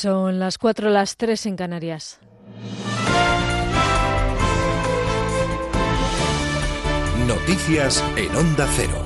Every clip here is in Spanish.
Son las cuatro, las tres en Canarias. Noticias en Onda Cero.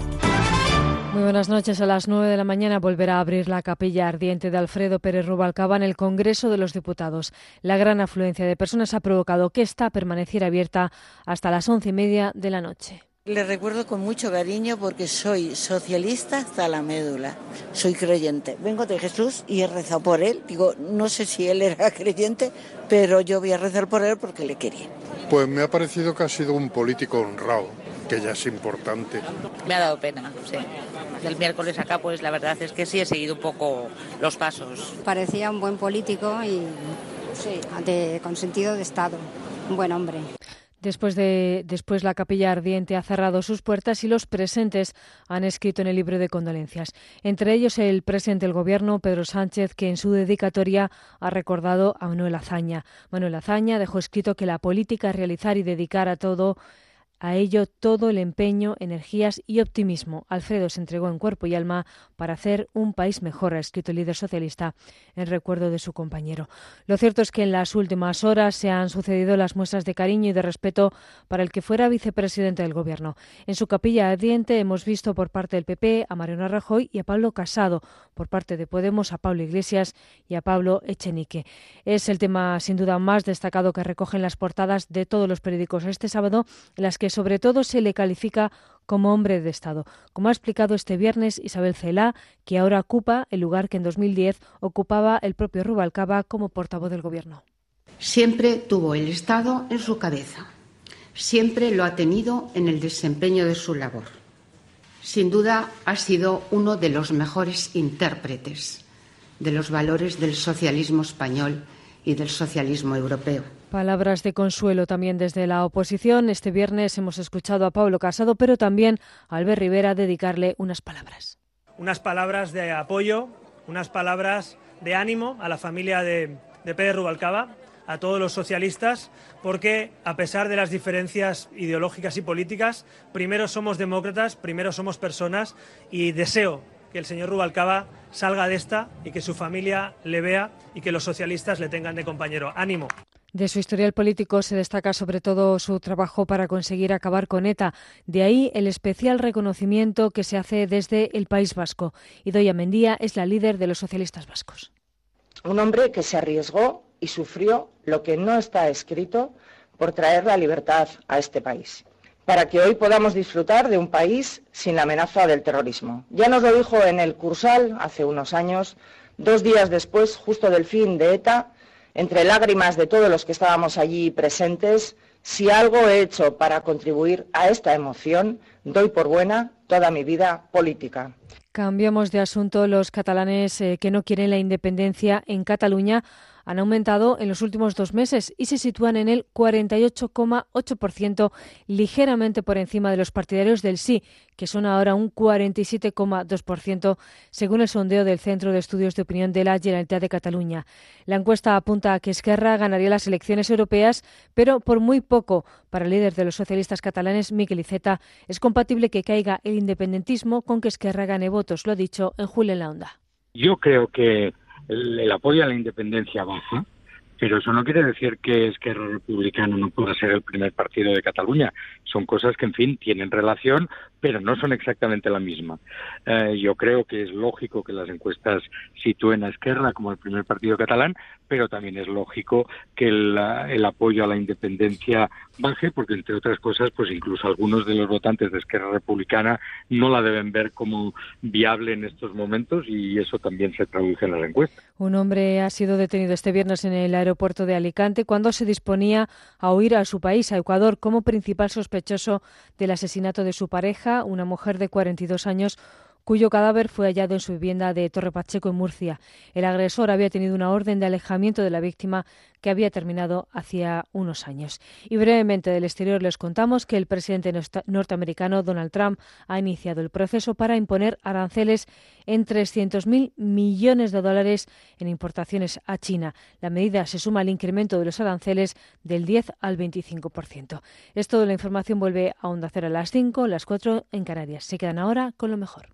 Muy buenas noches. A las nueve de la mañana volverá a abrir la capilla ardiente de Alfredo Pérez Rubalcaba en el Congreso de los Diputados. La gran afluencia de personas ha provocado que esta permaneciera abierta hasta las once y media de la noche. Le recuerdo con mucho cariño porque soy socialista hasta la médula. Soy creyente. Vengo de Jesús y he rezado por él. Digo, no sé si él era creyente, pero yo voy a rezar por él porque le quería. Pues me ha parecido que ha sido un político honrado, que ya es importante. Me ha dado pena, sí. Del miércoles acá, pues la verdad es que sí he seguido un poco los pasos. Parecía un buen político y sí, de, con sentido de Estado. Un buen hombre. Después, de, después la capilla ardiente ha cerrado sus puertas y los presentes han escrito en el libro de condolencias. Entre ellos el presidente del Gobierno, Pedro Sánchez, que en su dedicatoria ha recordado a Manuel Azaña. Manuel Azaña dejó escrito que la política es realizar y dedicar a todo a ello todo el empeño, energías y optimismo. Alfredo se entregó en cuerpo y alma para hacer un país mejor, ha escrito el líder socialista en recuerdo de su compañero. Lo cierto es que en las últimas horas se han sucedido las muestras de cariño y de respeto para el que fuera vicepresidente del Gobierno. En su capilla ardiente hemos visto por parte del PP a Mariano Rajoy y a Pablo Casado, por parte de Podemos a Pablo Iglesias y a Pablo Echenique. Es el tema sin duda más destacado que recogen las portadas de todos los periódicos este sábado, en las que sobre todo se le califica como hombre de Estado, como ha explicado este viernes Isabel Celá, que ahora ocupa el lugar que en 2010 ocupaba el propio Rubalcaba como portavoz del Gobierno. Siempre tuvo el Estado en su cabeza, siempre lo ha tenido en el desempeño de su labor. Sin duda ha sido uno de los mejores intérpretes de los valores del socialismo español y del socialismo europeo. Palabras de consuelo también desde la oposición. Este viernes hemos escuchado a Pablo Casado, pero también a Albert Rivera dedicarle unas palabras. Unas palabras de apoyo, unas palabras de ánimo a la familia de, de Pérez Rubalcaba, a todos los socialistas, porque a pesar de las diferencias ideológicas y políticas, primero somos demócratas, primero somos personas y deseo que el señor Rubalcaba salga de esta y que su familia le vea y que los socialistas le tengan de compañero. Ánimo. De su historial político se destaca sobre todo su trabajo para conseguir acabar con ETA. De ahí el especial reconocimiento que se hace desde el País Vasco. Idoia Mendía es la líder de los socialistas vascos. Un hombre que se arriesgó y sufrió lo que no está escrito por traer la libertad a este país, para que hoy podamos disfrutar de un país sin la amenaza del terrorismo. Ya nos lo dijo en el Cursal hace unos años, dos días después, justo del fin de ETA, entre lágrimas de todos los que estábamos allí presentes, si algo he hecho para contribuir a esta emoción, doy por buena toda mi vida política. Cambiamos de asunto. Los catalanes eh, que no quieren la independencia en Cataluña han aumentado en los últimos dos meses y se sitúan en el 48,8%, ligeramente por encima de los partidarios del sí, que son ahora un 47,2%, según el sondeo del Centro de Estudios de Opinión de la Generalitat de Cataluña. La encuesta apunta a que Esquerra ganaría las elecciones europeas, pero por muy poco. Para el líder de los socialistas catalanes, Miquel Iceta, es compatible que caiga el independentismo con que Esquerra gane votos, lo ha dicho en Julio en la Onda. Yo creo que el, el, apoyo a la independencia baja, pero eso no quiere decir que Esquerra Republicana no pueda ser el primer partido de Cataluña. Son cosas que, en fin, tienen relación, pero no son exactamente la misma. Eh, yo creo que es lógico que las encuestas sitúen a Esquerra como el primer partido catalán, pero también es lógico que el, el, apoyo a la independencia baje, porque entre otras cosas, pues incluso algunos de los votantes de Esquerra Republicana no la deben ver como viable en estos momentos y eso también se traduce en las encuestas. Un hombre ha sido detenido este viernes en el aeropuerto de Alicante cuando se disponía a huir a su país, a Ecuador, como principal sospechoso del asesinato de su pareja, una mujer de 42 años cuyo cadáver fue hallado en su vivienda de Torre Pacheco en Murcia. El agresor había tenido una orden de alejamiento de la víctima que había terminado hacía unos años. Y brevemente del exterior les contamos que el presidente norteamericano Donald Trump ha iniciado el proceso para imponer aranceles en 300.000 millones de dólares en importaciones a China. La medida se suma al incremento de los aranceles del 10 al 25%. Es toda la información vuelve a Onda Cero a las 5, las 4 en Canarias. Se quedan ahora con lo mejor.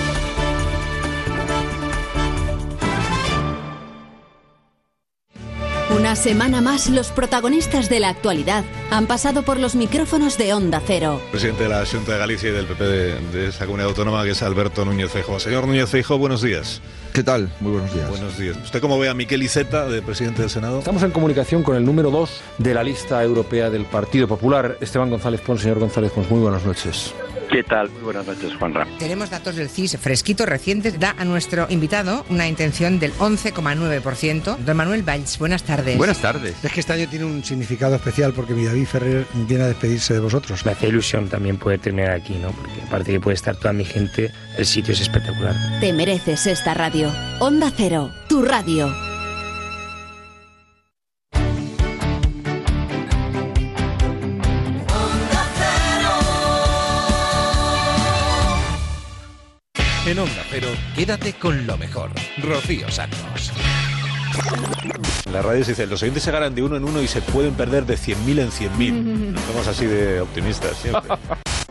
Una semana más, los protagonistas de la actualidad han pasado por los micrófonos de Onda Cero. Presidente de la Junta de Galicia y del PP de, de esa comunidad autónoma, que es Alberto Núñez Feijóo. Señor Núñez Feijóo, buenos días. ¿Qué tal? Muy buenos días. Buenos días. ¿Usted cómo ve a Miquel Iceta, de presidente del Senado? Estamos en comunicación con el número 2 de la lista europea del Partido Popular, Esteban González Pons. Señor González Pons, muy buenas noches. ¿Qué tal? Muy buenas noches, Juanra. Tenemos datos del CIS fresquitos, recientes. Da a nuestro invitado una intención del 11,9%. Don Manuel Valls, buenas tardes. Buenas tardes. Es que este año tiene un significado especial porque mi David Ferrer viene a despedirse de vosotros. Me hace ilusión también poder terminar aquí, ¿no? Porque aparte que puede estar toda mi gente, el sitio es espectacular. Te mereces esta radio. Onda Cero, tu radio. En Onda Cero, quédate con lo mejor. Rocío Santos. En la radio se dice, los oyentes se ganan de uno en uno y se pueden perder de 100.000 en 100.000. Somos así de optimistas siempre.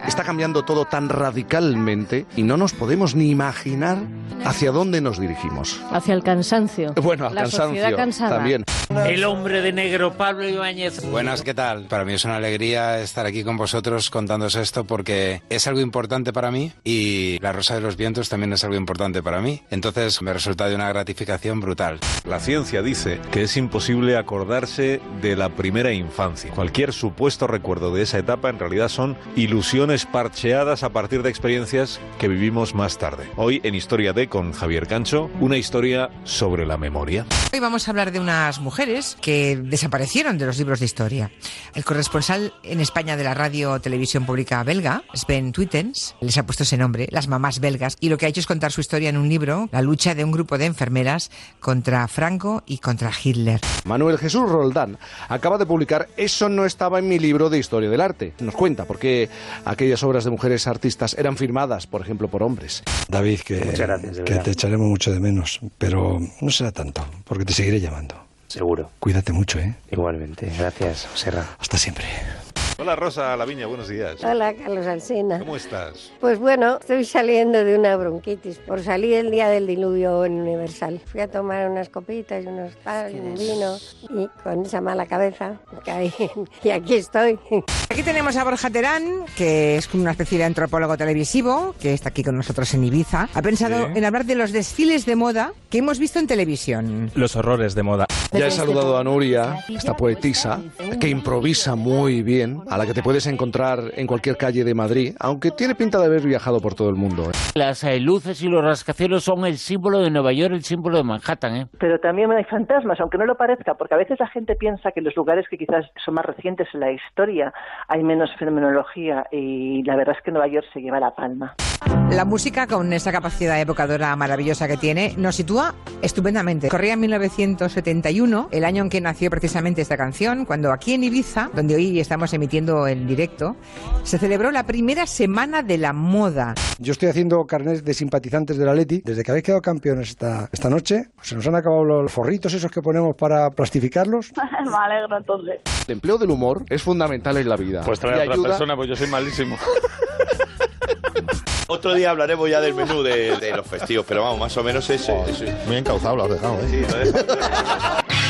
Está cambiando todo tan radicalmente y no nos podemos ni imaginar hacia dónde nos dirigimos. Hacia el cansancio. Bueno, al La cansancio cansada. también. El hombre de negro, Pablo Ibáñez. Buenas, ¿qué tal? Para mí es una alegría estar aquí con vosotros contándoos esto porque es algo importante para mí y La Rosa de los Vientos también es algo importante para mí. Entonces me resulta de una gratificación brutal. La ciencia dice que es imposible acordarse de la primera infancia. Cualquier supuesto recuerdo de esa etapa en realidad son ilusiones parcheadas a partir de experiencias que vivimos más tarde. Hoy en Historia D con Javier Cancho, una historia sobre la memoria. Hoy vamos a hablar de unas mujeres que desaparecieron de los libros de historia. El corresponsal en España de la radio televisión pública belga, Sven Twittens, les ha puesto ese nombre, las mamás belgas, y lo que ha hecho es contar su historia en un libro, la lucha de un grupo de enfermeras contra Franco y contra Hitler. Manuel Jesús Roldán acaba de publicar Eso no estaba en mi libro de historia del arte. Nos cuenta por qué aquellas obras de mujeres artistas eran firmadas, por ejemplo, por hombres. David, que, Muchas gracias, de que te echaremos mucho de menos, pero no será tanto, porque te seguiré llamando. Seguro. Cuídate mucho, ¿eh? Igualmente. Gracias, Serra. Hasta siempre. Hola Rosa Laviña, buenos días. Hola, Carlos Alsina. ¿Cómo estás? Pues bueno, estoy saliendo de una bronquitis por salir el día del diluvio en Universal. Fui a tomar unas copitas y unos tal, un vino y con esa mala cabeza caí y aquí estoy. Aquí tenemos a Borja Terán, que es una especie de antropólogo televisivo, que está aquí con nosotros en Ibiza. Ha pensado Sí. en hablar de los desfiles de moda que hemos visto en televisión. Los horrores de moda. Ya he saludado a Nuria, esta poetisa, que improvisa muy bien, a la que te puedes encontrar en cualquier calle de Madrid, aunque tiene pinta de haber viajado por todo el mundo. ¿eh? Las eh, luces y los rascacielos son el símbolo de Nueva York, el símbolo de Manhattan, ¿eh? Pero también hay fantasmas, aunque no lo parezca, porque a veces la gente piensa que en los lugares que quizás son más recientes en la historia hay menos fenomenología y la verdad es que Nueva York se lleva la palma. La música, con esa capacidad evocadora maravillosa que tiene, nos sitúa estupendamente. Corría en 1971, el año en que nació precisamente esta canción, cuando aquí en Ibiza, donde hoy estamos emitiendo en directo, se celebró la primera semana de la moda. Yo estoy haciendo carnet de simpatizantes del Atleti. Desde que habéis quedado campeones esta, esta noche, pues se nos han acabado los forritos esos que ponemos para plastificarlos. Me alegro entonces. El empleo del humor es fundamental en la vida. Pues trae a otra ayuda- persona, pues yo soy malísimo. Otro día hablaremos ya del menú de, de los festivos, pero vamos, más o menos ese. ese. Muy encauzado lo has dejado, ¿eh? Sí, lo dejo.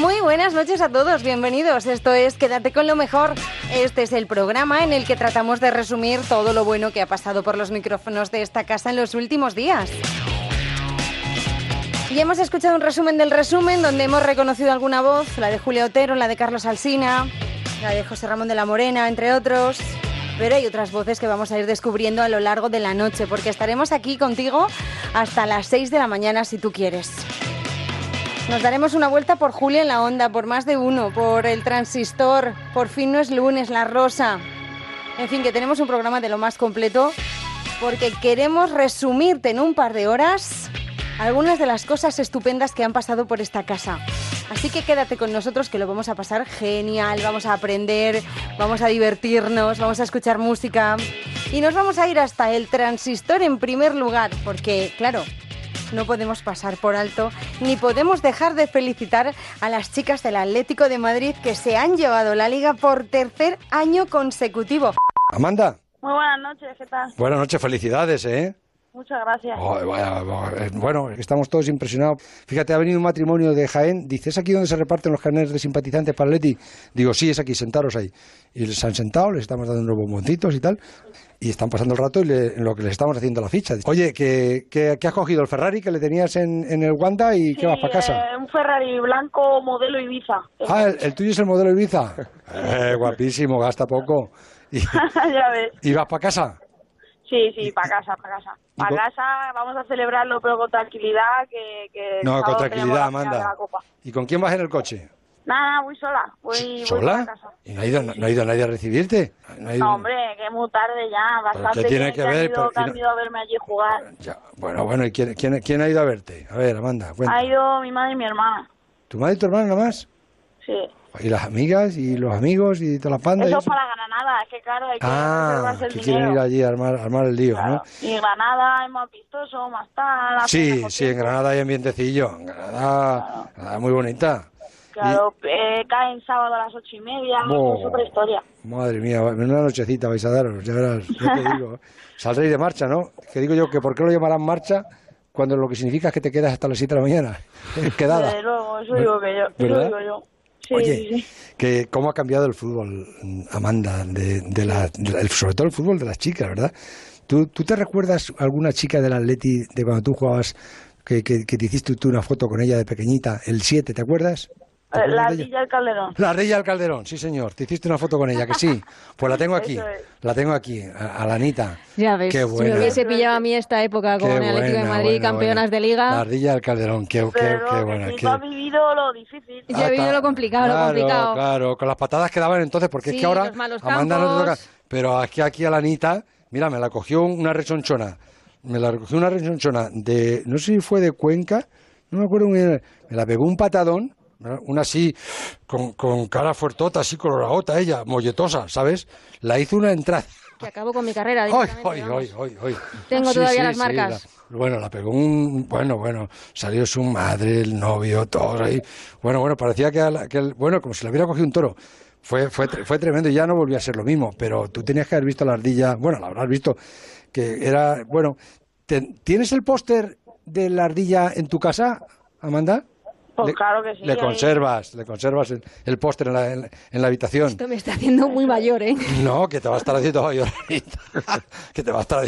Muy buenas noches a todos, bienvenidos. Esto es Quédate con lo mejor. Este es el programa en el que tratamos de resumir todo lo bueno que ha pasado por los micrófonos de esta casa en los últimos días. Ya hemos escuchado un resumen del resumen donde hemos reconocido alguna voz, la de Julio Otero, la de Carlos Alsina, la de José Ramón de la Morena, entre otros. Pero hay otras voces que vamos a ir descubriendo a lo largo de la noche, porque estaremos aquí contigo hasta las 6 de la mañana si tú quieres. Nos daremos una vuelta por Julia en la onda, por más de uno, por el transistor, por fin no es lunes, la rosa. En fin, que tenemos un programa de lo más completo porque queremos resumirte en un par de horas algunas de las cosas estupendas que han pasado por esta casa. Así que quédate con nosotros que lo vamos a pasar genial, vamos a aprender, vamos a divertirnos, vamos a escuchar música y nos vamos a ir hasta el transistor en primer lugar, porque claro, no podemos pasar por alto ni podemos dejar de felicitar a las chicas del Atlético de Madrid que se han llevado la liga por tercer año consecutivo. Amanda, Muy buenas noches, ¿qué tal? buenas noches, felicidades, ¿eh? Muchas gracias. Ay, vaya, vaya, eh, bueno, estamos todos impresionados. Fíjate, ha venido un matrimonio de Jaén. Dice, ¿es aquí donde se reparten los carnets de simpatizantes para el Leti? Digo, sí, es aquí, sentaros ahí. Y se han sentado, les estamos dando unos bomboncitos y tal. Y están pasando el rato y le- en lo que les estamos haciendo la ficha. Oye, ¿qué, qué, qué has cogido? ¿El Ferrari que le tenías en, en el Wanda y qué vas para casa? eh, un Ferrari blanco modelo Ibiza. Ah, el, el tuyo es el modelo Ibiza. Eh, guapísimo, gasta poco. Y, ya ves. y vas para casa. Sí, sí, para casa, para casa. ¿Y Para casa vamos a celebrarlo, pero con tranquilidad, que, que No, con tranquilidad. ¿Y con quién vas en el coche? Nada, voy sola. Voy, voy ¿Sola? casa. ¿Y no ha ido, no, no ha ido nadie a recibirte? No ha ido- No, hombre, que es muy tarde ya, bastante ¿qué tiene que han ver? ido- Pero- que ido a verme allí jugar. Bueno, bueno, ¿y quién, quién, quién ha ido a verte? A ver, Amanda, cuenta. Ha ido mi madre y mi hermana. ¿Tu madre y tu hermana nada más? Sí. ¿Y las amigas y los amigos y todas las pandas? y Eso eso? para Granada, es que claro, hay que Ah, reservarse el que quieren ir dinero. allí a armar, armar el lío, ¿no? Y Granada es más vistoso, más tal. Sí, sí, en. Granada hay ambientecillo. En Granada, Granada muy bonita. Claro, eh, caen sábado a las ocho y media, Bo. es otra historia. Madre mía, menuda nochecita vais a daros, ya verás, ya te digo. Saldréis de marcha, ¿no? Que digo yo que ¿por qué lo llamarán marcha cuando lo que significa es que te quedas hasta las 7 de la mañana? Quedada. Desde luego, eso digo que yo. Eso ¿Verdad? digo yo. Sí, Oye, sí, sí. que cómo ha cambiado el fútbol, Amanda, de, de la, de la- el- sobre todo el fútbol de las chicas, ¿verdad? ¿Tú, tú te recuerdas alguna chica del Atleti de cuando tú jugabas, que, que, que te hiciste tú una foto con ella de pequeñita, el 7, ¿te acuerdas? ¿Te Eh, acuerdas La? Villa del Calderón. La Ardilla del Calderón, sí señor, te hiciste una foto con ella, que sí. Pues la tengo aquí, es. la tengo aquí, a, a la Anita. Ya ves, Qué si buena. me hubiese pillado a mí esta época con Qué el Atlético de Madrid, buena, campeonas buena. de liga, La Ardilla del Calderón, qué, qué, Pero qué buena. qué- has vivido lo difícil. yo he vivido lo complicado, claro, lo complicado. Claro, con las patadas que daban entonces, porque es Sí, que ahora los malos Amanda no te toca. Pero aquí, aquí a la Anita, mira, me la cogió una rechonchona. Me la cogió una rechonchona de, no sé si fue de Cuenca, no me acuerdo muy bien. Me la pegó un patadón. Una así, con, con cara fuertota, así coloradota ella, molletosa, ¿sabes? La hizo una entrada. que acabo con mi carrera. ¡Ay, directamente, ay, vamos. ay, ay, ay! Tengo todavía las marcas. la- bueno, la pegó un... Bueno, bueno, salió su madre, el novio, todos ahí. Bueno, bueno, parecía que, la- que el- bueno, como si le hubiera cogido un toro. Fue, fue, fue tremendo y ya no volvió a ser lo mismo. Pero tú tenías que haber visto la ardilla... Bueno, la habrás visto, que era... Bueno, ¿tienes el póster de la ardilla en tu casa, Amanda? Pues Le- claro que sí. Le ahí- conservas, le conservas el, el póster en la, en, en la habitación. Esto me está haciendo muy mayor, ¿eh? No, que te va a estar haciendo mayor, que te va a estar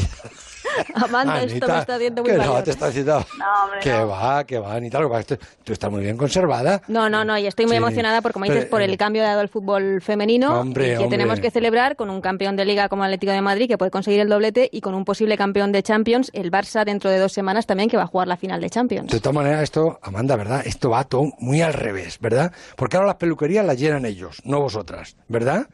Amanda, esto me está haciendo muy que mayor. no, te está haciendo... No, hombre, que no. va, que va, Anita, lo que pasa tú estás muy bien conservada. No, no, no, y estoy muy Sí. emocionada porque, como dices, por el cambio dado al fútbol femenino Hombre, y que hombre. tenemos que celebrar con un campeón de liga como Atlético de Madrid que puede conseguir el doblete y con un posible campeón de Champions, el Barça dentro de dos semanas también que va a jugar la final de Champions. De todas maneras, esto, Amanda, ¿verdad? Esto va todo muy al revés, ¿verdad? Porque ahora las peluquerías las llenan ellos, no vosotras, ¿verdad?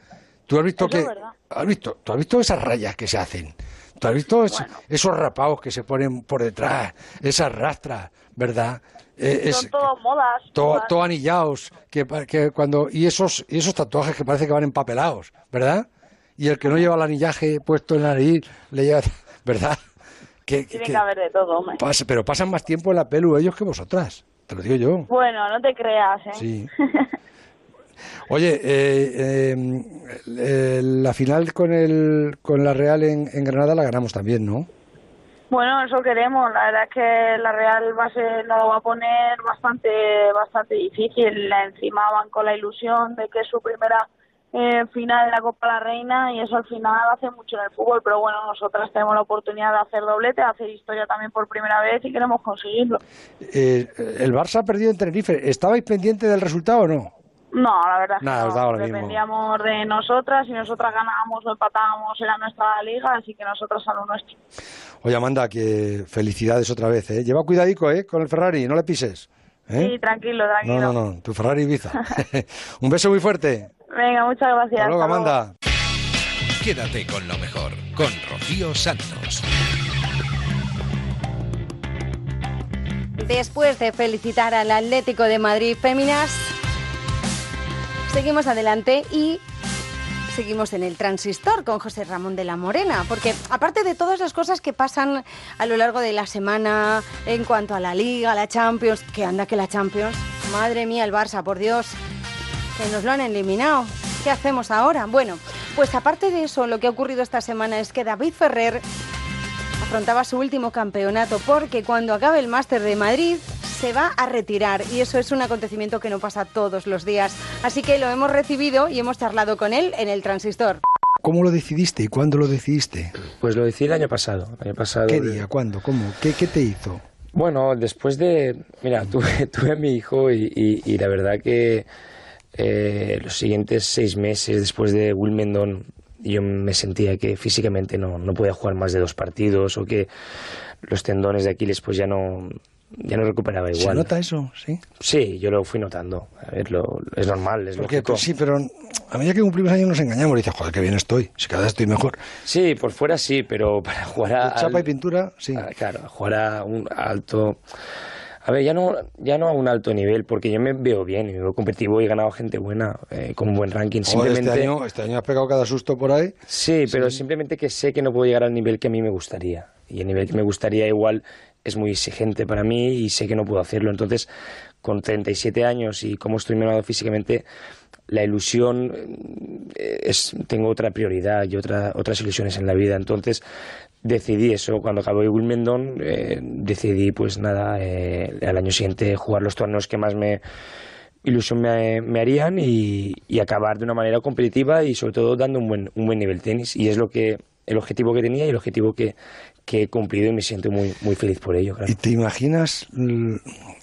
Tú has visto que... ¿Has visto? ¿Tú has visto esas rayas que se hacen? ¿Tú has visto es- esos rapados que se ponen por detrás? Esas rastras, ¿verdad? Eh, es- Son todos modas. todo, anillados, que, que cuando y esos y esos tatuajes que parece que van empapelados, ¿verdad? Y el que no lleva el anillaje puesto en la nariz le lleva, ¿verdad? Que, Tiene que que haber de todo, hombre. pasa- pero pasan más tiempo en la pelu ellos que vosotras, te lo digo yo. Bueno, no te creas, ¿eh? Sí. Oye, eh, eh, eh, la final con el con la Real en, en Granada la ganamos también, ¿no? Bueno, eso queremos. La verdad es que la Real va a ser, nos lo va a poner bastante, bastante difícil. Encima van con la ilusión de que es su primera eh, final de la Copa de la Reina y eso al final hace mucho en el fútbol. Pero bueno, nosotras tenemos la oportunidad de hacer doblete, de hacer historia también por primera vez y queremos conseguirlo. Eh, el Barça ha perdido en Tenerife. ¿Estabais pendientes del resultado o no? No, la verdad es que Nada, no. lo mismo. Dependíamos de nosotras. Si nosotras ganábamos o empatábamos, era nuestra liga, así que nosotros a lo nuestro. Oye, Amanda, que felicidades otra vez, ¿eh? Lleva cuidadico, ¿eh? Con el Ferrari, no le pises. ¿eh? Sí, tranquilo, tranquilo. no, no, no, tu Ferrari Ibiza. Un beso muy fuerte. Venga, muchas gracias. Hasta luego, hasta luego. Amanda. Quédate con lo mejor, con Rocío Santos. Después de felicitar al Atlético de Madrid Féminas, seguimos adelante y seguimos en el transistor con José Ramón de la Morena, porque aparte de todas las cosas que pasan a lo largo de la semana en cuanto a la Liga, la Champions, que anda que la Champions, madre mía el Barça, por Dios, que nos lo han eliminado. ¿Qué hacemos ahora? Bueno, pues aparte de eso, lo que ha ocurrido esta semana es que David Ferrer afrontaba su último campeonato porque cuando acabe el Máster de Madrid se va a retirar y eso es un acontecimiento que no pasa todos los días. Así que lo hemos recibido y hemos charlado con él en el transistor. ¿Cómo lo decidiste y cuándo lo decidiste? Pues lo decidí el año pasado. El año pasado ¿Qué día? ¿Cuándo? ¿Cómo? ¿Qué, qué te hizo? Bueno, después de... Mira, tuve, tuve a mi hijo y, y- y la verdad que eh, los siguientes seis meses después de Wimbledon yo me sentía que físicamente no, no podía jugar más de dos partidos o que los tendones de Aquiles pues ya no ya no recuperaba igual. ¿Se nota eso? Sí. Sí, yo lo fui notando. A ver, lo, es normal, es Porque, lógico. pues sí, pero a medida que cumplimos años nos engañamos dices, joder, qué bien estoy, si cada vez estoy mejor. Sí, por fuera sí, pero para jugar a... Chapa y pintura, sí. Ah, claro, jugar a un alto... A ver, ya no, ya no a un alto nivel, porque yo me veo bien, y me veo competitivo y he ganado gente buena, eh, con un buen ranking. Joder, Simplemente... este, año, este año has pegado cada susto por ahí. Sí, pero simplemente que sé que no puedo llegar al nivel que a mí me gustaría. Y el nivel que me gustaría igual es muy exigente para mí y sé que no puedo hacerlo. Entonces, con 37 años y como estoy mermado físicamente, la ilusión eh, es tengo otra prioridad y otra, otras ilusiones en la vida. Entonces, decidí eso. Cuando acabé Wimbledon, eh, decidí, pues nada, eh, al año siguiente jugar los torneos que más me ilusión me, harían y, y acabar de una manera competitiva y sobre todo dando un buen, un buen nivel tenis. Y es lo que el objetivo que tenía y el objetivo que, que he cumplido y me siento muy, muy feliz por ello. claro. Y te imaginas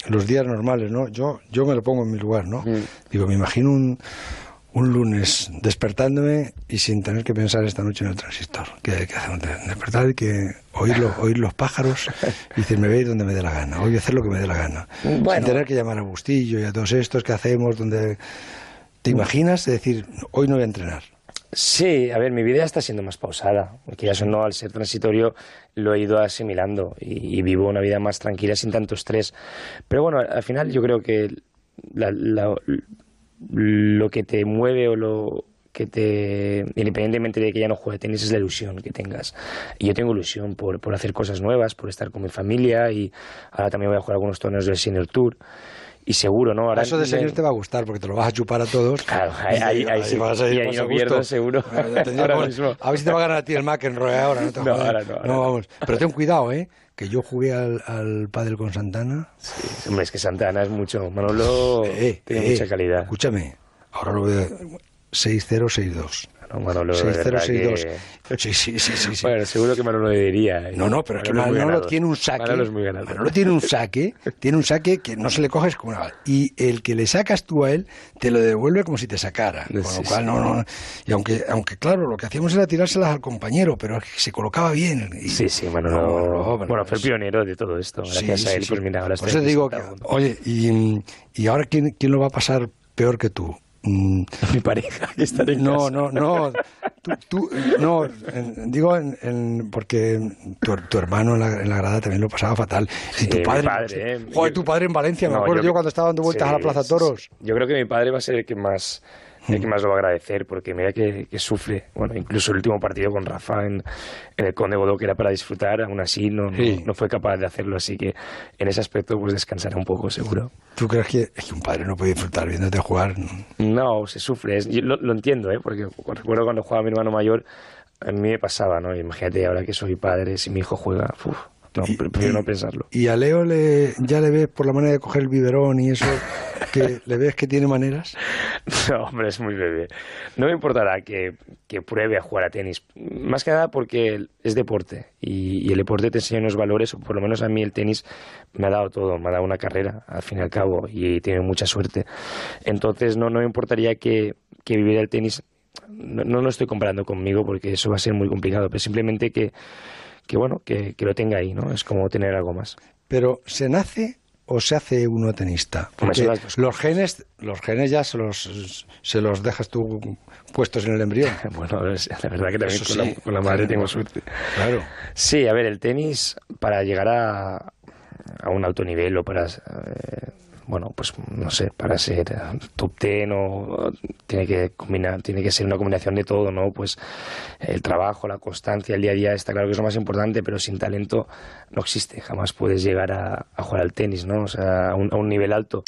los días normales, ¿no? Yo, yo me lo pongo en mi lugar, ¿no? Mm. Digo, me imagino un, un lunes despertándome y sin tener que pensar esta noche en el transistor. ¿Qué, qué hacemos? De- Despertar y que oír los, oír los pájaros y decir, me voy a ir donde me dé la gana. Hoy voy a hacer lo que me dé la gana. Bueno. Sin tener que llamar a Bustillo y a todos estos que hacemos, donde... ¿Te imaginas de decir, hoy no voy a entrenar? Sí, a ver, mi vida está siendo más pausada, porque ya eso no, al ser transitorio lo he ido asimilando y, vivo una vida más tranquila sin tanto estrés. Pero bueno, al final yo creo que la- lo que te mueve o lo que te, independientemente de que ya no juegue tenis, es la ilusión que tengas. Y yo tengo ilusión por, por hacer cosas nuevas, por estar con mi familia y ahora también voy a jugar algunos torneos del Senior Tour. Y seguro, ¿no? Ahora Eso de señor te va a gustar porque te lo vas a chupar a todos. Claro, ahí, ahí, ahí sí. vas a ir y ahí no gusto. seguro. Tendría Ahora que- mismo. A ver si te va a ganar a ti el McEnroe ahora. No, te No, ahora no, ahora no. vamos. Pero ten cuidado, ¿eh? Que yo jugué al, al pádel con Santana. Sí, hombre, es que Santana es mucho. Manolo Eh, tiene eh, mucha calidad. Escúchame, ahora lo veo 6-0-6-2. No, Manolo, de verdad 6-0-6-2. que- Sí, sí, sí, sí, sí. Bueno, seguro que Manolo le diría. ¿eh? No, no, pero es que Manolo tiene un saque. Manolo es muy. Manolo tiene un saque, tiene un saque que no se le coges como una. Y el que le sacas tú a él, te lo devuelve como si te sacara. Con Sí, lo cual, sí. no, no. Y aunque, aunque claro, lo que hacíamos era tirárselas al compañero, pero se colocaba bien. Y- Sí, sí, Manolo. No, Manolo, bueno, fue el pionero de todo esto. Gracias a él, pues mira, ahora Por eso digo, que, oye, y, y ahora quién, quién lo va a pasar peor que tú? Mm, Mi pareja, que está en no, casa. no, no, tú, tú- no, digo en, en- porque tu, tu hermano en la, en la grada también lo pasaba fatal. Y tu padre, padre, ¿eh? joder, tu padre en Valencia, me acuerdo yo, yo- cuando estaba dando vueltas Sí, a la Plaza Toros. Yo creo que mi padre va a ser el que más el que más lo va a agradecer porque mira que, que sufre bueno incluso el último partido con Rafa en, en el Conde Godó que era para disfrutar aún así no, no- Sí. no fue capaz de hacerlo así que en ese aspecto pues descansará un poco seguro ¿Tú crees que, es que un padre no puede disfrutar viéndote jugar? No, se sufre. Es- yo lo, lo entiendo, ¿eh? porque recuerdo cuando jugaba mi hermano mayor, a mí me pasaba, ¿no? Imagínate ahora que soy padre, si mi hijo juega, uf, no, pre- prefiero no pensarlo. Y a Leo le, ya le ves por la manera de coger el biberón y eso, que le ves que tiene maneras. No, hombre, es muy bebé. No me importará que, que pruebe a jugar a tenis. Más que nada porque es deporte y, y el deporte te enseña unos valores, o por lo menos a mí el tenis me ha dado todo, me ha dado una carrera, al fin y al cabo, y tiene mucha suerte. Entonces no, no me importaría que, que viviera el tenis. No, no lo estoy comparando conmigo porque eso va a ser muy complicado, pero simplemente que, que bueno, que, que lo tenga ahí, ¿no? Es como tener algo más. Pero ¿se nace o se hace uno tenista? Porque los genes, los genes ya se los, se los dejas tú puestos en el embrión. Bueno, es- la verdad que también Eso con, sí. la, con la madre tengo suerte. Claro. Sí, a ver, el tenis, para llegar a, a un alto nivel o para eh, bueno, pues no sé, para ser top ten o tiene que combinar, tiene que ser una combinación de todo, ¿no? Pues el trabajo, la constancia, el día a día está claro que es lo más importante, pero sin talento no existe, jamás puedes llegar a, jugar al tenis, ¿no? O sea, a un nivel alto.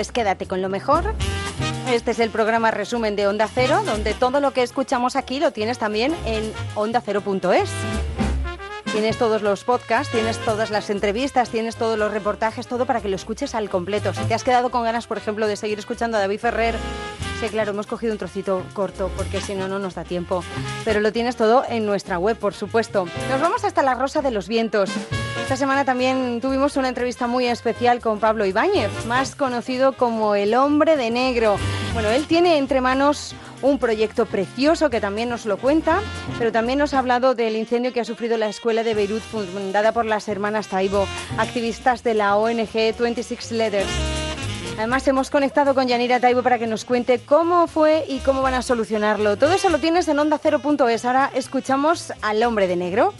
Es Quédate con lo mejor. Este es el programa resumen de Onda Cero, donde todo lo que escuchamos aquí lo tienes también en ondacero.es. Tienes todos los podcasts, tienes todas las entrevistas, tienes todos los reportajes, todo para que lo escuches al completo. Si te has quedado con ganas, por ejemplo, de seguir escuchando a David Ferrer Claro, hemos cogido un trocito corto porque si no, no nos da tiempo. Pero lo tienes todo en nuestra web, por supuesto. Nos vamos hasta la Rosa de los Vientos. Esta semana también tuvimos una entrevista muy especial con Pablo Ibáñez, más conocido como el hombre de negro. Bueno, él tiene entre manos un proyecto precioso que también nos lo cuenta, pero también nos ha hablado del incendio que ha sufrido la escuela de Beirut fundada por las hermanas Taibo, activistas de la ONG 26 Letters. Además, hemos conectado con Yanira Taibo para que nos cuente cómo fue y cómo van a solucionarlo. Todo eso lo tienes en onda0.es. Ahora escuchamos al hombre de negro.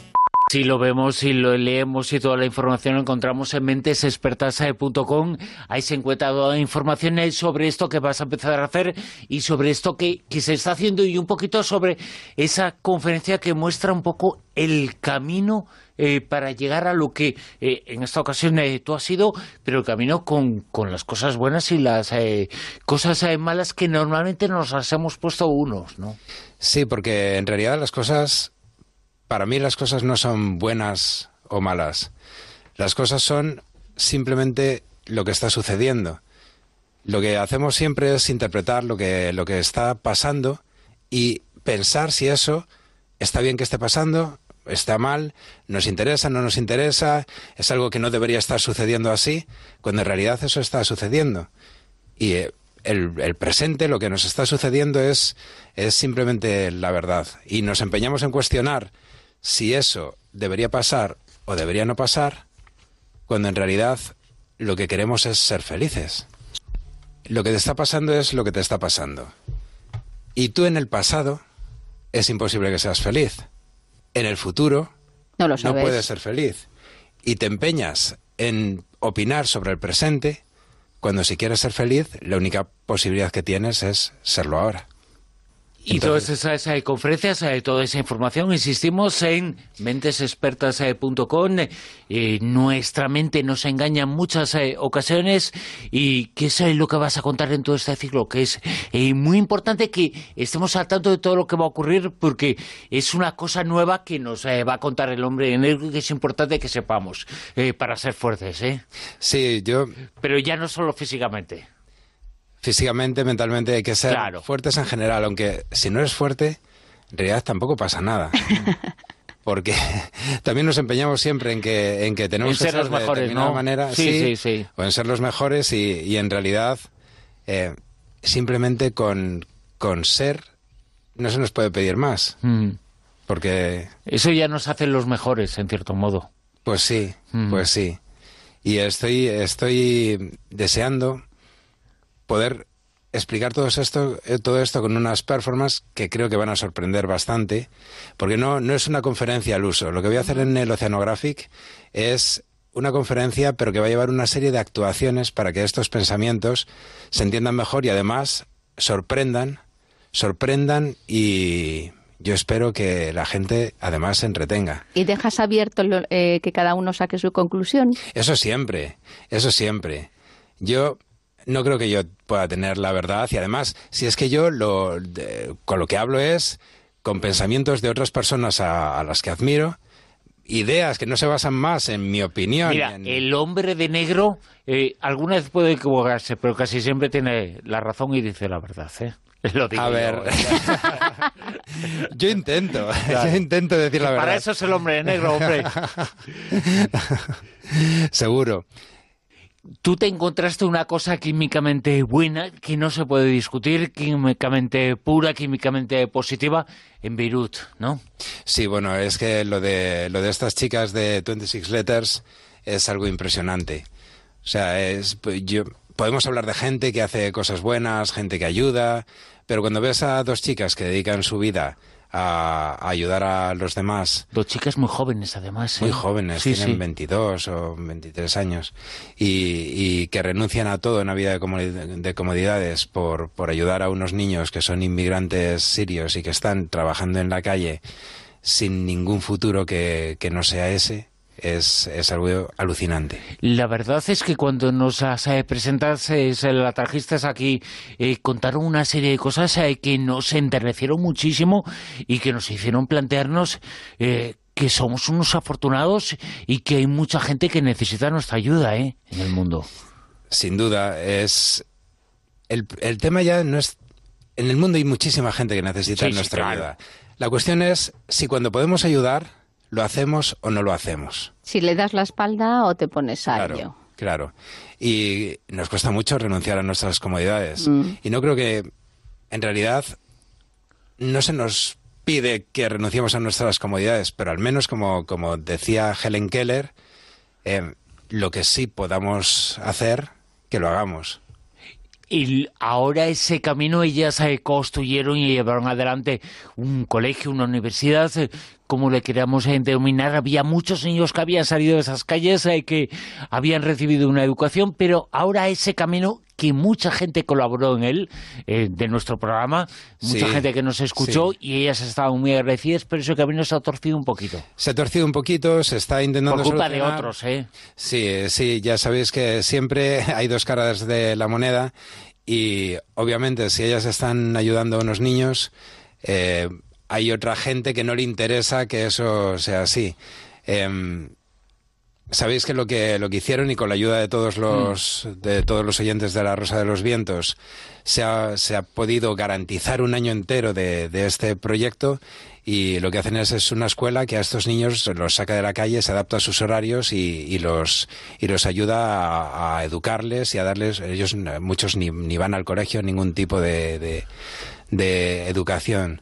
Si lo vemos, si lo leemos y toda la información encontramos en mentesexpertas.com. Ahí se encuentra toda la información sobre esto que vas a empezar a hacer y sobre esto que, que se está haciendo y un poquito sobre esa conferencia que muestra un poco el camino eh, para llegar a lo que eh, en esta ocasión eh, tú has sido, pero el camino con, con las cosas buenas y las cosas malas que normalmente nos las hemos puesto unos, ¿no? Sí, porque en realidad las cosas para mí las cosas no son buenas o malas. Las cosas son simplemente lo que está sucediendo. Lo que hacemos siempre es interpretar lo que, lo que está pasando y pensar si eso está bien que esté pasando, está mal, nos interesa, no nos interesa, es algo que no debería estar sucediendo así, cuando en realidad eso está sucediendo. Y eh, el, el, presente, lo que nos está sucediendo es, es simplemente la verdad. Y nos empeñamos en cuestionar si eso debería pasar o debería no pasar, cuando en realidad lo que queremos es ser felices. Lo que te está pasando es lo que te está pasando. Y tú en el pasado es imposible que seas feliz. En el futuro no, lo no puedes ser feliz. Y te empeñas en opinar sobre el presente cuando si quieres ser feliz, la única posibilidad que tienes es serlo ahora. Y todas esas eh, conferencias, eh, toda esa información, insistimos en mentesexpertas.com. Eh, nuestra mente nos engaña en muchas ocasiones y qué es lo que vas a contar en todo este ciclo, que es muy importante que estemos al tanto de todo lo que va a ocurrir porque es una cosa nueva que nos va a contar el hombre en y que es importante que sepamos para ser fuertes. Sí, yo... Pero ya no solo físicamente físicamente, mentalmente, hay que ser fuertes en general, aunque si no eres fuerte, en realidad tampoco pasa nada. Porque también nos empeñamos siempre en que, en que tenemos que ser, los mejores, de determinada manera, sí, sí, o en ser los mejores y, en realidad eh, simplemente con, con ser no se nos puede pedir más. Mm. Porque... Eso ya nos hace los mejores, en cierto modo. Pues sí, mm. pues sí. Y estoy, estoy deseando poder explicar todo esto, eh, todo esto con unas performances que creo que van a sorprender bastante, porque no, no es una conferencia al uso. Lo que voy a hacer en el Oceanographic es una conferencia, pero que va a llevar una serie de actuaciones para que estos pensamientos se entiendan mejor y además sorprendan, sorprendan y yo espero que la gente además se entretenga. ¿Y dejas abierto eh, que cada uno saque su conclusión? Eso siempre, eso siempre. Yo no creo que yo pueda tener la verdad y además, si es que yo lo, con lo que hablo es con pensamientos de otras personas a, las que admiro, ideas que no se basan más en mi opinión. Mira, el hombre de negro eh, alguna vez puede equivocarse, pero casi siempre tiene la razón y dice la verdad, ¿eh? Lo digo a ver, yo intento, yo intento decir la verdad. Para eso es el hombre de negro, hombre. Seguro tú te encontraste una cosa químicamente buena, que no se puede discutir, químicamente pura, químicamente positiva, en Beirut, ¿no? Sí, bueno, es que lo de, lo de estas chicas de 26 Letters es algo impresionante. O sea, es, yo, podemos hablar de gente que hace cosas buenas, gente que ayuda, pero cuando ves a dos chicas que dedican su vida a, ayudar a los demás. Dos chicas muy jóvenes, además. Muy ¿eh? jóvenes, tienen 22 o 23 años y, que renuncian a todo en la vida de, comodidades por, por ayudar a unos niños que son inmigrantes sirios y que están trabajando en la calle sin ningún futuro que no sea ese es, es algo alucinante. La verdad es que cuando nos eh, presentaste, la trajiste aquí, eh, contaron una serie de cosas eh, que nos enternecieron muchísimo y que nos hicieron plantearnos que somos unos afortunados y que hay mucha gente que necesita nuestra ayuda en el mundo. Sin duda, es el, el tema ya no es... En el mundo hay muchísima gente que necesita nuestra ayuda. La cuestión es si cuando podemos ayudar ¿lo hacemos o no lo hacemos? Si le das la espalda o te pones a ello. Claro. Y nos cuesta mucho renunciar a nuestras comodidades. Mm. Y no creo que, en realidad, no se nos pide que renunciemos a nuestras comodidades, pero al menos, como, como decía Helen Keller, eh, lo que sí podamos hacer, que lo hagamos. Y ahora ese camino ellas se construyeron y llevaron adelante un colegio, una universidad, eh, como le queríamos eh, denominar, había muchos niños que habían salido de esas calles, eh, que habían recibido una educación, pero ahora ese camino que mucha gente colaboró en él, de nuestro programa, mucha gente que nos escuchó y ellas estaban muy agradecidas, pero ese camino se ha torcido un poquito. Se ha torcido un poquito, se está intentando Por culpa de otros, ¿eh? Sí, sí, ya sabéis que siempre hay dos caras de la moneda y obviamente si ellas están ayudando a unos niños, eh, hay otra gente que no le interesa que eso sea así. Em, Sabéis que lo que lo que hicieron y con la ayuda de todos los de todos los oyentes de la Rosa de los Vientos se ha, se ha podido garantizar un año entero de, de este proyecto y lo que hacen es, es, una escuela que a estos niños los saca de la calle, se adapta a sus horarios y, y los, y los ayuda a, a, educarles y a darles, ellos muchos ni, ni van al colegio, ningún tipo de, de, de educación.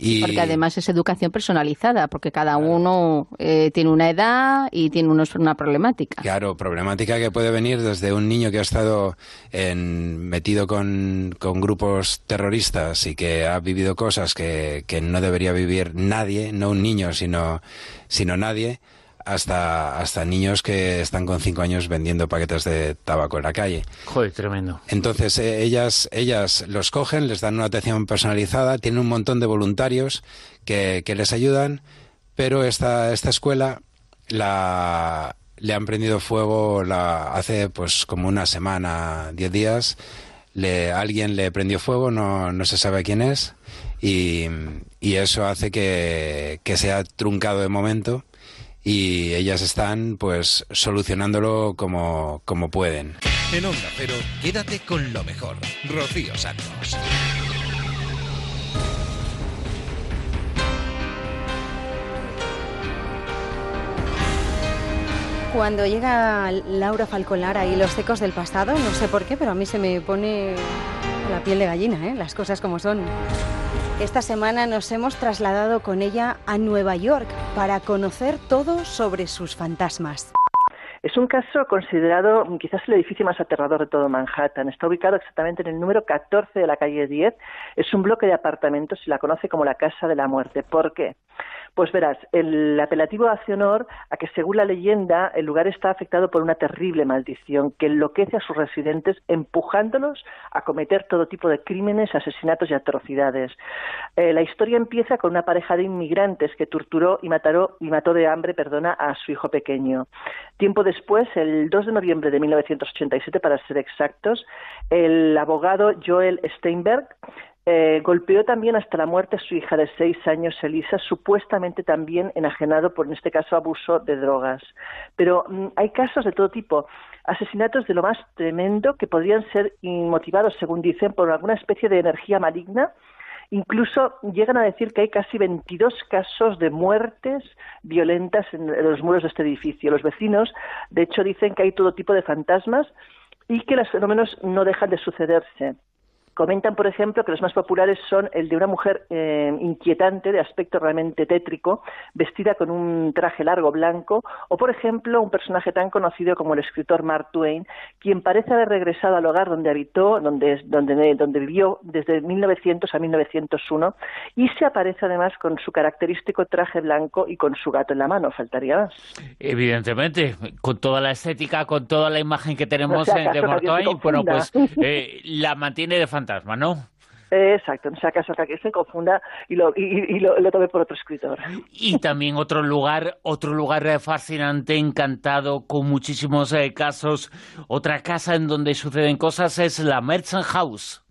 Y... Porque además es educación personalizada, porque cada uno eh, tiene una edad y tiene unos, una problemática. Claro, problemática que puede venir desde un niño que ha estado en, metido con, con, grupos terroristas y que ha vivido cosas que, que no debería vivir nadie, no un niño, sino, sino nadie hasta, hasta niños que están con cinco años vendiendo paquetes de tabaco en la calle. Joder, tremendo. Entonces eh, ellas, ellas los cogen, les dan una atención personalizada, tienen un montón de voluntarios que, que les ayudan, pero esta, esta escuela la, le han prendido fuego la, hace pues como una semana, diez días. Le, alguien le prendió fuego, no, no se sabe quién es, y, y eso hace que, que sea truncado de momento y ellas están pues solucionándolo como, como pueden. En Onda Cero, quédate con lo mejor. Rocío Santos. Cuando llega Laura Falcolara y los ecos del pasado, no sé por qué, pero a mí se me pone la piel de gallina, ¿eh? las cosas como son. Esta semana nos hemos trasladado con ella a Nueva York para conocer todo sobre sus fantasmas. Es un caso considerado quizás el edificio más aterrador de todo Manhattan. Está ubicado exactamente en el número 14 de la calle 10. Es un bloque de apartamentos y la conoce como la Casa de la Muerte. ¿Por qué? Pues verás, el apelativo hace honor a que, según la leyenda, el lugar está afectado por una terrible maldición que enloquece a sus residentes, empujándolos a cometer todo tipo de crímenes, asesinatos y atrocidades. Eh, la historia empieza con una pareja de inmigrantes que torturó y, mataró, y mató de hambre perdona, a su hijo pequeño. Tiempo después, el 2 de noviembre de 1987, para ser exactos, el abogado Joel Steinberg eh, golpeó también hasta la muerte a su hija de seis años, Elisa, supuestamente también enajenado por, en este caso, abuso de drogas. Pero mm, hay casos de todo tipo, asesinatos de lo más tremendo que podrían ser motivados, según dicen, por alguna especie de energía maligna. Incluso llegan a decir que hay casi 22 casos de muertes violentas en los muros de este edificio. Los vecinos, de hecho, dicen que hay todo tipo de fantasmas y que los fenómenos no dejan de sucederse. Comentan, por ejemplo, que los más populares son el de una mujer eh, inquietante, de aspecto realmente tétrico, vestida con un traje largo blanco, o, por ejemplo, un personaje tan conocido como el escritor Mark Twain, quien parece haber regresado al hogar donde habitó, donde, donde, donde vivió desde 1900 a 1901, y se aparece además con su característico traje blanco y con su gato en la mano, faltaría más. Evidentemente, con toda la estética, con toda la imagen que tenemos no de Mark Twain, bueno, pues eh, la mantiene de fantasía fantasma, ¿no? Exacto, no sea caso que se confunda y lo, y, y lo, lo, tome por otro escritor. Y también otro lugar, otro lugar fascinante, encantado, con muchísimos eh, casos. Otra casa en donde suceden cosas es la Merchant House.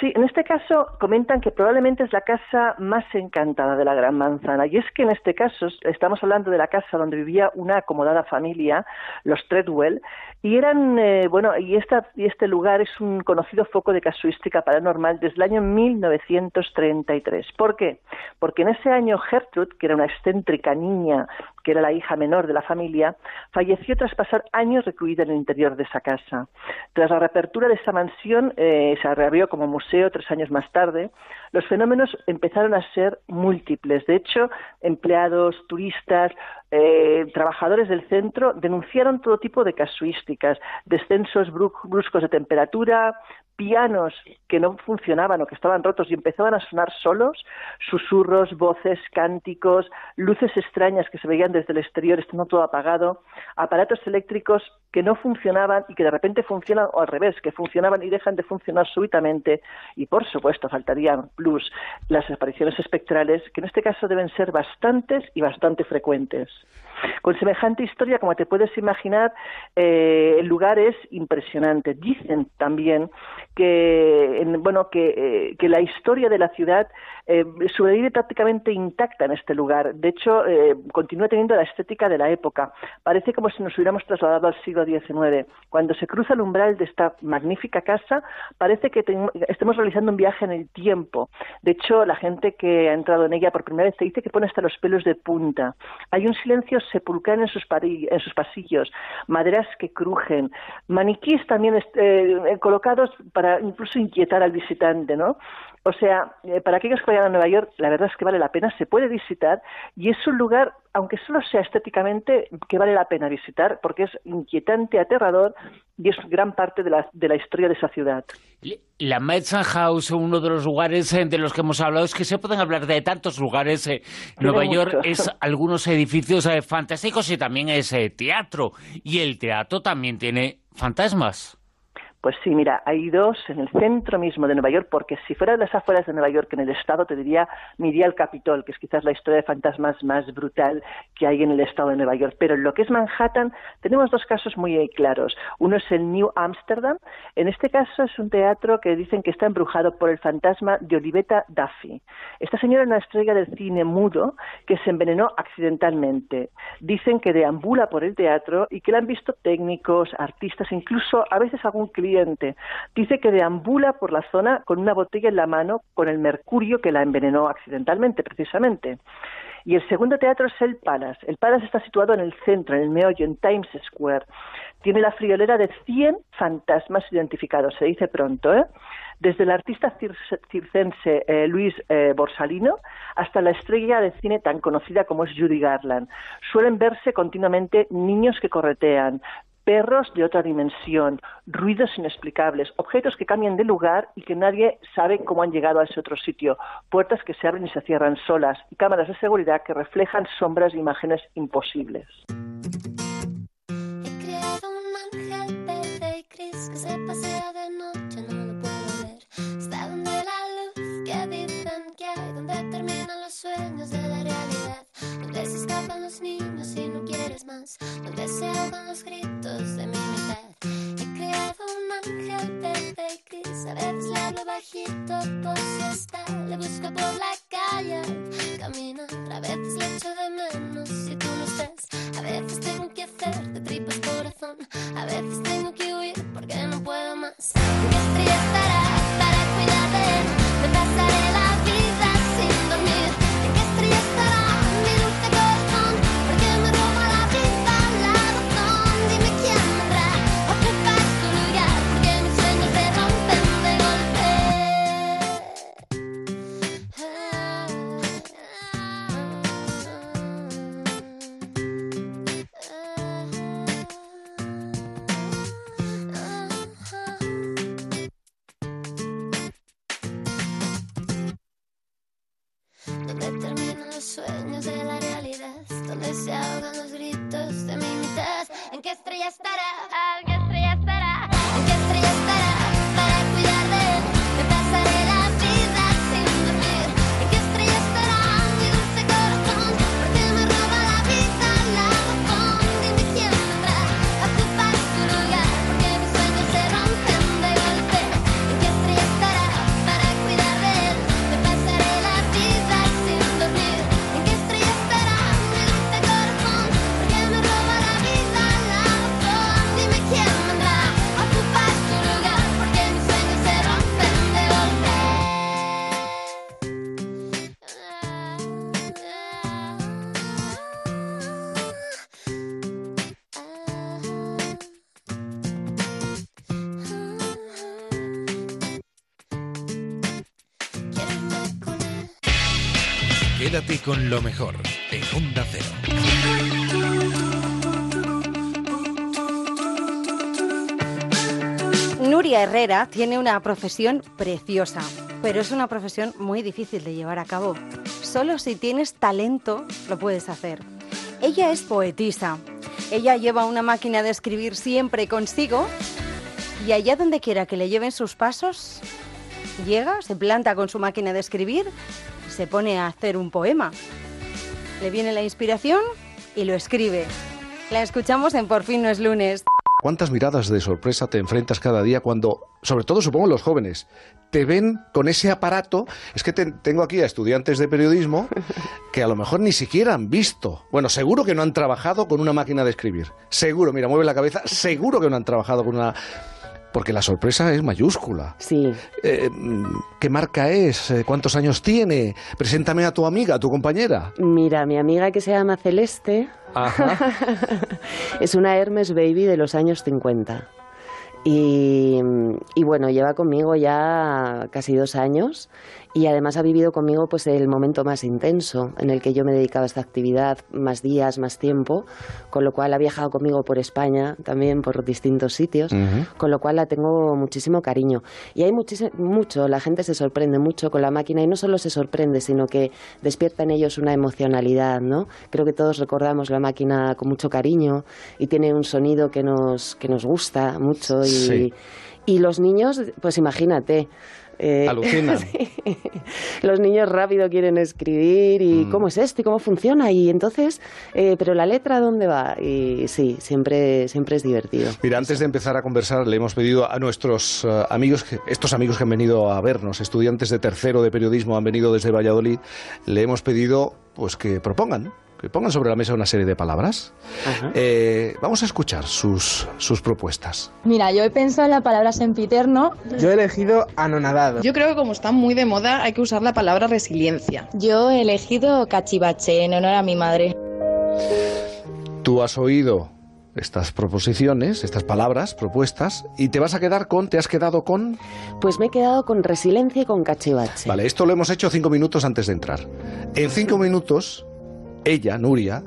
Sí, en este caso comentan que probablemente es la casa más encantada de la Gran Manzana. Y es que en este caso estamos hablando de la casa donde vivía una acomodada familia, los Treadwell, y eran, eh, bueno, y, esta, y este lugar es un conocido foco de casuística paranormal desde el año 1933. ¿Por qué? Porque en ese año Gertrude, que era una excéntrica niña, que era la hija menor de la familia, falleció tras pasar años recluida en el interior de esa casa. Tras la reapertura de esa mansión, eh, se reabrió como museo tres años más tarde, los fenómenos empezaron a ser múltiples. De hecho, empleados, turistas, eh, trabajadores del centro denunciaron todo tipo de casuísticas, descensos bruscos de temperatura, pianos que no funcionaban o que estaban rotos y empezaban a sonar solos, susurros, voces, cánticos, luces extrañas que se veían desde el exterior estando todo apagado, aparatos eléctricos que no funcionaban y que de repente funcionan o al revés, que funcionaban y dejan de funcionar súbitamente y por supuesto faltarían plus las apariciones espectrales que en este caso deben ser bastantes y bastante frecuentes. Con semejante historia, como te puedes imaginar, eh, el lugar es impresionante. Dicen también que, bueno, que, eh, la historia de la ciudad eh, sobrevive prácticamente intacta en este lugar. De hecho, eh, continúa teniendo la estética de la época. Parece como si nos hubiéramos trasladado al siglo XIX. Cuando se cruza el umbral de esta magnífica casa, parece que estemos realizando un viaje en el tiempo. De hecho, la gente que ha entrado en ella por primera vez te dice que pone hasta los pelos de punta. Hay un silencio sepulcral en sus, pasillos, maderas que crujen, maniquíes también eh, colocados para incluso inquietar al visitante, ¿no? O sea, eh, para aquellos que vayan a Nueva York, la verdad es que vale la pena, se puede visitar y es un lugar, aunque solo sea estéticamente, que vale la pena visitar porque es inquietante, aterrador y es gran parte de la, de la historia de esa ciudad. La Madison House, uno de los lugares eh, de los que hemos hablado, es que se pueden hablar de tantos lugares. Eh, Nueva York es algunos edificios fantásticos y también es teatro. Y el teatro también tiene fantasmas. Pues sí, mira, hay dos en el centro mismo de Nueva York, porque si fuera de las afueras de Nueva York, en el estado, te diría, me iría al Capitol, que es quizás la historia de fantasmas más brutal que hay en el estado de Nueva York. Pero en lo que es Manhattan, tenemos dos casos muy claros. Uno es el New Amsterdam. En este caso es un teatro que dicen que está embrujado por el fantasma de Olivetta Duffy. Esta señora es una estrella del cine mudo que se envenenó accidentalmente. Dicen que deambula por el teatro y que la han visto técnicos, artistas, incluso a veces algún cliente Dice que deambula por la zona con una botella en la mano con el mercurio que la envenenó accidentalmente, precisamente. Y el segundo teatro es el Palace. El Palace está situado en el centro, en el meollo, en Times Square. Tiene la friolera de 100 fantasmas identificados, se dice pronto, ¿eh? Desde el artista circense eh, Luis eh, Borsalino hasta la estrella de cine tan conocida como es Judy Garland. Suelen verse continuamente niños que corretean, perros de otra dimensión, ruidos inexplicables, objetos que cambian de lugar y que nadie sabe cómo han llegado a ese otro sitio, puertas que se abren y se cierran solas y cámaras de seguridad que reflejan sombras e imágenes imposibles. sueños con lo mejor en Onda Cero. Nuria Herrera tiene una profesión preciosa, pero es una profesión muy difícil de llevar a cabo. Solo si tienes talento lo puedes hacer. Ella es poetisa. Ella lleva una máquina de escribir siempre consigo y allá donde quiera que le lleven sus pasos, llega, se planta con su máquina de escribir, se pone a hacer un poema. Le viene la inspiración y lo escribe. La escuchamos en Por fin no es lunes. ¿Cuántas miradas de sorpresa te enfrentas cada día cuando, sobre todo supongo los jóvenes, te ven con ese aparato? Es que te- tengo aquí a estudiantes de periodismo que a lo mejor ni siquiera han visto. Bueno, seguro que no han trabajado con una máquina de escribir. Seguro, mira, mueve la cabeza, seguro que no han trabajado con una... Porque la sorpresa es mayúscula. Sí. Eh, ¿Qué marca es? Eh, ¿Cuántos años tiene? Preséntame a tu amiga, a tu compañera. Mira, mi amiga que se llama Celeste es una Hermes Baby de los años 50. Y, y bueno, lleva conmigo ya casi dos años y además ha vivido conmigo pues el momento más intenso en el que yo me dedicaba a esta actividad, más días, más tiempo, con lo cual ha viajado conmigo por España, también por distintos sitios, con lo cual la tengo muchísimo cariño. Y hay mucho, la gente se sorprende mucho con la máquina y no solo se sorprende, sino que despierta en ellos una emocionalidad, ¿no? Creo que todos recordamos la máquina con mucho cariño y tiene un sonido que nos, que nos gusta mucho y, Sí. Y los niños, pues imagínate. eh, Alucinan. Los niños rápido quieren escribir y Mm. cómo es esto y cómo funciona y entonces, eh, pero la letra dónde va y sí, siempre, siempre es divertido. Mira, antes de empezar a conversar, le hemos pedido a nuestros eh, amigos, estos amigos que han venido a vernos, estudiantes de tercero de periodismo, han venido desde Valladolid, le hemos pedido pues que propongan, que pongan sobre la mesa una serie de palabras. Eh, vamos a escuchar sus, sus propuestas. Mira, yo he pensado en la palabra sempiterno. Yo he elegido anonadado. Yo creo que como está muy de moda hay que usar la palabra resiliencia. Yo he elegido cachivache en honor a mi madre. Tú has oído estas proposiciones, estas palabras propuestas, y te vas a quedar con, te has quedado con... Pues me he quedado con resiliencia y con cachivache. Vale, esto lo hemos hecho cinco minutos antes de entrar. En cinco minutos, ella, Nuria,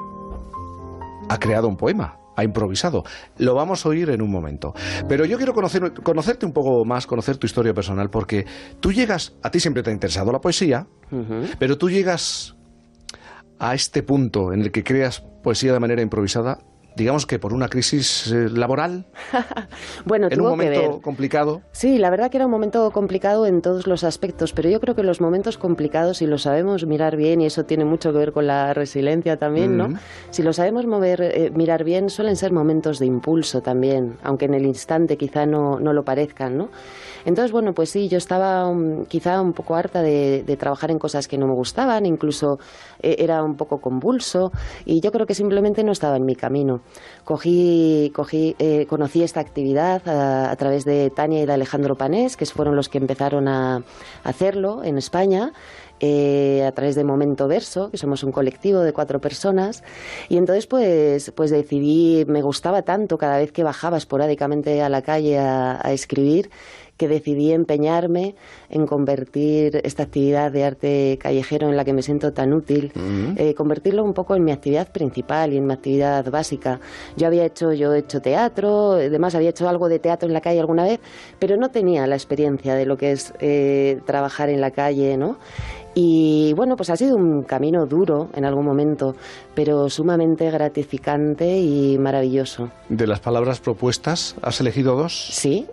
ha creado un poema, ha improvisado. Lo vamos a oír en un momento. Pero yo quiero conocer, conocerte un poco más, conocer tu historia personal, porque tú llegas, a ti siempre te ha interesado la poesía, pero tú llegas a este punto en el que creas poesía de manera improvisada, digamos que por una crisis eh, laboral, Bueno, en un tuvo que momento ver. complicado. Sí, la verdad que era un momento complicado en todos los aspectos, pero yo creo que los momentos complicados, si lo sabemos mirar bien, y eso tiene mucho que ver con la resiliencia también, ¿no? Mm. Si lo sabemos mover, eh, mirar bien, suelen ser momentos de impulso también, aunque en el instante quizá no, no lo parezcan, ¿no? Entonces, bueno, pues sí, yo estaba um, quizá un poco harta de, trabajar en cosas que no me gustaban, incluso eh, era un poco convulso, y yo creo que simplemente no estaba en mi camino. Cogí, cogí, eh, conocí esta actividad a, través de Tania y de Alejandro Panés, que fueron los que empezaron a hacerlo en España. eh, a través de Momento Verso, que somos un colectivo de cuatro personas, y entonces pues, pues decidí, me gustaba tanto cada vez que bajaba esporádicamente a la calle a escribir, que decidí empeñarme en convertir esta actividad de arte callejero en la que me siento tan útil, eh, convertirlo un poco en mi actividad principal y en mi actividad básica. Yo había hecho, yo he hecho teatro, además había hecho algo de teatro en la calle alguna vez, pero no tenía la experiencia de lo que es eh, trabajar en la calle, ¿no? Y bueno, pues ha sido un camino duro en algún momento, pero sumamente gratificante y maravilloso. De las palabras propuestas, ¿has elegido dos? Sí.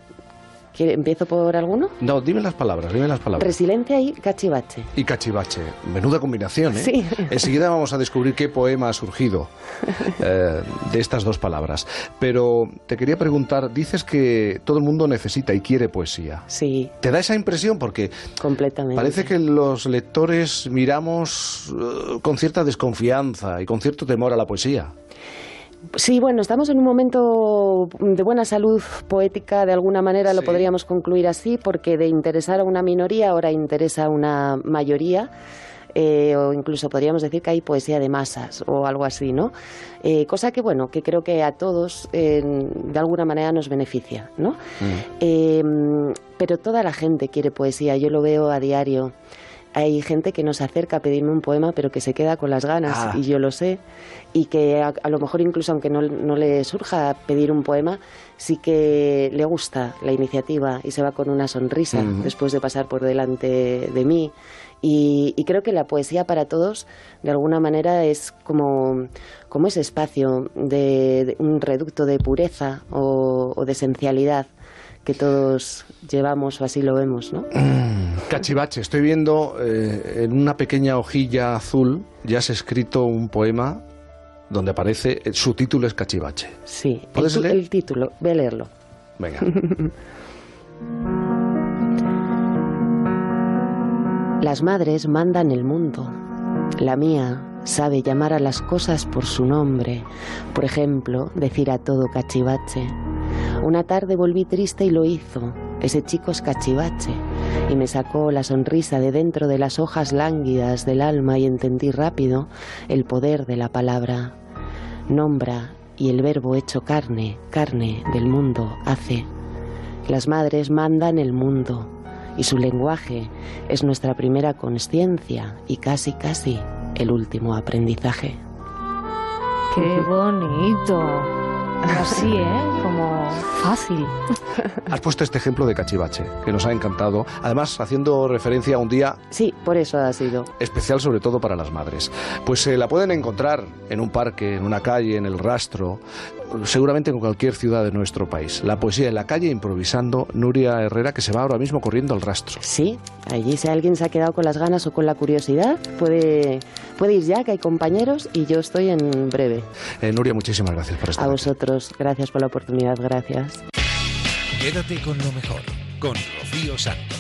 ¿Quiere- ¿Empiezo por alguno? No, dime las palabras, dime las palabras. Y cachivache. y cachivache. Menuda combinación, ¿eh? Sí. Enseguida vamos a descubrir qué poema ha surgido eh, de estas dos palabras. Pero te quería preguntar, dices que todo el mundo necesita y quiere poesía. Sí. ¿Te da esa impresión? Porque Completamente. parece que los lectores miramos eh, con cierta desconfianza y con cierto temor a la poesía. Sí, bueno, estamos en un momento de buena salud poética, de alguna manera lo podríamos concluir así, porque de interesar a una minoría ahora interesa a una mayoría. eh, o incluso podríamos decir que hay poesía de masas o algo así, ¿no? Eh, cosa que, bueno, que creo que a todos eh, de alguna manera nos beneficia, ¿no? Eh, pero toda la gente quiere poesía, yo lo veo a diario. Hay gente que nos acerca a pedirme un poema, pero que se queda con las ganas, Ah. y yo lo sé, y que a, a lo mejor incluso aunque no, no le surja pedir un poema, sí que le gusta la iniciativa y se va con una sonrisa después de pasar por delante de mí. Y, y creo que la poesía para todos, de alguna manera, es como, como ese espacio de, de un reducto de pureza o, o de esencialidad que todos llevamos o así lo vemos, ¿no? Cachivache, estoy viendo eh, en una pequeña hojilla azul, ya has escrito un poema donde aparece, eh, su título es Cachivache. Sí, el, ¿Puedes leer? el título, voy a leerlo. Venga. Las madres mandan el mundo. La mía sabe llamar a las cosas por su nombre. Por ejemplo, decir a todo cachivache. Una tarde volví triste y lo hizo. Ese chico es cachivache. Y me sacó la sonrisa de dentro de las hojas lánguidas del alma y entendí rápido el poder de la palabra. Nombra y el verbo hecho carne, carne del mundo hace. Las madres mandan el mundo y su lenguaje es nuestra primera conciencia y casi, casi el último aprendizaje. Qué bonito. Así, ¿eh? Como fácil. Has puesto este ejemplo de Cachivache, que nos ha encantado, además haciendo referencia a un día Sí, por eso ha sido. especial sobre todo para las madres. Pues se la pueden encontrar en un parque, en una calle, en el rastro, seguramente en cualquier ciudad de nuestro país. La poesía en la calle improvisando Nuria Herrera, que se va ahora mismo corriendo al rastro. Sí, allí si alguien se ha quedado con las ganas o con la curiosidad, puede, puede ir ya, que hay compañeros y yo estoy en breve. Eh, Nuria, muchísimas gracias por estar A aquí. vosotros, gracias por la oportunidad, gracias. Quédate con lo mejor, con Rocío Santos.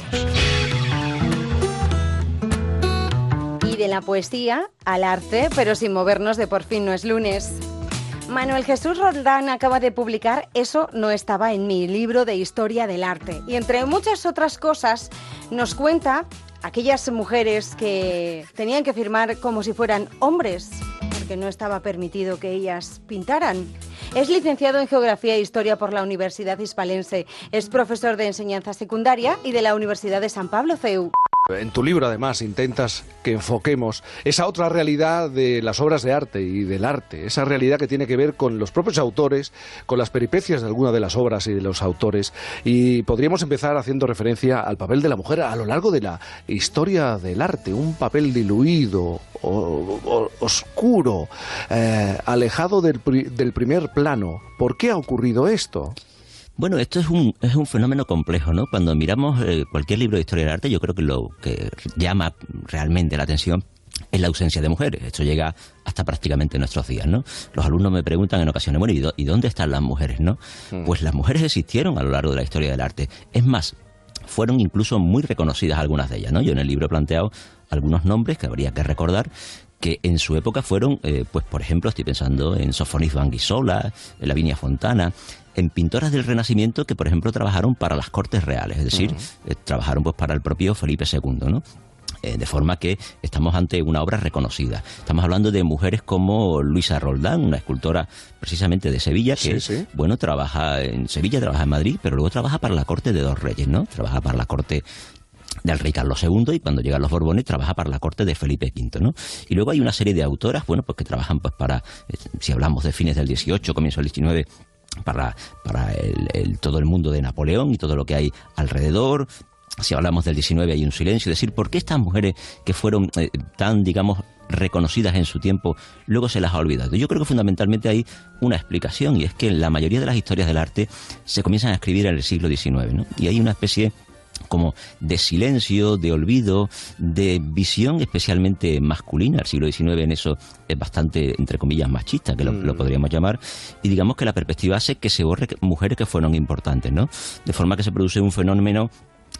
Y de la poesía al arte, pero sin movernos de por fin no es lunes. Manuel Jesús Roldán acaba de publicar Eso no estaba en mi libro de historia del arte. Y entre muchas otras cosas nos cuenta aquellas mujeres que tenían que firmar como si fueran hombres, porque no estaba permitido que ellas pintaran. Es licenciado en Geografía e Historia por la Universidad Hispalense. Es profesor de enseñanza secundaria y de la Universidad de San Pablo CEU. En tu libro, además, intentas que enfoquemos esa otra realidad de las obras de arte y del arte, esa realidad que tiene que ver con los propios autores, con las peripecias de alguna de las obras y de los autores. Y podríamos empezar haciendo referencia al papel de la mujer a lo largo de la historia del arte, un papel diluido, o- oscuro, eh, alejado del, pri- del primer plano. ¿Por qué ha ocurrido esto? Bueno, esto es un, es un fenómeno complejo, ¿no? Cuando miramos eh, cualquier libro de historia del arte, yo creo que lo que llama realmente la atención es la ausencia de mujeres. Esto llega hasta prácticamente nuestros días, ¿no? Los alumnos me preguntan en ocasiones, bueno, ¿y, dó- y dónde están las mujeres, no? Pues las mujeres existieron a lo largo de la historia del arte. Es más, fueron incluso muy reconocidas algunas de ellas, ¿no? Yo en el libro he planteado algunos nombres que habría que recordar que en su época fueron, eh, pues por ejemplo, estoy pensando en Sofonis Banguisola, en Lavinia Fontana, en pintoras del Renacimiento que, por ejemplo, trabajaron para las Cortes Reales, es decir, eh, trabajaron pues para el propio Felipe II, ¿no? Eh, de forma que estamos ante una obra reconocida. Estamos hablando de mujeres como Luisa Roldán, una escultora precisamente de Sevilla, que, bueno, trabaja en Sevilla, trabaja en Madrid, pero luego trabaja para la corte de dos reyes, ¿no? Trabaja para la corte del rey Carlos II y cuando llegan los Borbones trabaja para la corte de Felipe V, ¿no? Y luego hay una serie de autoras, bueno, pues que trabajan pues para, eh, si hablamos de fines del 18, comienzo del 19, para, para el- todo el mundo de Napoleón y todo lo que hay alrededor. Si hablamos del 19 hay un silencio, es decir, ¿por qué estas mujeres que fueron eh, tan, digamos, reconocidas en su tiempo, luego se las ha olvidado? Yo creo que fundamentalmente hay una explicación y es que la mayoría de las historias del arte se comienzan a escribir en el siglo XIX, ¿no? Y hay una especie como de silencio, de olvido, de visión especialmente masculina. El siglo XIX en eso es bastante, entre comillas, machista, que lo, lo podríamos llamar. Y digamos que la perspectiva hace que se borre mujeres que fueron importantes, ¿no? De forma que se produce un fenómeno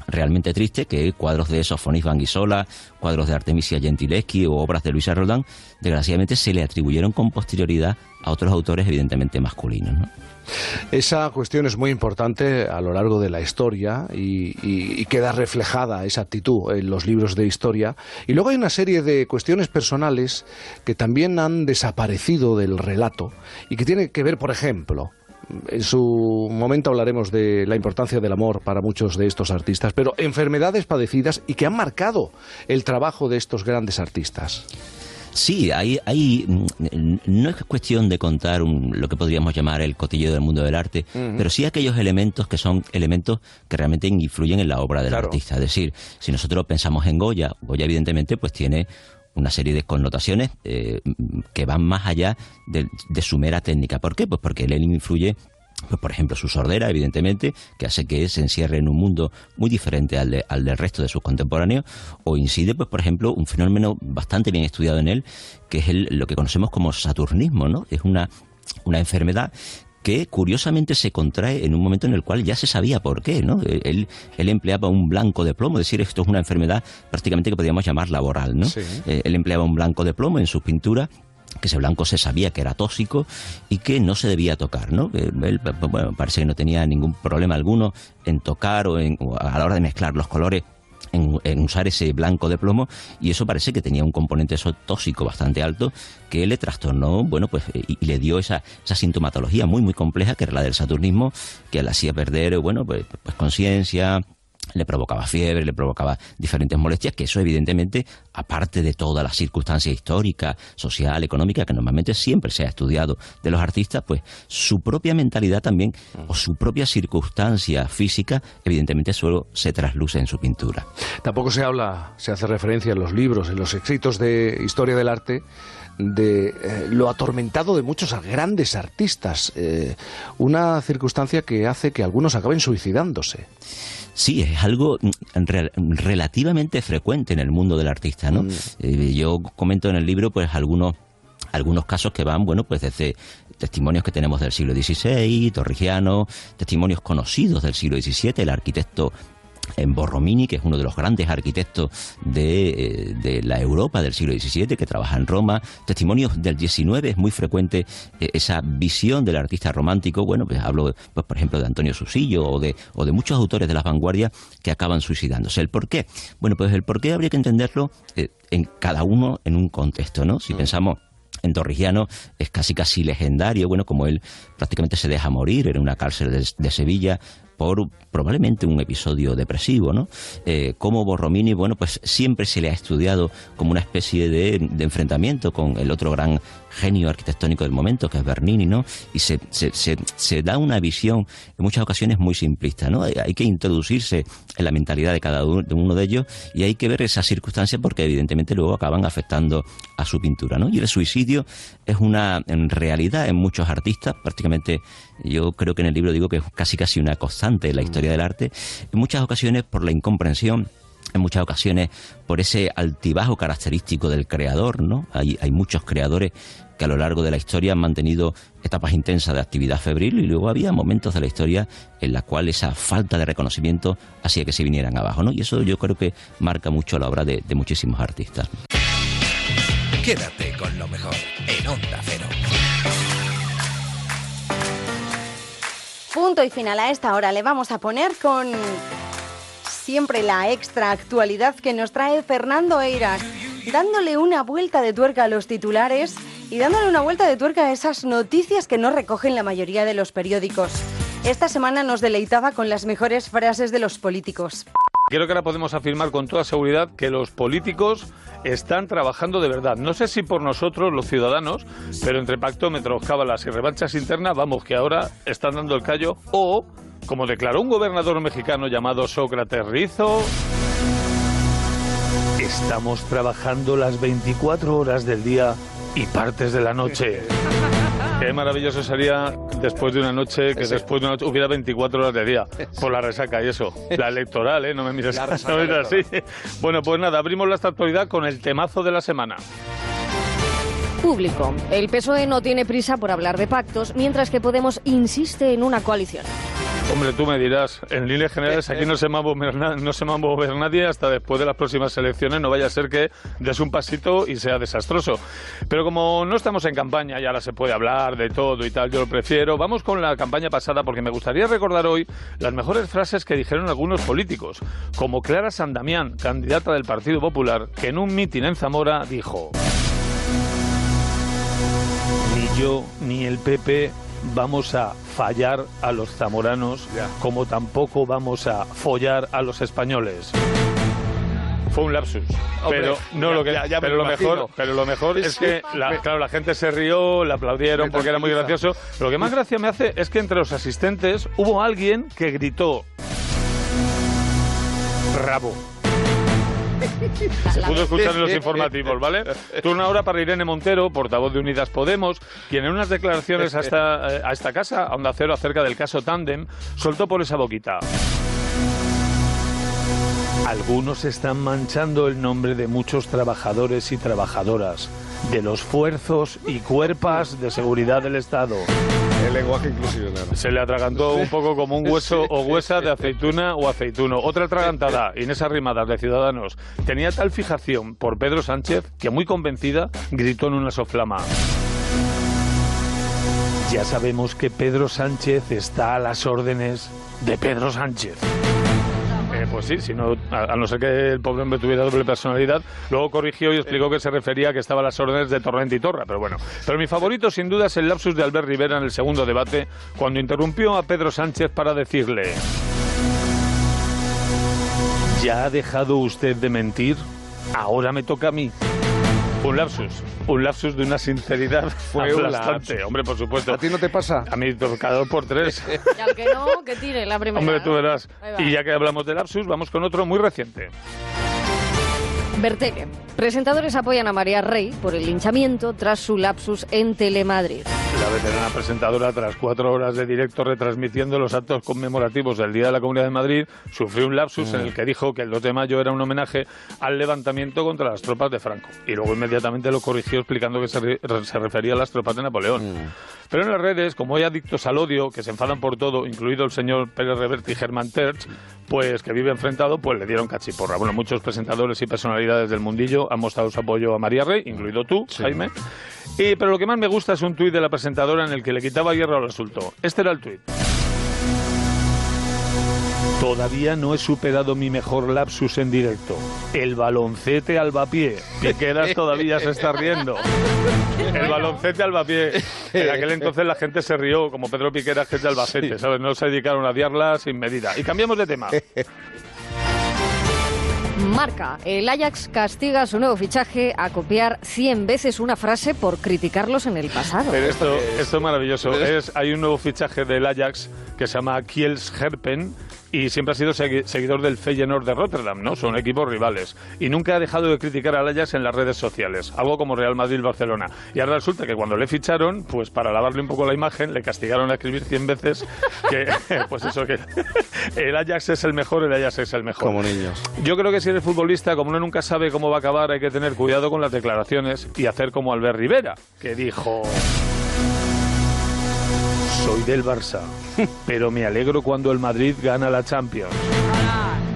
realmente triste que cuadros de Sofonis Banguisola, cuadros de Artemisia Gentileschi o obras de Luisa Roldán, desgraciadamente se le atribuyeron con posterioridad a otros autores evidentemente masculinos, ¿no? Esa cuestión es muy importante a lo largo de la historia y, y- y queda reflejada esa actitud en los libros de historia. Y luego hay una serie de cuestiones personales que también han desaparecido del relato y que tienen que ver, por ejemplo, en su momento hablaremos de la importancia del amor para muchos de estos artistas, pero enfermedades padecidas y que han marcado el trabajo de estos grandes artistas. Sí, hay, hay, mm, no es cuestión de contar lo que podríamos llamar el cotilleo del mundo del arte, pero sí aquellos elementos que son elementos que realmente influyen en la obra del artista. Es decir, si nosotros pensamos en Goya, Goya evidentemente pues tiene una serie de connotaciones eh, que van más allá de, su mera técnica. ¿Por qué? Pues porque él influye pues, por ejemplo, su sordera, evidentemente, que hace que se encierre en un mundo muy diferente al, al del resto de sus contemporáneos, o incide, pues, por ejemplo, un fenómeno bastante bien estudiado en él, que es el, lo que conocemos como saturnismo, ¿no? Es una, una enfermedad que curiosamente se contrae en un momento en el cual ya se sabía por qué, ¿no? Él, él empleaba un blanco de plomo, es decir, esto es una enfermedad prácticamente que podríamos llamar laboral, ¿no? Eh, él empleaba un blanco de plomo en sus pinturas que ese blanco se sabía que era tóxico y que no se debía tocar, ¿no? Él, bueno, parece que no tenía ningún problema alguno en tocar o, en, a la hora de mezclar los colores en, usar ese blanco de plomo y eso parece que tenía un componente tóxico bastante alto que le trastornó, bueno, pues y, le dio esa, esa sintomatología muy muy compleja que era la del saturnismo que le hacía perder, bueno, pues, pues conciencia, le provocaba fiebre, le provocaba diferentes molestias, que eso evidentemente, aparte de toda la circunstancia histórica, social, económica, que normalmente siempre se ha estudiado de los artistas, pues su propia mentalidad también, o su propia circunstancia física, evidentemente solo se trasluce en su pintura. Tampoco se habla, se hace referencia en los libros, en los escritos de historia del arte, de eh, lo atormentado de muchos grandes artistas, eh, una circunstancia que hace que algunos acaben suicidándose. Sí, es algo mm, relativamente frecuente en el mundo del artista, ¿no? Mm. Eh, yo comento en el libro, pues, algunos algunos casos que van, bueno, pues desde testimonios que tenemos del siglo XVI, Torrigiano, testimonios conocidos del siglo XVII, el arquitecto en Borromini, que es uno de los grandes arquitectos de, eh, la Europa del siglo XVII, que trabaja en Roma. Testimonios del XIX, es muy frecuente eh, esa visión del artista romántico. Bueno, pues hablo, pues, por ejemplo, de Antonio Susillo o de, o de muchos autores de las vanguardias que acaban suicidándose. ¿El por qué? Bueno, pues el por qué habría que entenderlo eh, en cada uno en un contexto, ¿no? Si mm. pensamos en Torrigiano es casi casi legendario, bueno, como él prácticamente se deja morir en una cárcel de Sevilla por probablemente un episodio depresivo, ¿no? Eh, como Borromini, bueno, pues siempre se le ha estudiado como una especie de, enfrentamiento con el otro gran genio arquitectónico del momento, que es Bernini, ¿no? Y se, se, da una visión en muchas ocasiones muy simplista, ¿no? Hay, que introducirse en la mentalidad de cada uno de ellos y hay que ver esas circunstancias porque evidentemente luego acaban afectando a su pintura, ¿no? Y el suicidio es una en realidad en muchos artistas, prácticamente yo creo que en el libro digo que es casi casi una constante en la historia del arte, en muchas ocasiones por la incomprensión en muchas ocasiones por ese altibajo característico del creador, ¿no? Hay, hay muchos creadores que a lo largo de la historia han mantenido etapas intensas de actividad febril y luego había momentos de la historia en la cual esa falta de reconocimiento hacía que se vinieran abajo, ¿no? Y eso yo creo que marca mucho la obra de, de muchísimos artistas. Quédate con lo mejor en Onda Cero. Punto y final a esta hora le vamos a poner con siempre la extra actualidad que nos trae Fernando Eiras, dándole una vuelta de tuerca a los titulares y dándole una vuelta de tuerca a esas noticias que no recogen la mayoría de los periódicos. Esta semana nos deleitaba con las mejores frases de los políticos. Creo que ahora podemos afirmar con toda seguridad que los políticos están trabajando de verdad. No sé si por nosotros, los ciudadanos, pero entre pactómetros, cábalas y revanchas internas, vamos, que ahora están dando el callo. O, como declaró un gobernador mexicano llamado Sócrates Rizo, estamos trabajando las 24 horas del día y partes de la noche. Qué maravilloso sería después de una noche, que después de una noche hubiera 24 horas de día, por la resaca y eso. La electoral, ¿eh? No me mires, no me así. Bueno, pues nada, abrimos la actualidad con el temazo de la semana. Público. El PSOE no tiene prisa por hablar de pactos, mientras que Podemos insiste en una coalición. Hombre, tú me dirás, en líneas generales aquí no se, va va a mover nadie hasta después de las próximas elecciones, no vaya a ser que des un pasito y sea desastroso. Pero como no estamos en campaña y ahora se puede hablar de todo y tal, yo lo prefiero, vamos con la campaña pasada porque me gustaría recordar hoy las mejores frases que dijeron algunos políticos, como Clara Sandamián, candidata del Partido Popular, que en un mitin en Zamora dijo... Ni yo ni el PP vamos a fallar a los zamoranos como tampoco vamos a follar a los españoles. Fue un lapsus. Hombre, pero no ya- lo que ya- ya me pero lo mejor, pero lo mejor es que la, claro, la gente se rió, le aplaudieron porque era muy gracioso. Lo que más gracia me hace es que entre los asistentes hubo alguien que gritó Bravo. Se pudo escuchar en los informativos, ¿vale? Turno ahora para Irene Montero, portavoz de Unidas Podemos, quien en unas declaraciones a esta, eh, a esta casa, a Onda Cero, acerca del caso Tandem, soltó por esa boquita. Algunos están manchando el nombre de muchos trabajadores y trabajadoras, de los fuerzos y cuerpas de seguridad del Estado. El lenguaje inclusivo, claro. Se le atragantó un poco como un hueso o huesa de aceituna o aceituno. Otra atragantada, Inés Arrimadas, de Ciudadanos, tenía tal fijación por Pedro Sánchez que muy convencida gritó en una soflama. Ya sabemos que Pedro Sánchez está a las órdenes de Pedro Sánchez. Eh, pues sí, si no, a, a no ser que el pobre hombre tuviera doble personalidad. Luego corrigió y explicó que se refería a que estaba a las órdenes de Torrente y Torra, pero bueno. Pero mi favorito, sin duda, es el lapsus de Albert Rivera en el segundo debate, cuando interrumpió a Pedro Sánchez para decirle: ¿Ya ha dejado usted de mentir? Ahora me toca a mí. Un lapsus, un lapsus de una sinceridad Fue lapsus. Hombre, por supuesto. ¿A ti no te pasa? A mí, cada dos por tres. Y al que no, que tire la primera. Hombre, tú verás. Ahí va. Y ya que hablamos de lapsus, vamos con otro muy reciente. Bertele. Presentadores apoyan a María Rey por el linchamiento tras su lapsus en Telemadrid. La veterana presentadora, tras cuatro horas de directo retransmitiendo los actos conmemorativos del Día de la Comunidad de Madrid, sufrió un lapsus en el que dijo que el 2 de mayo era un homenaje al levantamiento contra las tropas de Franco. Y luego inmediatamente lo corrigió explicando que se, re- se refería a las tropas de Napoleón. Pero en las redes, como hay adictos al odio, que se enfadan por todo, incluido el señor Pérez Reverte y Germán Terch, pues que vive enfrentado, pues le dieron cachiporra. Bueno, muchos presentadores y personalidades del mundillo han mostrado su apoyo a María Rey, incluido tú, Jaime. Y, pero lo que más me gusta es un tuit de la presentadora en el que le quitaba hierro al asunto. Este era el tuit. Todavía no he superado mi mejor lapsus en directo. El baloncete al vapié. Piqueras todavía se está riendo. El baloncete al vapié. En aquel entonces la gente se rió, como Pedro Piqueras, que es de Albacete, ¿sabes? No se dedicaron a diarla sin medida. Y cambiamos de tema. Marca. El Ajax castiga a su nuevo fichaje a copiar 100 veces una frase por criticarlos en el pasado. Pero esto, esto es maravilloso. Es, hay un nuevo fichaje del Ajax que se llama Kiels Herpen y siempre ha sido segui- seguidor del Feyenoord de Rotterdam, ¿no? Son equipos rivales. Y nunca ha dejado de criticar al Ajax en las redes sociales, algo como Real Madrid-Barcelona. Y ahora resulta que cuando le ficharon, pues para lavarle un poco la imagen, le castigaron a escribir 100 veces que, pues eso, que el Ajax es el mejor, el Ajax es el mejor. Como niños. Yo creo que si eres futbolista, como uno nunca sabe cómo va a acabar, hay que tener cuidado con las declaraciones y hacer como Albert Rivera, que dijo... Soy del Barça, pero me alegro cuando el Madrid gana la Champions.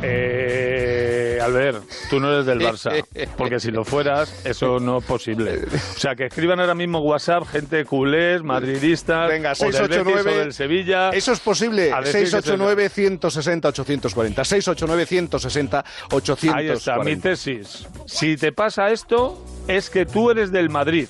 Eh, Albert, tú no eres del Barça, porque si lo fueras, eso no es posible. O sea, que escriban ahora mismo WhatsApp gente culés, madridistas, Venga, o del Betis 689. o del Sevilla. Eso es posible. A decir que 689 160 840. 689 160 840. Ahí está, mi tesis. Si te pasa esto, es que tú eres del Madrid.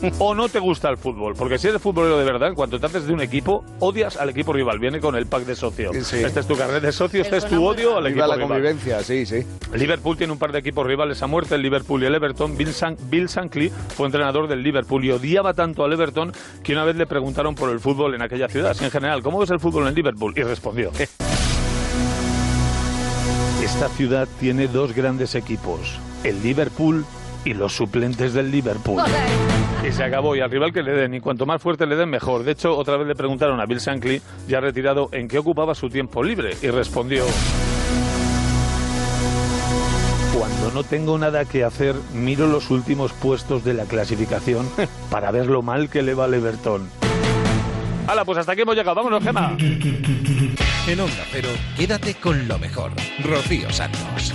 O no te gusta el fútbol, porque si eres futbolero de verdad, en cuanto te haces de un equipo, odias al equipo rival. Viene con el pack de socio. Este es tu carnet de socio, este es tu odio al Viva equipo la rival. convivencia, sí, sí. Liverpool tiene un par de equipos rivales a muerte, el Liverpool y el Everton. Bill, San- Bill Shankly fue entrenador del Liverpool y odiaba tanto al Everton que una vez le preguntaron por el fútbol en aquella ciudad. Así en general, ¿cómo ves el fútbol en Liverpool? Y respondió. Esta ciudad tiene dos grandes equipos, el Liverpool y los suplentes del Liverpool. Y se acabó, y al rival que le den, y cuanto más fuerte le den, mejor. De hecho, otra vez le preguntaron a Bill Shankly, ya retirado, en qué ocupaba su tiempo libre, y respondió... Cuando no tengo nada que hacer, miro los últimos puestos de la clasificación para ver lo mal que le va al Everton. Hala, pues hasta aquí hemos llegado. Vámonos, Gema. En Onda Cero, quédate con lo mejor. Rocío Santos.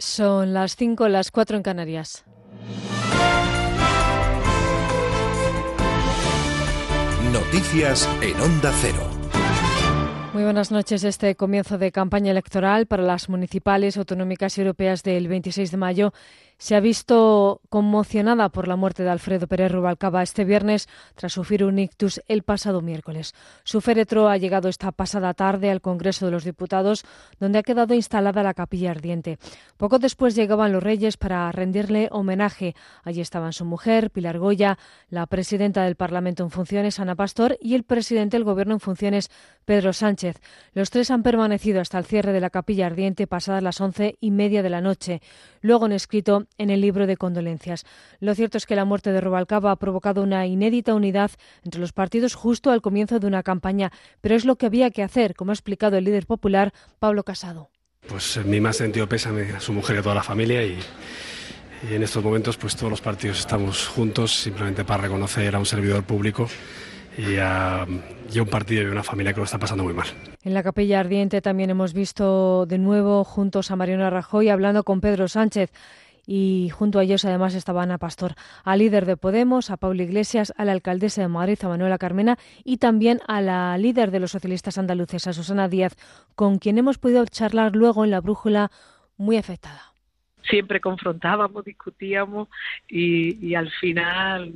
Son las 5, las 4 en Canarias. Noticias en Onda Cero. Muy buenas noches. Este comienzo de campaña electoral para las municipales, autonómicas y europeas del 26 de mayo se ha visto conmocionada por la muerte de Alfredo Pérez Rubalcaba este viernes tras sufrir un ictus el pasado miércoles. Su féretro ha llegado esta pasada tarde al Congreso de los Diputados, donde ha quedado instalada la capilla ardiente. Poco después llegaban los reyes para rendirle homenaje. Allí estaban su mujer, Pilar Goya, la presidenta del Parlamento en funciones, Ana Pastor, y el presidente del Gobierno en funciones, Pedro Sánchez. Los tres han permanecido hasta el cierre de la capilla ardiente pasadas las once y media de la noche. Luego han escrito en el libro de condolencias. Lo cierto es que la muerte de Rubalcaba ha provocado una inédita unidad entre los partidos justo al comienzo de una campaña, pero es lo que había que hacer, como ha explicado el líder popular Pablo Casado. Pues mi más sentido pésame a su mujer y a toda la familia y, y en estos momentos pues todos los partidos estamos juntos simplemente para reconocer a un servidor público y a, y a, un partido y una familia que lo está pasando muy mal. En la capilla ardiente también hemos visto de nuevo juntos a Mariano Rajoy hablando con Pedro Sánchez y junto a ellos además estaba Ana Pastor, al líder de Podemos, a Pablo Iglesias, a la alcaldesa de Madrid, a Manuela Carmena y también a la líder de los socialistas andaluces, a Susana Díaz, con quien hemos podido charlar luego en la brújula muy afectada. Siempre confrontábamos, discutíamos y, y al final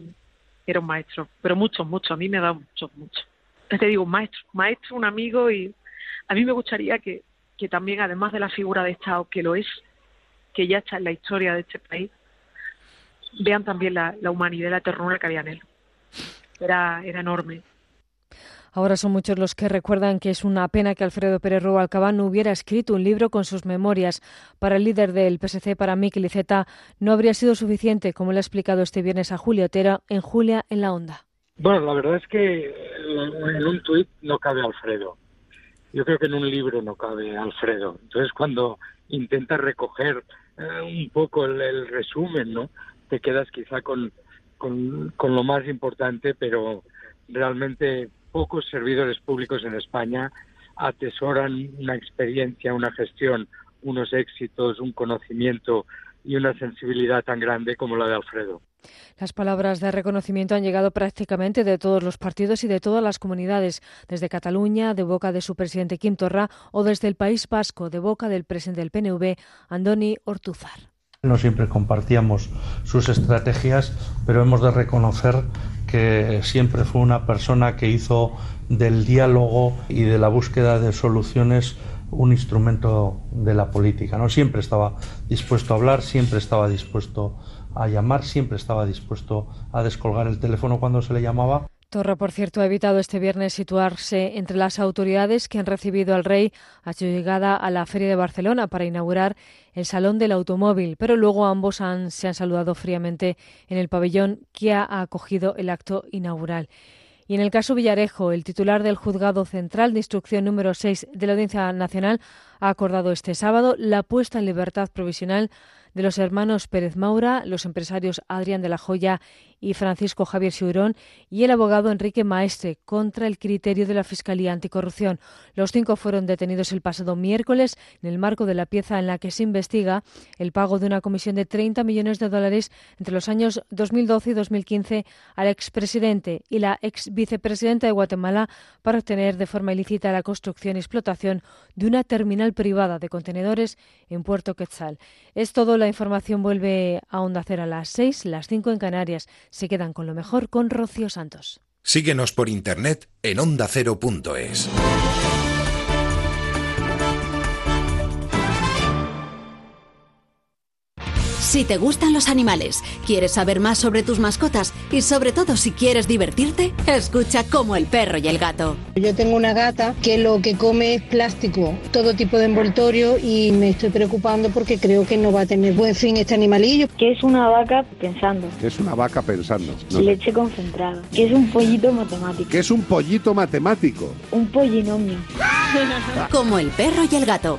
era un maestro, pero muchos, muchos, a mí me da muchos, muchos. Te digo, un maestro, maestro, un amigo y a mí me gustaría que, que también, además de la figura de Estado, que lo es, que ya está en la historia de este país, vean también la, la humanidad y la ternura que había en él. Era, era enorme. Ahora son muchos los que recuerdan que es una pena que Alfredo Pérez Rubalcaba no hubiera escrito un libro con sus memorias. Para el líder del PSC, para Miquel Iceta, no habría sido suficiente, como le ha explicado este viernes a Julia Otero en Julia en la Onda. Bueno, la verdad es que en un tuit no cabe Alfredo. Yo creo que en un libro no cabe Alfredo. Entonces, cuando intentas recoger eh, un poco el, el, resumen, ¿no? Te quedas quizá con, con, con lo más importante, pero realmente pocos servidores públicos en España atesoran una experiencia, una gestión, unos éxitos, un conocimiento y una sensibilidad tan grande como la de Alfredo. Las palabras de reconocimiento han llegado prácticamente de todos los partidos y de todas las comunidades, desde Cataluña, de boca de su presidente Quim Torra, o desde el País Vasco, de boca del presidente del PNV, Andoni Ortuzar. No siempre compartíamos sus estrategias, pero hemos de reconocer que siempre fue una persona que hizo del diálogo y de la búsqueda de soluciones un instrumento de la política. No siempre estaba dispuesto a hablar, siempre estaba dispuesto a llamar, siempre estaba dispuesto a descolgar el teléfono cuando se le llamaba. Torra, por cierto, ha evitado este viernes situarse entre las autoridades que han recibido al rey a su llegada a la Feria de Barcelona para inaugurar el Salón del Automóvil, pero luego ambos han, se han saludado fríamente en el pabellón que ha acogido el acto inaugural. Y en el caso Villarejo, el titular del Juzgado Central de Instrucción número 6 de la Audiencia Nacional ha acordado este sábado la puesta en libertad provisional de los hermanos Pérez Maura, los empresarios Adrián de la Joya y Francisco Javier Siurón y el abogado Enrique Maestre contra el criterio de la Fiscalía Anticorrupción. Los cinco fueron detenidos el pasado miércoles en el marco de la pieza en la que se investiga el pago de una comisión de 30 millones de dólares entre los años 2012 y 2015 al expresidente y la ex vicepresidenta de Guatemala para obtener de forma ilícita la construcción y explotación de una terminal privada de contenedores en Puerto Quetzal. Es todo. La información vuelve a Onda Cero a las 6, las 5 en Canarias. Se quedan con lo mejor con Rocío Santos. Síguenos por internet en ondacero.es. Si te gustan los animales, quieres saber más sobre tus mascotas y sobre todo si quieres divertirte, escucha como el perro y el gato. Yo tengo una gata que lo que come es plástico, todo tipo de envoltorio y me estoy preocupando porque creo que no va a tener buen fin este animalillo. ¿Qué es una vaca pensando? ¿Qué es una vaca pensando? No sé. Leche concentrada. ¿Qué es un pollito matemático? ¿Qué es un pollito matemático? Un pollinomio. Como el perro y el gato,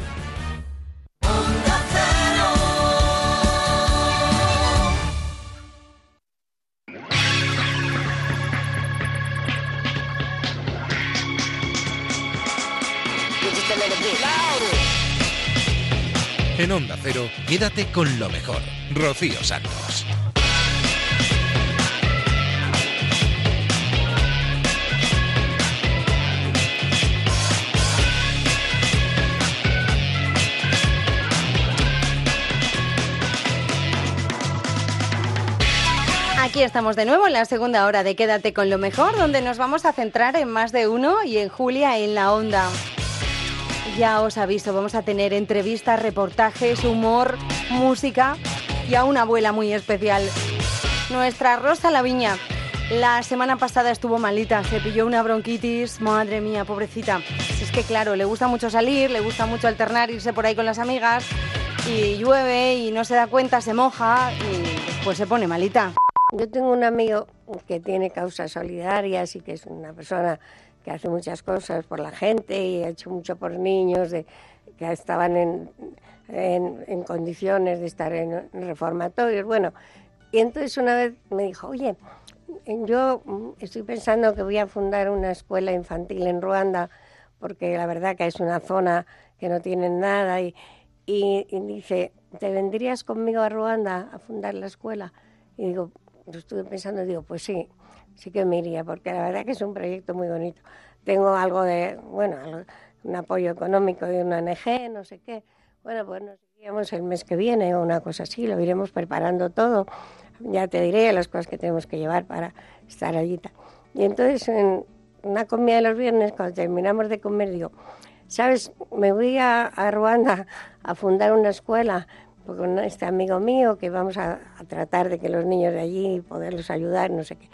En Onda Cero, quédate con lo mejor. Rocío Santos. Aquí estamos de nuevo en la segunda hora de Quédate con lo mejor, donde nos vamos a centrar en más de uno y en Julia en la onda. Ya os aviso, vamos a tener entrevistas, reportajes, humor, música y a una abuela muy especial. Nuestra Rosa Laviña. La semana pasada estuvo malita, se pilló una bronquitis, madre mía, pobrecita. Es que claro, le gusta mucho salir, le gusta mucho alternar, irse por ahí con las amigas y llueve y no se da cuenta, se moja y después se pone malita. Yo tengo un amigo que tiene causas solidarias y que es una persona que hace muchas cosas por la gente y ha hecho mucho por niños de, que estaban en, en, en condiciones de estar en reformatorios. Bueno, y entonces una vez me dijo, oye, yo estoy pensando que voy a fundar una escuela infantil en Ruanda porque la verdad que es una zona que no tienen nada y, y, y dice, ¿te vendrías conmigo a Ruanda a fundar la escuela? Y digo, lo estuve pensando digo, pues sí, sí que me iría, porque la verdad que es un proyecto muy bonito. Tengo algo de, bueno, un apoyo económico de una ONG, no sé qué. Bueno, pues nos iríamos el mes que viene o una cosa así, lo iremos preparando todo. Ya te diré las cosas que tenemos que llevar para estar allí. Y entonces, en una comida de los viernes, cuando terminamos de comer, digo, ¿sabes? Me voy a, Ruanda a fundar una escuela con este amigo mío que vamos a tratar de que los niños de allí poderlos ayudar, no sé qué.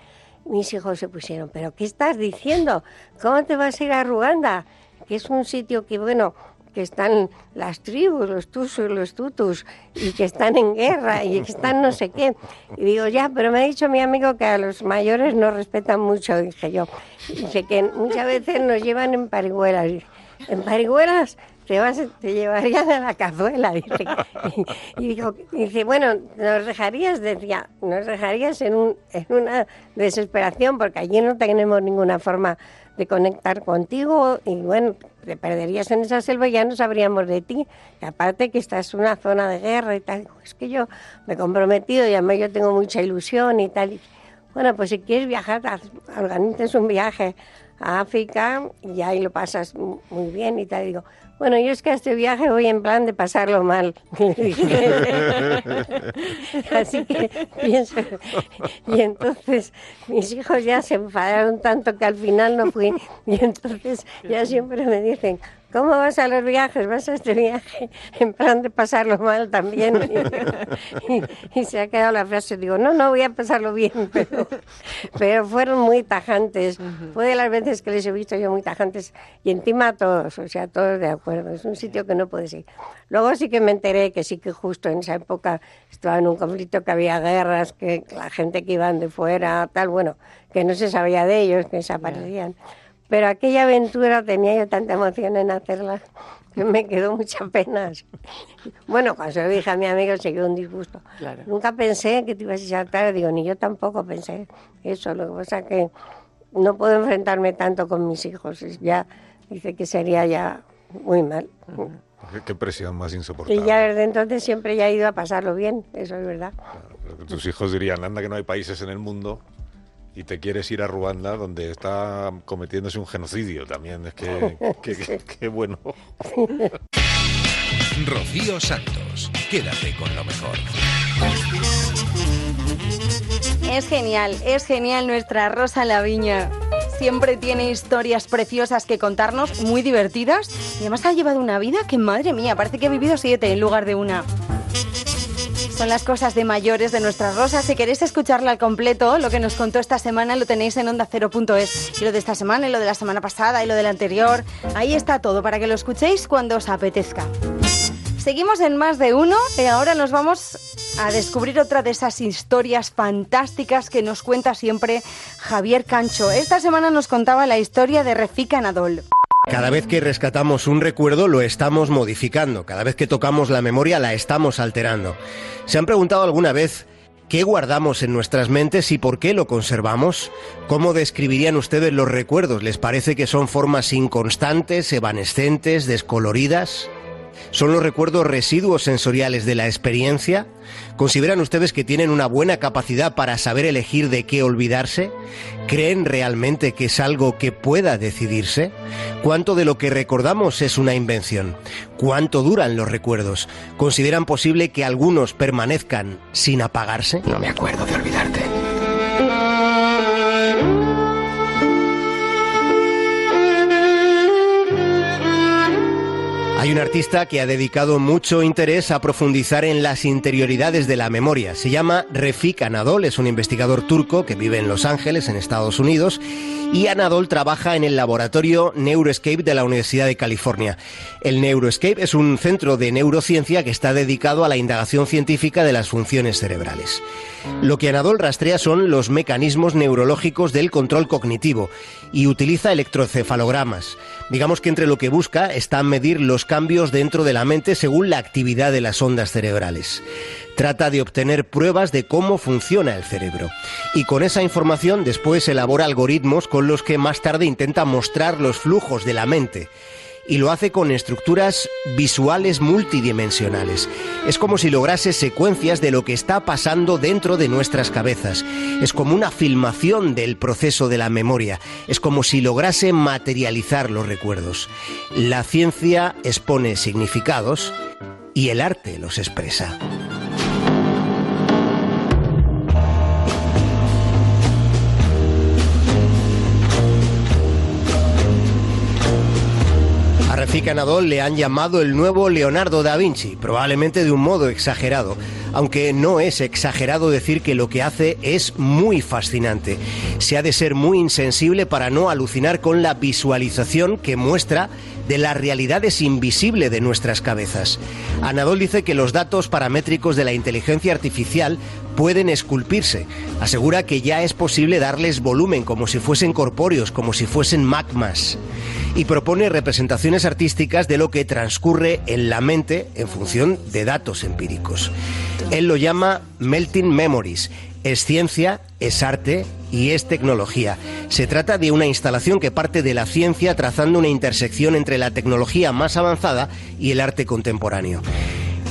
Mis hijos se pusieron, ¿pero qué estás diciendo? ¿Cómo te vas a ir a Ruanda? Que es un sitio que, bueno, que están las tribus, los tusus, los tutus, y que están en guerra, y que están no sé qué. Y digo, ya, pero me ha dicho mi amigo que a los mayores no respetan mucho, dije yo. Dice que muchas veces nos llevan en parihuelas. ¿En parihuelas? Te, vas, te llevarían a la cazuela, dice. Y, y dice, bueno, nos dejarías, decía, nos dejarías en, un, en una desesperación, porque allí no tenemos ninguna forma de conectar contigo y bueno, te perderías en esa selva y ya no sabríamos de ti. Y aparte que esta es una zona de guerra y tal, es que yo me he comprometido y además yo tengo mucha ilusión y tal. Y, bueno, pues si quieres viajar, organizas un viaje a África y ahí lo pasas mu- muy bien y tal. Y digo, bueno, yo es que a este viaje voy en plan de pasarlo mal. Así que pienso. Y entonces mis hijos ya se enfadaron tanto que al final no fui. Y entonces ya siempre me dicen, ¿cómo vas a los viajes? ¿Vas a este viaje en plan de pasarlo mal también? Y, y se ha quedado la frase. Digo, no, no, voy a pasarlo bien. Pero, pero fueron muy tajantes. Fue de las veces que les he visto yo muy tajantes. Y encima todos, o sea, todos de acuerdo. Es un sitio que no puedes ir. Luego sí que me enteré que sí que justo en esa época estaba en un conflicto, que había guerras, que la gente que iban de fuera, tal, bueno, que no se sabía de ellos, que desaparecían. Pero aquella aventura tenía yo tanta emoción en hacerla que me quedó mucha pena. Bueno, cuando se lo dije a mi amigo se quedó un disgusto. Claro. Nunca pensé que te ibas a saltar, digo, ni yo tampoco pensé eso. Lo que pasa que no puedo enfrentarme tanto con mis hijos. es Ya dice que sería ya muy mal. Qué, qué presión más Y insoportable. ya desde entonces siempre ya he ido a pasarlo bien, eso es verdad. Pero que Tus hijos dirían, anda que no hay países en el mundo y te quieres ir a Ruanda donde está cometiéndose un genocidio también. Es que, que- que- que bueno. Rocío Santos. Quédate con lo mejor. Es genial, es genial nuestra Rosa Laviña. Siempre tiene historias preciosas que contarnos, muy divertidas. Y además ha llevado una vida que, madre mía, parece que ha vivido siete en lugar de una. Son las cosas de mayores de nuestra Rosa. Si queréis escucharla al completo, lo que nos contó esta semana lo tenéis en onda0.es. Y lo de esta semana, y lo de la semana pasada, y lo de la anterior. Ahí está todo para que lo escuchéis cuando os apetezca. Seguimos en más de uno y ahora nos vamos a descubrir otra de esas historias fantásticas que nos cuenta siempre Javier Cancho. Esta semana nos contaba la historia de Refika Nadol. Cada vez que rescatamos un recuerdo lo estamos modificando, cada vez que tocamos la memoria la estamos alterando. ¿Se han preguntado alguna vez qué guardamos en nuestras mentes y por qué lo conservamos? ¿Cómo describirían ustedes los recuerdos? ¿Les parece que son formas inconstantes, evanescentes, descoloridas? ¿Son los recuerdos residuos sensoriales de la experiencia? ¿Consideran ustedes que tienen una buena capacidad para saber elegir de qué olvidarse? ¿Creen realmente que es algo que pueda decidirse? ¿Cuánto de lo que recordamos es una invención? ¿Cuánto duran los recuerdos? ¿Consideran posible que algunos permanezcan sin apagarse? No me acuerdo de olvidarte. Hay un artista que ha dedicado mucho interés a profundizar en las interioridades de la memoria. Se llama Refik Anadol, es un investigador turco que vive en Los Ángeles, en Estados Unidos, y Anadol trabaja en el laboratorio Neuroscape de la Universidad de California. El Neuroscape es un centro de neurociencia que está dedicado a la indagación científica de las funciones cerebrales. Lo que Anadol rastrea son los mecanismos neurológicos del control cognitivo y utiliza electrocefalogramas. Digamos que entre lo que busca está medir los cambios dentro de la mente según la actividad de las ondas cerebrales. Trata de obtener pruebas de cómo funciona el cerebro. Y con esa información después elabora algoritmos con los que más tarde intenta mostrar los flujos de la mente y lo hace con estructuras visuales multidimensionales. Es como si lograse secuencias de lo que está pasando dentro de nuestras cabezas. Es como una filmación del proceso de la memoria. Es como si lograse materializar los recuerdos. La ciencia expone significados y el arte los expresa. Anadol le han llamado el nuevo Leonardo da Vinci, probablemente de un modo exagerado, aunque no es exagerado decir que lo que hace es muy fascinante. Se ha de ser muy insensible para no alucinar con la visualización que muestra de las realidades invisibles de nuestras cabezas. Anadol dice que los datos paramétricos de la inteligencia artificial pueden esculpirse. Asegura que ya es posible darles volumen como si fuesen corpóreos, como si fuesen magmas. Y propone representaciones artísticas de lo que transcurre en la mente en función de datos empíricos. Él lo llama Melting Memories. Es ciencia, es arte y es tecnología. Se trata de una instalación que parte de la ciencia trazando una intersección entre la tecnología más avanzada y el arte contemporáneo.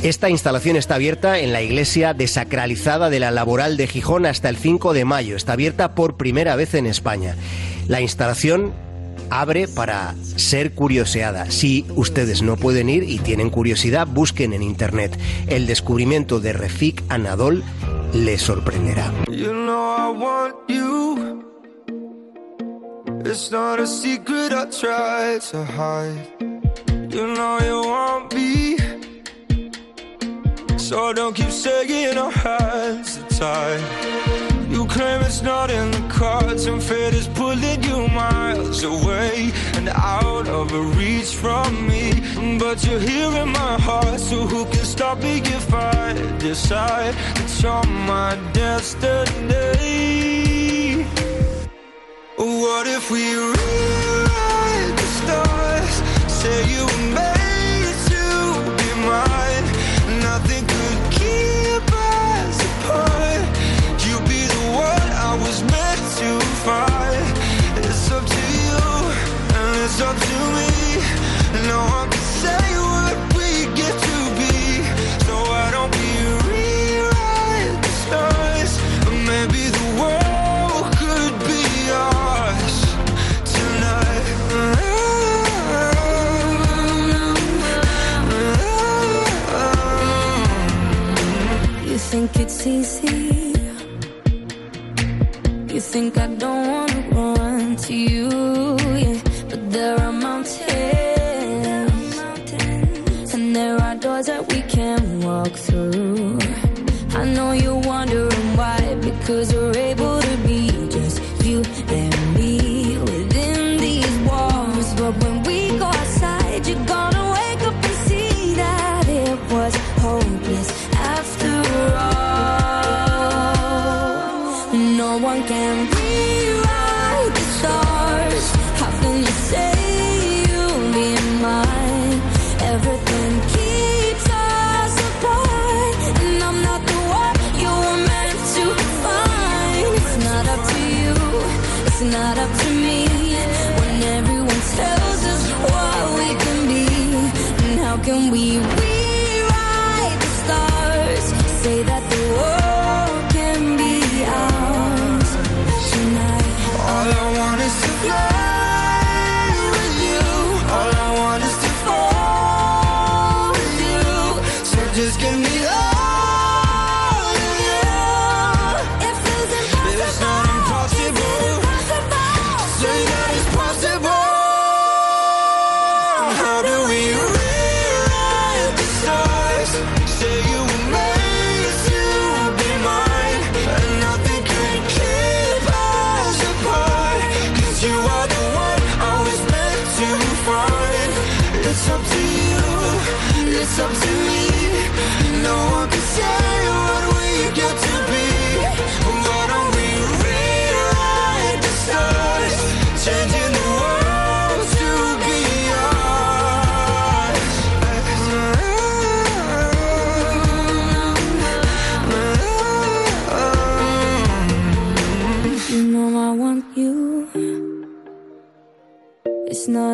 Esta instalación está abierta en la iglesia desacralizada de la Laboral de Gijón hasta el 5 de mayo. Está abierta por primera vez en España. La instalación abre para ser curioseada. Si ustedes no pueden ir y tienen curiosidad, busquen en internet. El descubrimiento de Refik Anadol les sorprenderá. You know I want me. So don't keep saying our hands. Claim it's not in the cards, and fate is pulling you miles away and out of reach from me. But you're here in my heart, so who can stop me if I decide that you're my destiny? What if we rewrite the stars? Say you were far. It's up to you, and it's up to me. No one can say what we get to be. So why don't we rewrite the stars? But Maybe the world could be ours tonight. You think it's easy Think I don't wanna run to you, yeah. But there are mountains, and there are doors that we can walk through. I know you're wondering why, because we're able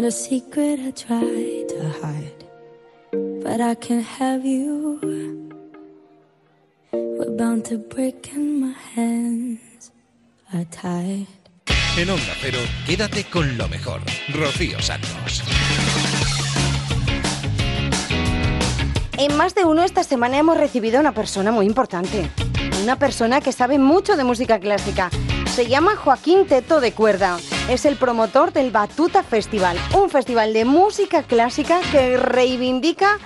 not a secret I try to hide, but I can't have you. We're bound to break and my hands are tied. En Onda Cero, quédate con lo mejor. Rocío Santos. En más de uno esta semana hemos recibido a una persona muy importante. Una persona que sabe mucho de música clásica. Se llama Joaquín Teto de Cuerda. Es el promotor del Batuta Festival, un festival de música clásica que reivindica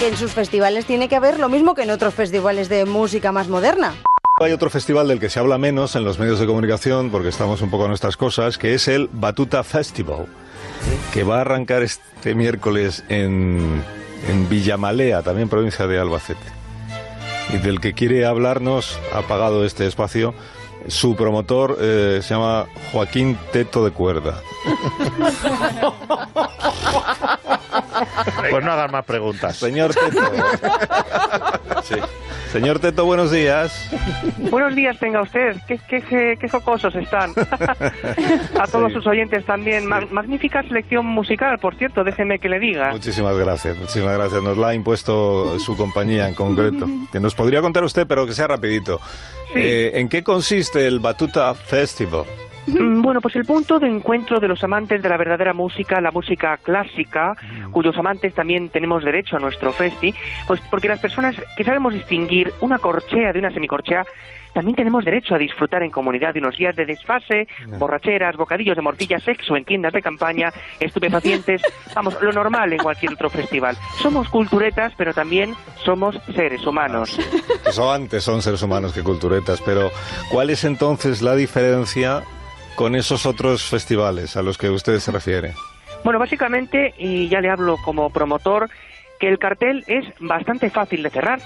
que en sus festivales tiene que haber lo mismo que en otros festivales de música más moderna. Hay otro festival del que se habla menos en los medios de comunicación porque estamos un poco en nuestras cosas, que es el Batuta Festival, que va a arrancar este miércoles en, en Villamalea, también provincia de Albacete. Y del que quiere hablarnos, ha pagado este espacio, su promotor eh, se llama Joaquín Teto de Cuerda. Pues no hagan más preguntas. Señor Teto. Sí. Señor Teto, buenos días. Buenos días tenga usted. Qué, qué, qué, qué jocosos están. A todos Sí. sus oyentes también. Ma- magnífica selección musical, por cierto, déjeme que le diga. Muchísimas gracias, muchísimas gracias. Nos la ha impuesto su compañía en concreto. Que nos podría contar usted, pero que sea rapidito. Eh, ¿En qué consiste el Batuta Festival? Mm, Bueno, pues el punto de encuentro de los amantes de la verdadera música, la música clásica, cuyos amantes también tenemos derecho a nuestro festi, pues porque las personas que sabemos distinguir una corchea de una semicorchea, también tenemos derecho a disfrutar en comunidad de unos días de desfase, borracheras, bocadillos de morcilla, sexo en tiendas de campaña, estupefacientes, vamos, lo normal en cualquier otro festival. Somos culturetas, pero también somos seres humanos. Eso antes son seres humanos que culturetas, pero ¿cuál es entonces la diferencia con esos otros festivales a los que usted se refiere? Bueno, básicamente, y ya le hablo como promotor, que el cartel es bastante fácil de cerrar.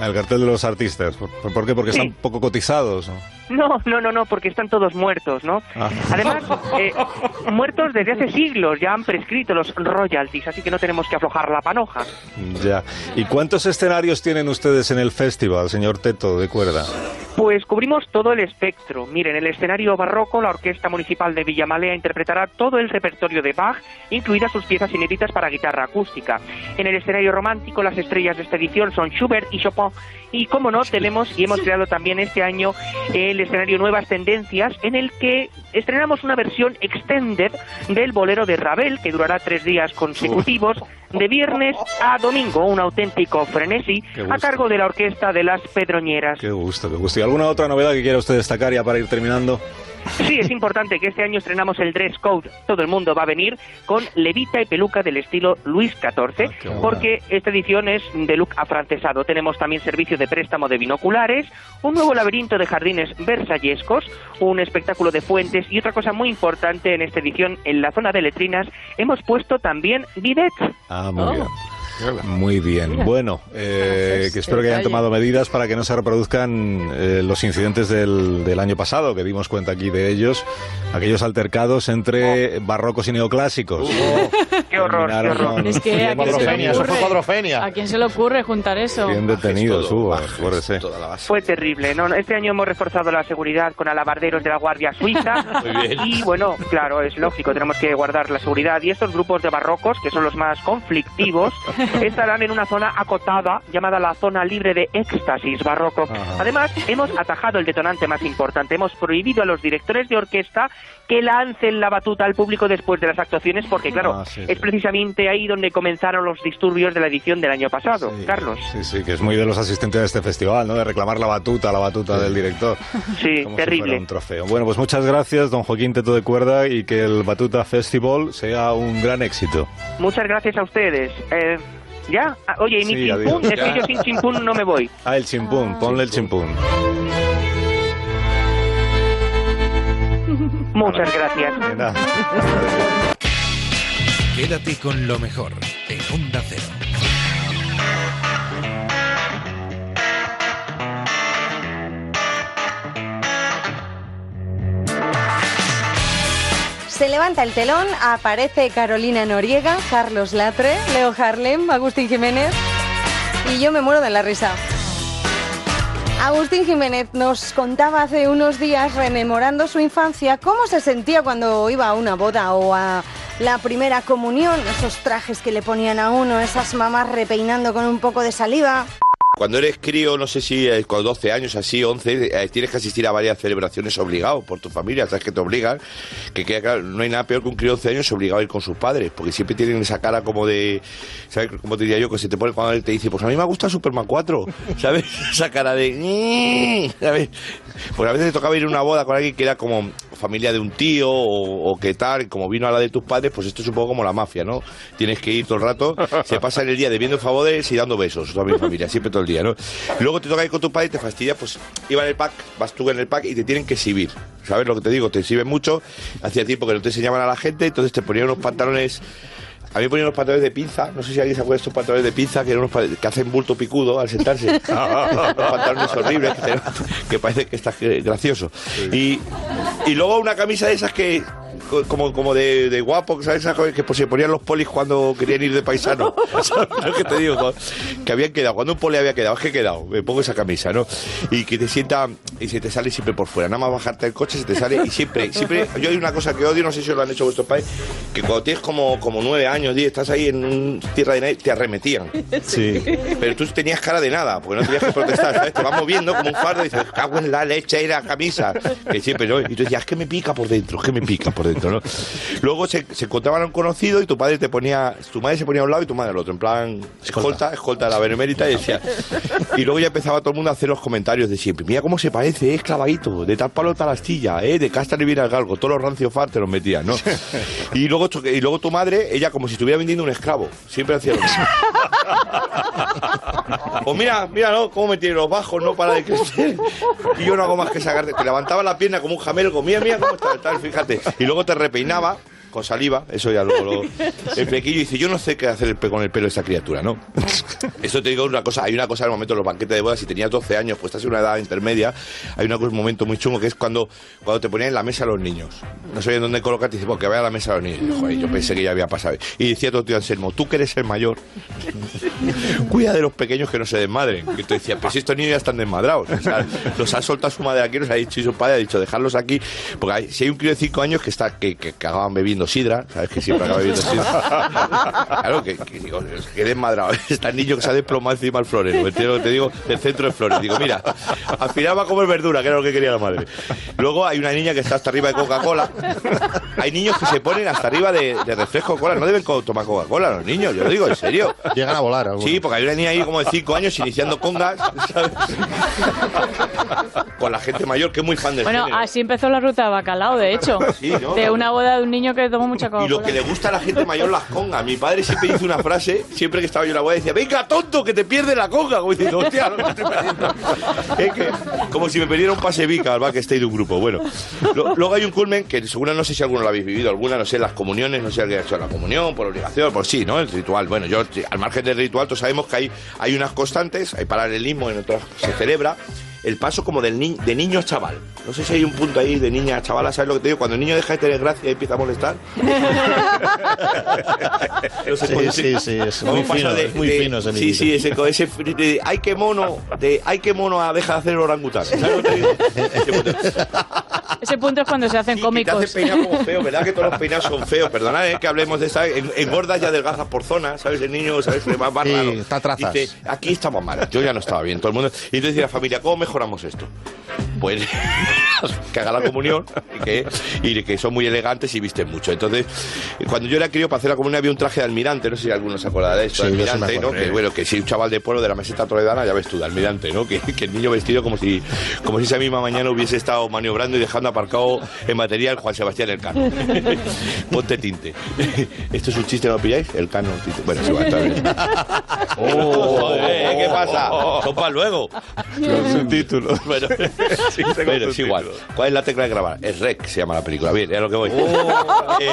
El cartel de los artistas. ¿Por, por qué? Porque Sí. están poco cotizados. ¿no? No, no, no, no, porque están todos muertos, ¿no? Ah. Además, eh, muertos desde hace siglos, ya han prescrito los royalties, así que no tenemos que aflojar la panoja. Ya. ¿Y cuántos escenarios tienen ustedes en el festival, señor Teto, de cuerda? Pues cubrimos todo el espectro. Miren, en el escenario barroco, la Orquesta Municipal de Villamalea interpretará todo el repertorio de Bach, incluidas sus piezas inéditas para guitarra acústica. En el escenario romántico, las estrellas de esta edición son Schubert y Chopin. Y como no, tenemos y hemos creado también este año el escenario Nuevas Tendencias, en el que estrenamos una versión extended del bolero de Ravel, que durará tres días consecutivos, de viernes a domingo, un auténtico frenesí, a cargo de la Orquesta de las Pedroñeras. Qué gusto, qué gusto. ¿Y alguna otra novedad que quiera usted destacar ya para ir terminando? Sí, es importante que este año estrenamos el dress code. Todo el mundo va a venir con levita y peluca del estilo Luis XIV, bueno. porque esta edición es de look afrancesado. Tenemos también servicio de préstamo de binoculares, un nuevo laberinto de jardines versallescos, un espectáculo de fuentes y otra cosa muy importante en esta edición, en la zona de letrinas, hemos puesto también bidet. Ah, muy bien. Muy bien. Bueno, eh, que espero que hayan tomado medidas para que no se reproduzcan eh, los incidentes del, del año pasado, que dimos cuenta aquí de ellos, aquellos altercados entre barrocos y neoclásicos. Qué horror, qué horror. Es que a quién se le ocurre- ¿A quién se le ocurre juntar eso? Bien detenidos, hubo. Fue terrible. ¿no? Este año hemos reforzado la seguridad con alabarderos de la Guardia Suiza. Muy bien. Y bueno, claro, es lógico, tenemos que guardar la seguridad. Y estos grupos de barrocos, que son los más conflictivos, estarán en una zona acotada llamada la zona libre de éxtasis barroco. Además, hemos atajado el detonante más importante. Hemos prohibido a los directores de orquesta que lancen la batuta al público después de las actuaciones, porque claro, Ah, sí, es precisamente ahí donde comenzaron los disturbios de la edición del año pasado. Carlos. Sí, sí, que es muy de los asistentes de este festival, ¿no? De reclamar la batuta, la batuta del director. Sí, Como terrible. un trofeo. Bueno, pues muchas gracias, don Joaquín Teto de Cuerda, y que el Batuta Festival sea un gran éxito. Muchas gracias a ustedes. Eh, ¿Ya? Ah, Oye, ¿y mi Sí, chimpún? Es que yo sin chimpún no me voy. Ah, el chimpún, ponle el chimpún. Muchas gracias. Quédate con lo mejor en Onda Cero. Se levanta el telón, aparece Carolina Noriega, Carlos Latre, Leo Harlem, Agustín Jiménez y yo me muero de la risa. Agustín Jiménez nos contaba hace unos días, rememorando su infancia, cómo se sentía cuando iba a una boda o a la primera comunión, esos trajes que le ponían a uno, esas mamás repeinando con un poco de saliva. Cuando eres crío, no sé si eh, con 12 años, así, 11, eh, tienes que asistir a varias celebraciones obligado por tu familia, sabes que te obligan, que queda claro, no hay nada peor que un crío de 11 años obligado a ir con sus padres, porque siempre tienen esa cara como de, ¿sabes? Como te diría yo, que se te pone cuando él te dice, pues a mí me gusta Superman 4, ¿sabes? Esa cara de, ¿sabes? Pues a veces te tocaba ir a una boda con alguien que era como familia de un tío o, o que tal, como vino a la de tus padres, pues esto es un poco como la mafia, ¿no? Tienes que ir todo el rato, se pasa el día debiendo favores y dando besos, toda mi familia, siempre todo el día, ¿no? Luego te toca ir con tu padre y te fastidia, pues iba en el pack, vas tú en el pack y te tienen que exhibir, ¿sabes lo que te digo? Te exhiben mucho, hacía tiempo que no te enseñaban a la gente, entonces te ponían unos pantalones... A mí me ponían unos pantalones de pinza, no sé si alguien se acuerda de estos pantalones de pinza que, eran unos que hacen bulto picudo al sentarse. unos pantalones horribles que, te- que parece que estás eh, gracioso. Y, y luego una camisa de esas que como, como de, de guapo, ¿sabes? Que pues, se ponían los polis cuando querían ir de paisano. ¿Sabes lo que te digo? Que habían quedado, cuando un poli había quedado, es que he quedado, me pongo esa camisa, ¿no? Y que te sienta y se te sale siempre por fuera. Nada más bajarte del coche se te sale y siempre, siempre, yo hay una cosa que odio, no sé si lo han hecho vuestros padres, que cuando tienes como, como nueve años, diez, estás ahí en un tierra de nadie, te arremetían. Sí. Pero tú tenías cara de nada, porque no tenías que protestar, ¿sabes? Te vas moviendo como un fardo y dices, cago en la leche y la camisa. Que siempre, ¿no? Y tú decías, es que me pica por dentro, es que me pica por dentro, ¿no? Luego se, se encontraban a un conocido y tu padre te ponía, tu madre se ponía a un lado y tu madre al otro, en plan, escolta, escolta de la benemérita y decía. Y luego ya empezaba todo el mundo a hacer los comentarios de siempre, mira cómo se parece, es clavadito, de tal palo tal astilla, ¿eh? De casta viene al galgo, todos los rancio far te los metían, ¿no? Y luego, tu- y luego tu madre, ella como si estuviera vendiendo un esclavo, siempre hacía lo mismo. Pues mira, mira, ¿no? Cómo me tiene los bajos, no para de crecer. Y yo no hago más que sacarte. Te levantaba la pierna como un jamelgo. Mira, mira cómo está, tal, fíjate. Y luego te repeinaba con saliva, eso ya luego lo... El flequillo dice, yo no sé qué hacer con el pelo de esa criatura, ¿no? Eso te digo una cosa, hay una cosa en el momento de los banquetes de bodas, si tenías 12 años, pues estás en una edad intermedia, hay una cosa- un momento muy chungo que es cuando, cuando te ponían en la mesa a los niños. No sabían dónde colocarte y dices, porque vaya a la mesa a los niños. Y, joder, yo pensé que ya había pasado. Y decía todo tío Anselmo, tú que eres el mayor, cuida de los pequeños que no se desmadren. Y tú decías, pues si estos niños ya están desmadrados. O sea, los ha soltado su madre aquí, los ha dicho y su padre ha dicho, dejarlos aquí. Porque hay- si hay un crío de 5 años que está que, que, que acaban bebiendo bebiendo sidra, ¿sabes? Que siempre acaba bebiendo sidra. claro, que, que digo, que desmadrado. Está el niño que se ha desplomado encima del florero, ¿me entiendes lo que te digo? Del centro de flores. Digo, mira, al final va a comer verdura, que era lo que quería la madre. Luego hay una niña que está hasta arriba de Coca-Cola. Hay niños que se ponen hasta arriba de, de refresco cola. No deben co- tomar Coca-Cola los niños, yo lo digo en serio. Llegan a volar. algunos. Sí, porque hay una niña ahí como de 5 años iniciando congas, ¿sabes? Con la gente mayor que es muy fan del Bueno, género. así empezó la ruta de bacalao, de hecho. Sí, ¿no? De una boda de un niño que tomó mucha Y lo que le gusta a la gente mayor las congas. Mi padre siempre dice una frase, siempre que estaba yo en la boda, decía, venga, tonto, que te pierdes la conga. Como diciendo, hostia, no me estoy perdiendo. Es que, como si me perdiera un pase Vica al backstage de un grupo. Bueno, Lo- luego hay un culmen que seguro no sé si alguno lo habéis vivido, alguna, no sé, las comuniones, no sé alguien ha hecho la comunión, por obligación, por sí, ¿no? El ritual. Bueno, yo, al margen del ritual, todos sabemos que hay, hay unas constantes, hay paralelismo, en otras se celebra. El paso como del ni- de niño a chaval. No sé si hay un punto ahí de niña a chavala, ¿sabes lo que te digo? Cuando el niño deja de tener gracia y empieza a molestar. No sé Sí, sí, sí, es ¿Cómo muy fino, es muy fino ese Sí, sí, ese, ese de, ay qué mono, de ay qué mono a deja de hacer el orangután. ¿Sabes lo que te digo? Ese punto. Ese punto es cuando se hacen Te cómicos. hace peinar como feo, ¿verdad? Que todos los peinados son feos. Perdonad, ¿eh? que hablemos de esa. En- Engordas y adelgazas por zona, ¿sabes? El niño, ¿sabes? Le va más Sí, raro. está trazas. Dice, aquí estamos mal. Yo ya no estaba bien, todo el mundo. Y entonces dice la familia, ¿cómo mejoramos esto? Pues que haga la comunión y que, y que son muy elegantes y visten mucho. Entonces, cuando yo era crío, para hacer la comunión había un traje de almirante, no sé si alguno se acordará de esto, Sí, de almirante, ¿no? Que bueno, que si un chaval de pueblo de la meseta toledana, ya ves tú, de almirante, ¿no? Que, que el niño vestido como si, como si esa misma mañana hubiese estado maniobrando y dejando aparcado en material Juan Sebastián el Cano. Ponte tinte. ¿Esto es un chiste, no lo pilláis? El Cano tinte. Bueno, sí, va, está bien. Oh, joder, ¿qué pasa? Son para luego. Con subtítulos. Bueno, sí, bueno, es igual. ¿Cuál es la tecla de grabar? Es REC, se llama la película. Bien, es lo que voy. Eh,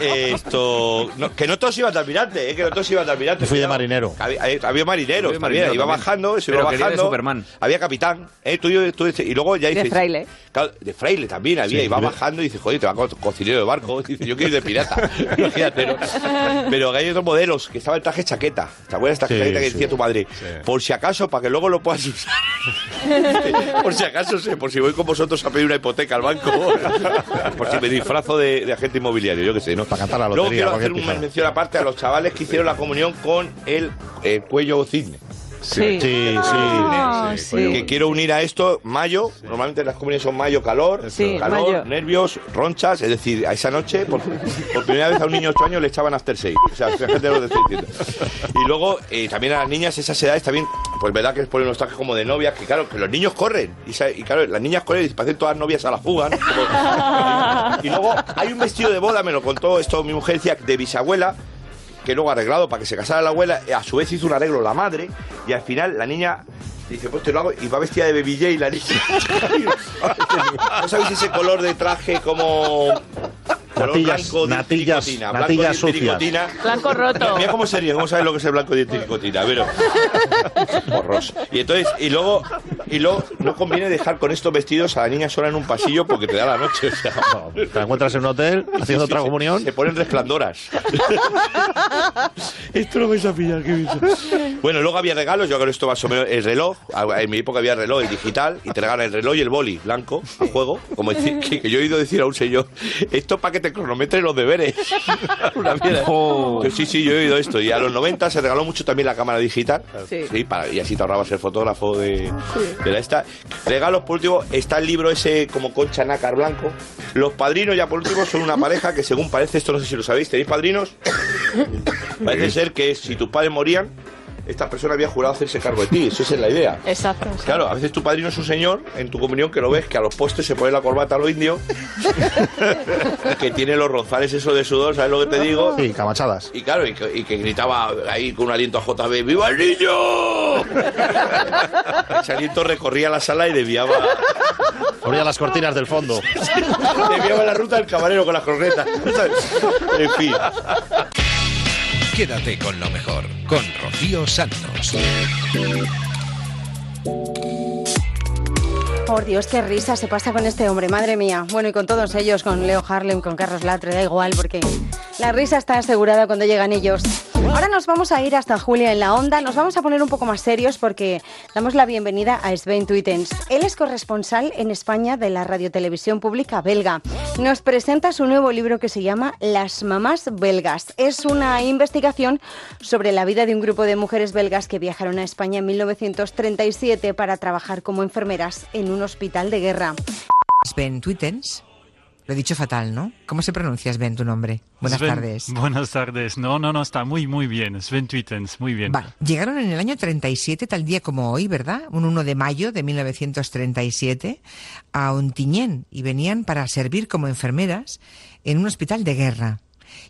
eh, esto. no, que no todos iban de almirante, eh, que no todos iban de almirante. Yo fui de marinero. Había, eh, había marineros de también, marinero iba bajando, se Pero iba de bajando. Superman. Había capitán, ¿eh? Tú, y- tú- y luego ya De dices. fraile. Claro, de fraile también había, Sí, iba de- bajando y dice, joder, te va co- cocinero de barco. Dice, yo quiero ir de pirata. Imagínate, ¿no? Pero hay otros modelos, que estaba el traje chaqueta. ¿Te acuerdas de esta Sí, chaqueta que decía tu madre? Por si acaso, para que luego lo puedas usar. por si acaso, sé, por si voy con vosotros a pedir una hipoteca al banco. por si me disfrazo de, de agente inmobiliario, yo qué sé, ¿no? Para cantar la Luego lotería, quiero cualquier hacer una mención aparte a los chavales que hicieron la comunión con el, eh, cuello cisne. Sí. Sí, Ah, sí. sí. Que quiero unir a esto mayo. Normalmente las comuniones son mayo, calor, Sí, calor, mayo. nervios, ronchas. Es decir, a esa noche, por, por primera vez a un niño de 8 años le echaban after seis. O sea, fíjate lo que estoy diciendo. Y luego, eh, también a las niñas, esas edades también, pues verdad que les ponen unos trajes como de novias, que claro, que los niños corren. Y, y claro, las niñas corren y parecen todas novias a la fuga. ¿no? Como- y luego hay un vestido de boda, me lo contó esto mi mujer, decía, de bisabuela, que luego arreglado para que se casara la abuela, a su vez hizo un arreglo la madre, y al final la niña dice, pues te lo hago, y va vestida de Baby J la niña. ¿No sabéis ese color de traje como... color Natillas, blanco de tricotina, blanco natillas tricotina? Blanco roto. Mira cómo sería, cómo sabes lo que es el blanco de tricotina, pero horroroso. Y entonces, y luego, y luego no conviene dejar con estos vestidos a la niña sola en un pasillo porque te da la noche. O sea, Te la encuentras en un hotel haciendo Sí, sí, otra se- comunión. Se ponen resplandoras. esto lo vais a pillar, qué bicho. Bueno, luego había regalos, yo creo que esto más o menos, el reloj, en mi época había reloj, el digital, y te regalan el reloj y el boli blanco a juego, como decir, que, que yo he oído decir a un señor, esto para que te cronometre los deberes. Una mierda. Yo, sí, sí, yo he oído esto. Y a los 90 se regaló mucho también la cámara digital, Sí. para, y así te ahorrabas el fotógrafo de, de la esta. Regalos, por último, está el libro ese como concha nácar blanco. Los padrinos, ya por último, son una pareja que según parece, esto no sé si lo sabéis, ¿tenéis padrinos? Parece ser que si tus padres morían, esta persona había jurado hacerse cargo de ti. Eso esa es la idea. Exacto. Claro, a veces tu padrino es un señor en tu comunión que lo ves que a los postes se pone la corbata a lo indio, que tiene los ronzales eso de sudor, ¿sabes lo que te digo? Sí, camachadas. Y claro, y que, y que gritaba ahí con un aliento a JB, ¡Viva el niño! Ese aliento recorría la sala y desviaba, Abría las cortinas del fondo. desviaba la ruta del camarero con las cornetas. En fin. Quédate con lo mejor, con Rocío Santos. Por Dios, qué risa se pasa con este hombre, madre mía. Bueno, y con todos ellos, con Leo Harlem, con Carlos Latre, da igual, porque la risa está asegurada cuando llegan ellos. Ahora nos vamos a ir hasta Julia en la onda. Nos vamos a poner un poco más serios porque damos la bienvenida a Sven Tuitens. Él es corresponsal en España de la radiotelevisión pública belga. Nos presenta su nuevo libro que se llama Las mamás belgas. Es una investigación sobre la vida de un grupo de mujeres belgas que viajaron a España en 1937 para trabajar como enfermeras en un hospital de guerra. Sven Tuitens. Lo he dicho fatal, ¿no? ¿Cómo se pronuncia, Sven, tu nombre? Buenas Sven, tardes. Buenas tardes. No, no, no, está muy, muy bien. Sven Twittens, muy bien. Vale. Llegaron en el año 37, tal día como hoy, ¿verdad? Un 1 de mayo de 1937, a Ontinyent y venían para servir como enfermeras en un hospital de guerra.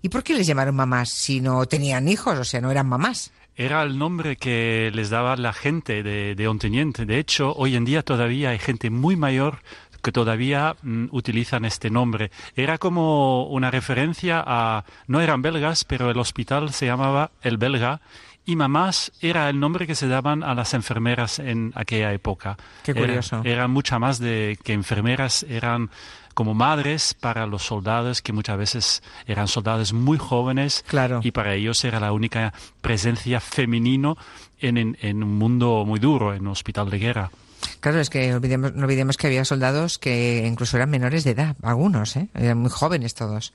¿Y por qué les llamaron mamás si no tenían hijos? O sea, no eran mamás. Era el nombre que les daba la gente de, de Ontinyent. De hecho, hoy en día todavía hay gente muy mayor que todavía mm, utilizan este nombre. Era como una referencia a, no eran belgas, pero el hospital se llamaba El Belga y mamás era el nombre que se daban a las enfermeras en aquella época. Qué curioso. Eran mucha más de que enfermeras, eran como madres para los soldados, que muchas veces eran soldados muy jóvenes Claro. y para ellos era la única presencia femenino en, en- en un mundo muy duro, en un hospital de guerra. Claro, es que olvidemos- no olvidemos que había soldados que incluso eran menores de edad, algunos, ¿eh? eran muy jóvenes todos.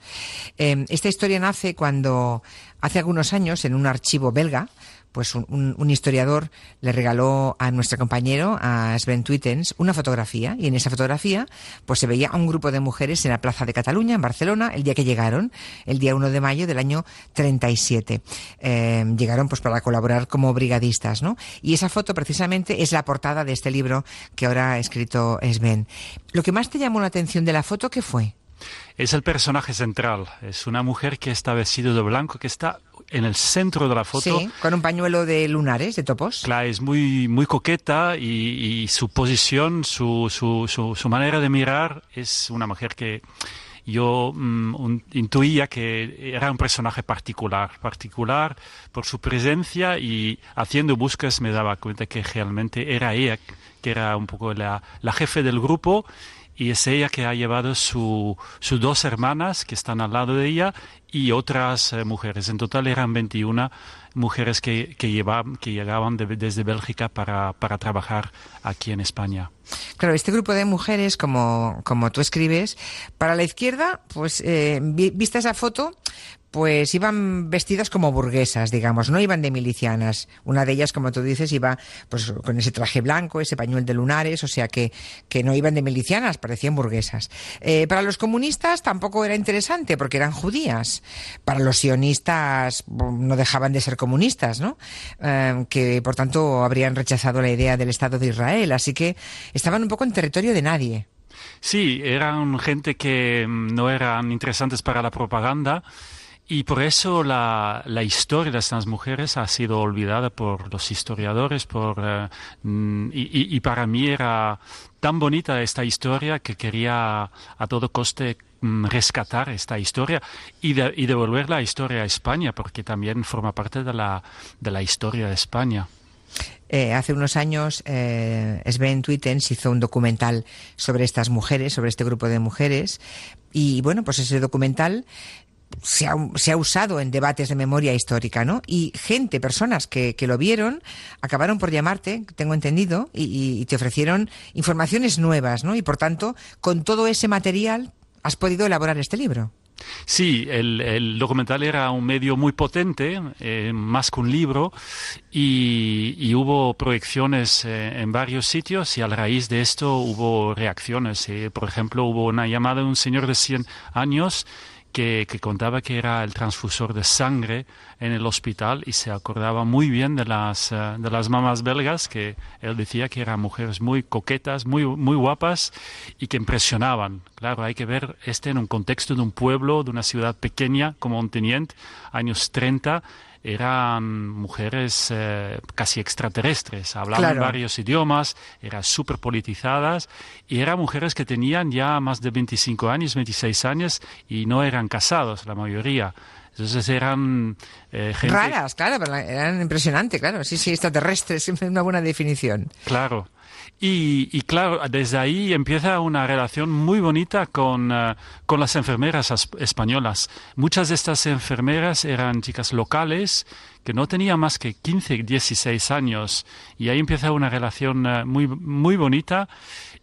Eh, esta historia nace cuando hace algunos años en un archivo belga, pues un, un- historiador le regaló a nuestro compañero, a Sven Twittens, una fotografía y en esa fotografía pues se veía a un grupo de mujeres en la Plaza de Cataluña, en Barcelona, el día que llegaron, el día 1 de mayo del año 37. Eh, llegaron pues para colaborar como brigadistas, ¿no? Y esa foto precisamente es la portada de este libro que ahora ha escrito Sven. Lo que más te llamó la atención de la foto, ¿qué fue? Es el personaje central. Es una mujer que está vestida de blanco, que está en el centro de la foto. Sí, con un pañuelo de lunares, de topos. Claro, es muy, muy coqueta y, y su posición, su, su, su, su manera de mirar es una mujer que yo mm, un- intuía que era un personaje particular, particular por su presencia y haciendo búsquedas me daba cuenta que realmente era ella, que era un poco la, la jefe del grupo y es ella que ha llevado su, sus dos hermanas que están al lado de ella y otras eh, mujeres. En total eran 21 mujeres que, que, llevaban, que llegaban de- desde Bélgica para, para trabajar aquí en España. Claro, este grupo de mujeres, como, como tú escribes, para la izquierda, pues eh, vi- vista esa foto, pues iban vestidas como burguesas, digamos, no iban de milicianas. Una de ellas, como tú dices, iba pues con ese traje blanco, ese pañuelo de lunares, o sea que, que no iban de milicianas, parecían burguesas. Eh, para los comunistas tampoco era interesante porque eran judías. Para los sionistas mm, no dejaban de ser comunistas, ¿no? Eh, que por tanto habrían rechazado la idea del Estado de Israel, así que estaban un poco en territorio de nadie. Sí, eran gente que mm, no eran interesantes para la propaganda y por eso la, la historia de estas mujeres ha sido olvidada por los historiadores por, mm, y, y- y para mí era tan bonita esta historia que quería a todo coste mm, rescatar esta historia y, de- y devolver la historia a España porque también forma parte de la, de la historia de España. Eh, hace unos años eh, Sven Twittens hizo un documental sobre estas mujeres, sobre este grupo de mujeres, y bueno, pues ese documental se ha, se ha usado en debates de memoria histórica, ¿no? Y gente, personas que, que lo vieron, acabaron por llamarte, tengo entendido, y, te ofrecieron informaciones nuevas, ¿no? Y por tanto, con todo ese material, has podido elaborar este libro. Sí, el, documental era un medio muy potente, eh, más que un libro, y, y hubo proyecciones eh, en varios sitios y a raíz de esto hubo reacciones. eh. Por ejemplo, hubo una llamada de un señor de 100 años que, contaba que era el transfusor de sangre en el hospital y se acordaba muy bien de las, eh, de las mamás belgas, que él decía que eran mujeres muy coquetas, muy, muy guapas y que impresionaban. Claro, hay que ver este en un contexto de un pueblo, de una ciudad pequeña como Ontinyent, años 30, eran mujeres eh, casi extraterrestres, hablaban Claro. varios idiomas, eran súper politizadas y eran mujeres que tenían ya más de 25 años, 26 años y no eran casados, la mayoría. Entonces eran eh, gente... Raras, claro, pero eran impresionantes, claro. Sí, sí, extraterrestres, siempre una buena definición. Claro. Y, y, claro, desde ahí empieza una relación muy bonita con, uh, con las enfermeras españolas. Muchas de estas enfermeras eran chicas locales que no tenían más que 15, 16 años. Y ahí empieza una relación uh, muy, muy bonita.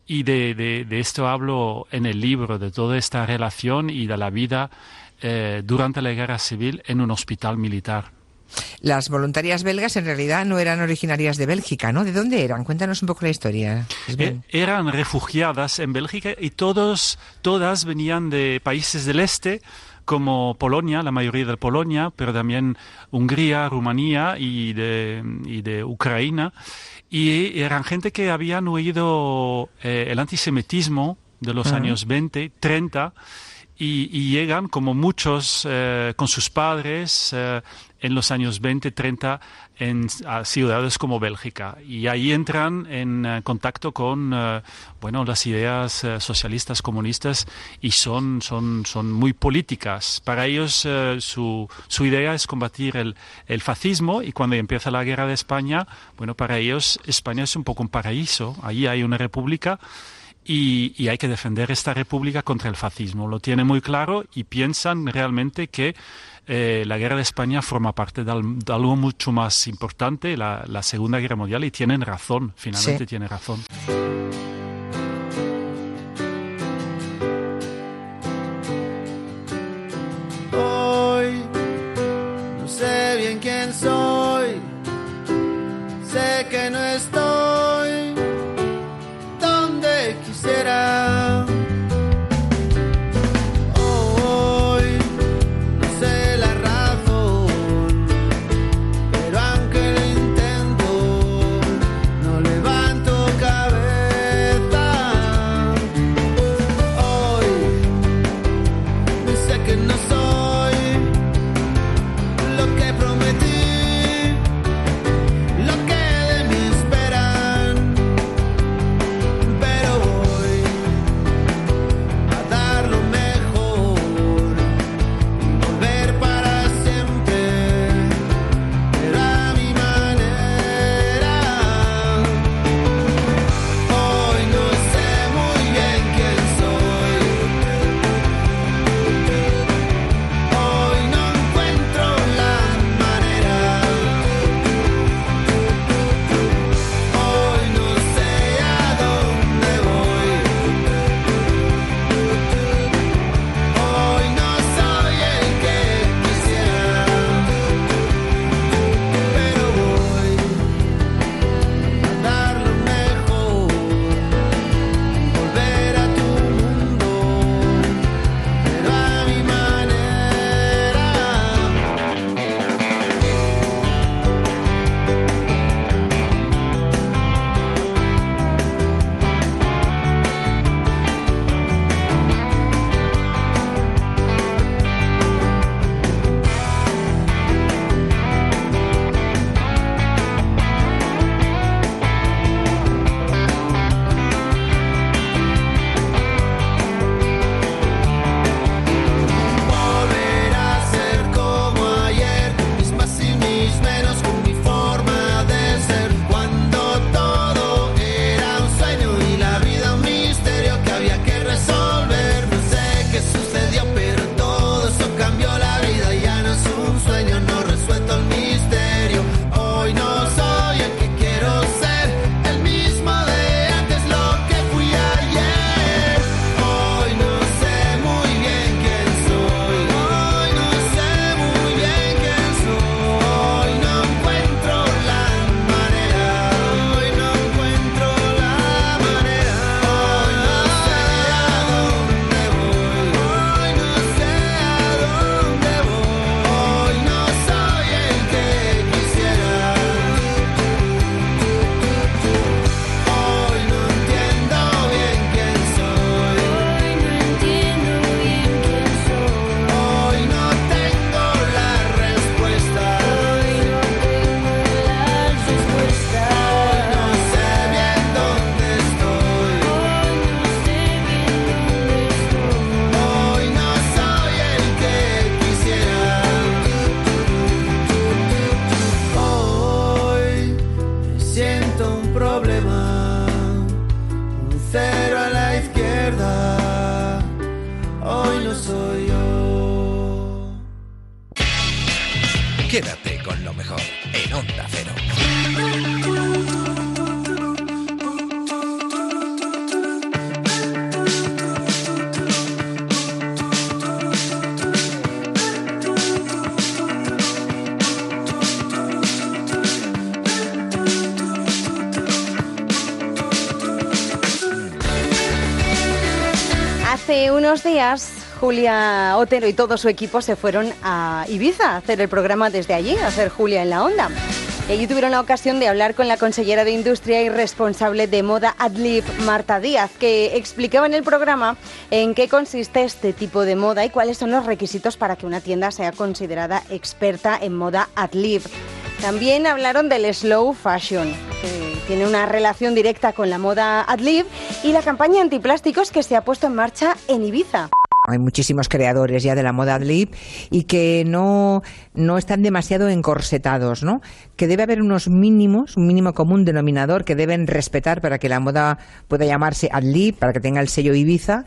Y de, de, de, esto hablo en el libro, de toda esta relación y de la vida eh, durante la guerra civil en un hospital militar. Las voluntarias belgas en realidad no eran originarias de Bélgica, ¿no? ¿De dónde eran? Cuéntanos un poco la historia. Eh, eran refugiadas en Bélgica y todos, todas venían de países del este, como Polonia, la mayoría de Polonia, pero también Hungría, Rumanía y de, y de Ucrania. Y eran gente que habían huido eh, el antisemitismo de los años 20, 30 y, llegan, como muchos, eh, con sus padres eh, en los años 20, 30 en a ciudades como Bélgica. Y ahí entran en eh, contacto con bueno, las ideas socialistas, comunistas y son, son, son muy políticas. Para ellos su, su idea es combatir el, el fascismo y cuando empieza la guerra de España, bueno, para ellos España es un poco un paraíso. Ahí hay una república y, hay que defender esta república contra el fascismo. Lo tiene muy claro y piensan realmente que eh, la guerra de España forma parte de, algo mucho más importante, la, Segunda Guerra Mundial, y tienen razón, finalmente tienen razón. Julia Otero y todo su equipo se fueron a Ibiza a hacer el programa desde allí, a hacer Julia en la Onda. Y allí tuvieron la ocasión de hablar con la consellera de Industria y responsable de moda Adlib, Marta Díaz, que explicaba en el programa en qué consiste este tipo de moda y cuáles son los requisitos para que una tienda sea considerada experta en moda Adlib. También hablaron del slow fashion, que tiene una relación directa con la moda Adlib y la campaña antiplásticos que se ha puesto en marcha en Ibiza. Hay muchísimos creadores ya de la moda adlib y que no, no están demasiado encorsetados, ¿no? Que debe haber unos mínimos, un mínimo común denominador que deben respetar para que la moda pueda llamarse adlib, para que tenga el sello Ibiza,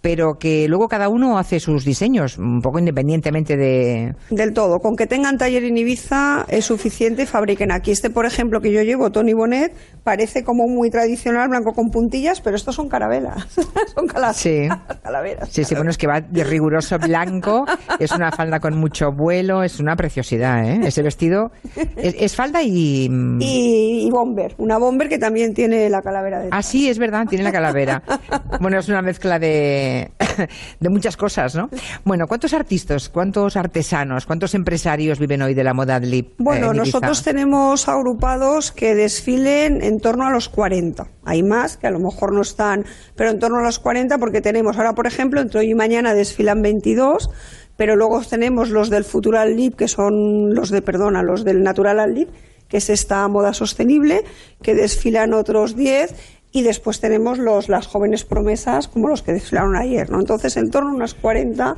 pero que luego cada uno hace sus diseños, un poco independientemente de... Del todo, con que tengan taller en Ibiza es suficiente y fabriquen aquí. Este, por ejemplo, que yo llevo, Tony Bonet, parece como muy tradicional, blanco con puntillas, pero estos son carabelas. son cala- Sí. calaveras. Sí, sí, bueno, es que va de riguroso blanco, es una falda con mucho vuelo, es una preciosidad, ¿eh? Ese vestido es, es falda y... Y, y bomber, una bomber que también tiene la calavera de Ah, sí, es verdad, tiene la calavera. Bueno, es una mezcla de, de muchas cosas, ¿no? Bueno, ¿cuántos artistas, cuántos artesanos, cuántos empresarios viven hoy de la moda adlib? eh, Bueno, nosotros tenemos agrupados que desfilen en torno a los 40. Hay más que a lo mejor no están, pero en torno a los 40 porque tenemos ahora, por ejemplo, entre hoy y mañana desfilan 22, pero luego tenemos los del Futural Lip, que son los de, perdona, los del Natural Lip, que es esta moda sostenible, que desfilan otros 10 y después tenemos los, las jóvenes promesas como los que desfilaron ayer, ¿no? Entonces, en torno a unas 40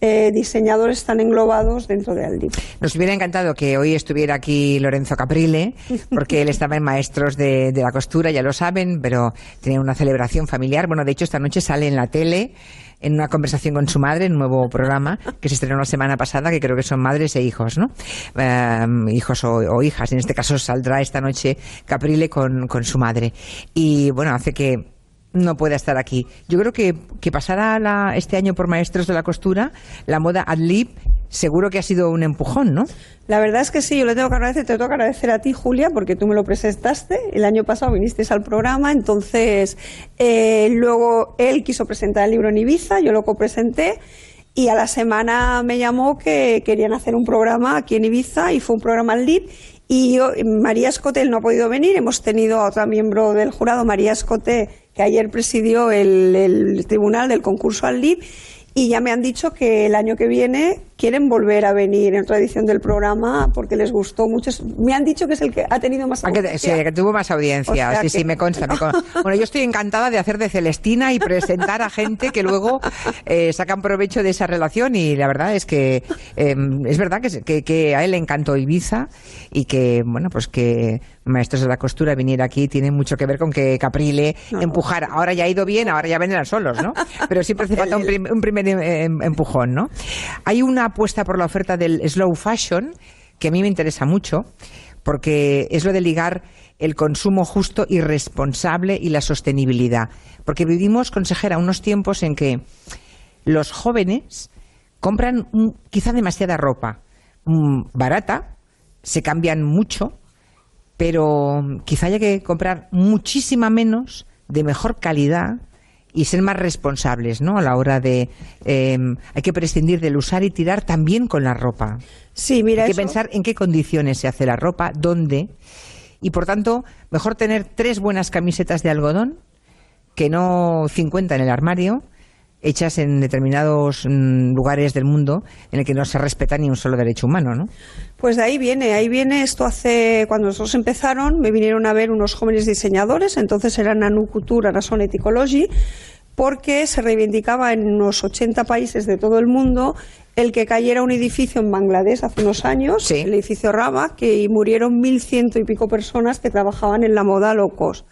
eh, diseñadores están englobados dentro de Aldip. Nos hubiera encantado que hoy estuviera aquí Lorenzo Caprile, porque él estaba en Maestros de, de la Costura, ya lo saben, pero tenía una celebración familiar. Bueno, de hecho, esta noche sale en la tele en una conversación con su madre, en un nuevo programa que se estrenó la semana pasada, que creo que son madres e hijos, ¿no? Eh, hijos o, o hijas. En este caso saldrá esta noche Caprile con, con su madre. Y bueno, hace que no pueda estar aquí. Yo creo que, que pasara la- este año por Maestros de la Costura, la moda Adlib, seguro que ha sido un empujón, ¿no? La verdad es que sí, yo le tengo que agradecer, te tengo que agradecer a ti, Julia, porque tú me lo presentaste. El año pasado viniste al programa, entonces eh, luego él quiso presentar el libro en Ibiza, yo lo copresenté. Y a la semana me llamó que querían hacer un programa aquí en Ibiza y fue un programa al LIB. Y yo- María Escote no ha podido venir. Hemos tenido a otra miembro del jurado, María Escote, que ayer presidió el, el tribunal del concurso al LIB. Y ya me han dicho que el año que viene quieren volver a venir en otra edición del programa porque les gustó mucho. Me han dicho que es el que ha tenido más Ah, audiencia. sí, que tuvo más audiencia. O sea sí, que- sí, me consta, me Bueno, yo estoy encantada de hacer de Celestina y presentar a gente que luego eh, sacan provecho de esa relación y la verdad es que eh, es verdad que, que, que a él le encantó Ibiza y que, bueno, pues que Maestros de la Costura viniera aquí tiene mucho que ver con que Caprile empujara. Ahora ya ha ido bien, ahora ya vendrán solos, ¿no? Pero siempre hace falta un, prim- un primer em- empujón, ¿no? Hay una apuesta por la oferta del slow fashion que a mí me interesa mucho porque es lo de ligar el consumo justo y responsable y la sostenibilidad. Porque vivimos, consejera, unos tiempos en que los jóvenes compran mm, quizá demasiada ropa mm, barata, se cambian mucho, pero quizá haya que comprar muchísima menos, de mejor calidad y ser más responsables, ¿no? A la hora de eh, hay que prescindir del usar y tirar también con la ropa. Sí, mira, hay que pensar en qué condiciones se hace la ropa, dónde y por tanto mejor tener tres buenas camisetas de algodón que no 50 en el armario hechas en determinados mm, lugares del mundo en el que no se respeta ni un solo derecho humano, ¿no? Pues de ahí viene, ahí viene esto hace, cuando nosotros empezaron, me vinieron a ver unos jóvenes diseñadores, entonces eran Anu Couture, Arasonet Ecology, porque se reivindicaba en unos 80 países de todo el mundo el que cayera un edificio en Bangladesh hace unos años, el edificio Rama, que y murieron mil ciento y pico personas que trabajaban en la moda low cost.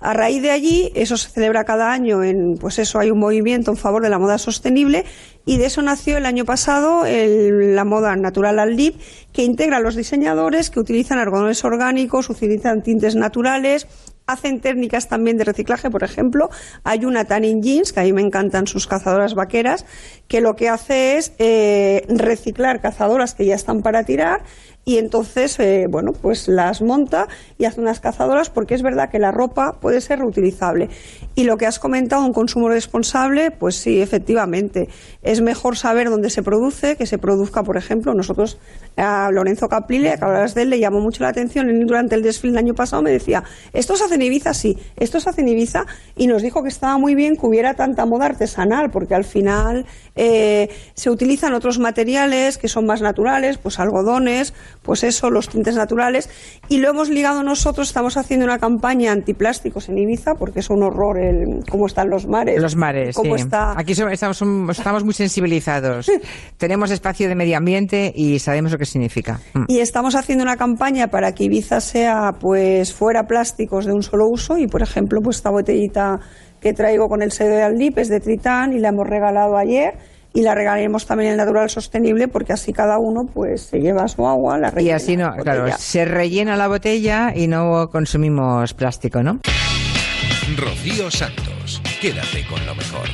A raíz de allí, eso se celebra cada año, en, pues eso, hay un movimiento en favor de la moda sostenible y de eso nació el año pasado la moda natural al dip, que integra a los diseñadores que utilizan algodones orgánicos, utilizan tintes naturales, hacen técnicas también de reciclaje, por ejemplo, hay una Tanning Jeans, que a mí me encantan sus cazadoras vaqueras, que lo que hace es eh, reciclar cazadoras que ya están para tirar y entonces, eh, bueno, pues las monta y hace unas cazadoras porque es verdad que la ropa puede ser reutilizable. Y lo que has comentado, un consumo responsable, pues sí, efectivamente. Es mejor saber dónde se produce, que se produzca, por ejemplo, nosotros a Lorenzo Caprile, que hablabas de él, le llamó mucho la atención durante el desfile del año pasado, me decía, esto se hace en Ibiza, sí, esto se hace en Ibiza, y nos dijo que estaba muy bien que hubiera tanta moda artesanal, porque al final eh, se utilizan otros materiales que son más naturales, pues algodones, pues eso, los tintes naturales, y lo hemos ligado nosotros, estamos haciendo una campaña antiplásticos en Ibiza, porque es un horror el, cómo están los mares. Los mares, cómo sí. está Aquí somos- estamos, estamos muy sensibilizados. Tenemos espacio de medio ambiente y sabemos lo que significa. Mm. Y estamos haciendo una campaña para que Ibiza sea, pues, fuera plásticos de un solo uso. Y, por ejemplo, pues esta botellita que traigo con el sello de Aldip es de Tritán y la hemos regalado ayer. Y la regalaremos también en Natural Sostenible porque así cada uno, pues, se lleva su agua, la Y rellena. así no, la claro, se rellena la botella y no consumimos plástico, ¿no? Rocío Santos, quédate con lo mejor.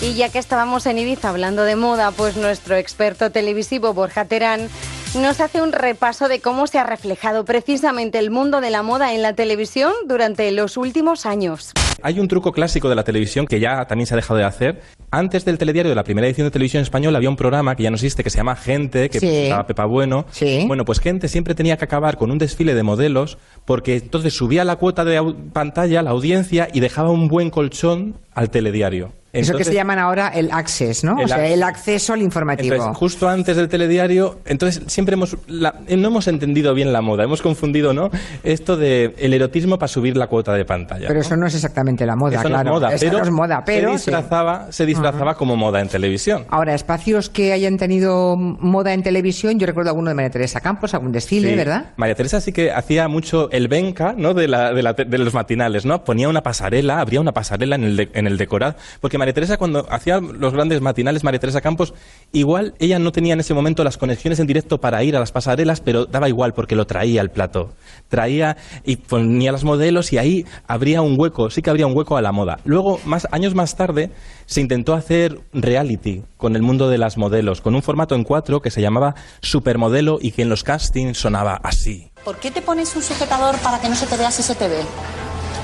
Y ya que estábamos en Ibiza hablando de moda, pues nuestro experto televisivo Borja Terán nos hace un repaso de cómo se ha reflejado precisamente el mundo de la moda en la televisión durante los últimos años. Hay un truco clásico de la televisión que ya también se ha dejado de hacer. Antes del telediario de la primera edición de televisión española había un programa que ya no existe que se llama Gente, que Sí. presentaba Pepa Bueno. Bueno, pues Gente siempre tenía que acabar con un desfile de modelos porque entonces subía la cuota de pantalla, la audiencia, y dejaba un buen colchón al telediario. Eso que se llaman ahora el access, ¿no? o sea, ac- el acceso al informativo. entonces, justo antes del telediario, entonces siempre hemos la- eh, no hemos entendido bien la moda, hemos confundido, ¿no? Esto de el erotismo para subir la cuota de pantalla. pero ¿no? eso no es exactamente la moda, Eso no es claro. moda, Eso pero no es moda, pero se sí. disfrazaba, se disfrazaba como moda en televisión. Ahora, espacios que hayan tenido moda en televisión, yo recuerdo alguno de María Teresa Campos, algún desfile, Sí. ¿verdad? María Teresa sí que hacía mucho el venca, ¿no? De, la, de, la- de los matinales, ¿no? Ponía una pasarela, habría una pasarela en el, de- en el decorado. Porque María Teresa, cuando hacía los grandes matinales, María Teresa Campos, igual ella no tenía en ese momento las conexiones en directo para ir a las pasarelas, pero daba igual porque lo traía al plato. Traía y ponía los modelos y ahí habría un hueco, sí que habría un hueco a la moda. Luego, más, años más tarde, se intentó hacer reality con el mundo de las modelos, con un formato en cuatro que se llamaba Supermodelo y que en los castings sonaba así. ¿Por qué te pones un sujetador para que no se te vea si se te ve?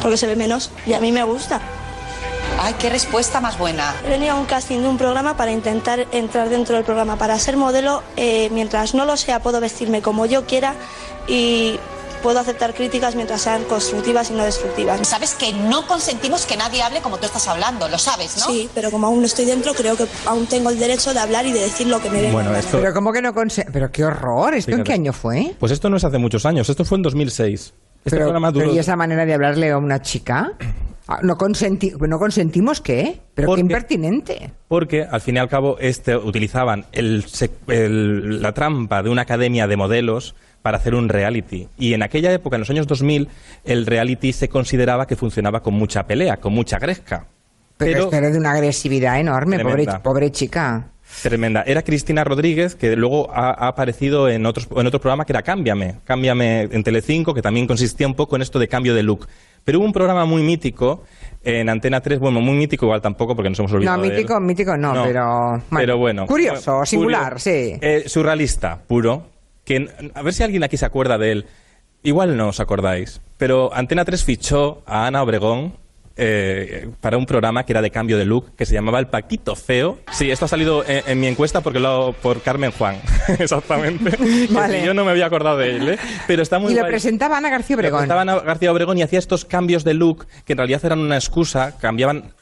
Porque se ve menos y a mí me gusta. Ay, qué respuesta más buena. He venido a un casting de un programa para intentar entrar dentro del programa. Para ser modelo, eh, mientras no lo sea, puedo vestirme como yo quiera y puedo aceptar críticas mientras sean constructivas y no destructivas. Sabes que no consentimos que nadie hable como tú estás hablando, lo sabes, ¿no? Sí, pero como aún no estoy dentro, creo que aún tengo el derecho de hablar y de decir lo que me venga. Bueno, esto, Pero ¿cómo que no conse- Pero qué horror, ¿esto en Fíjate. qué año fue? pues esto no es hace muchos años, esto fue en 2006. Este pero, programa duró... pero ¿y esa manera de hablarle a una chica? Ah, ¿No, consenti- ¿No consentimos qué? Pero qué impertinente. Porque al fin y al cabo este, utilizaban el el- la trampa de una academia de modelos para hacer un reality. Y en aquella época, en los años 2000, el reality se consideraba que funcionaba con mucha pelea, con mucha gresca. Pero, esto era de una agresividad enorme, pobre, pobre chica. Tremenda. Era Cristina Rodríguez, que luego ha, ha aparecido en, otros, en otro programa que era Cámbiame. Cámbiame en Telecinco, que también consistía un poco en esto de cambio de look. Pero hubo un programa muy mítico en Antena 3, bueno, muy mítico igual tampoco, porque nos hemos No, olvidado de él. mítico, mítico no, No, pero... pero bueno. Curioso, Bueno, singular, sí. eh, surrealista, puro. Que, a ver si alguien aquí se acuerda de él. Igual no os acordáis. Pero Antena 3 fichó a Ana Obregón eh, para un programa que era de cambio de look, que se llamaba El Paquito Feo. Sí, esto ha salido en, en mi encuesta porque lo por Carmen Juan. Exactamente. Vale. Yo no me había acordado de él, ¿eh? Pero está muy y lo presentaba Ana García Lo Obregón. presentaba Ana García Obregón y hacía estos cambios de look que en realidad eran una excusa, cambiaban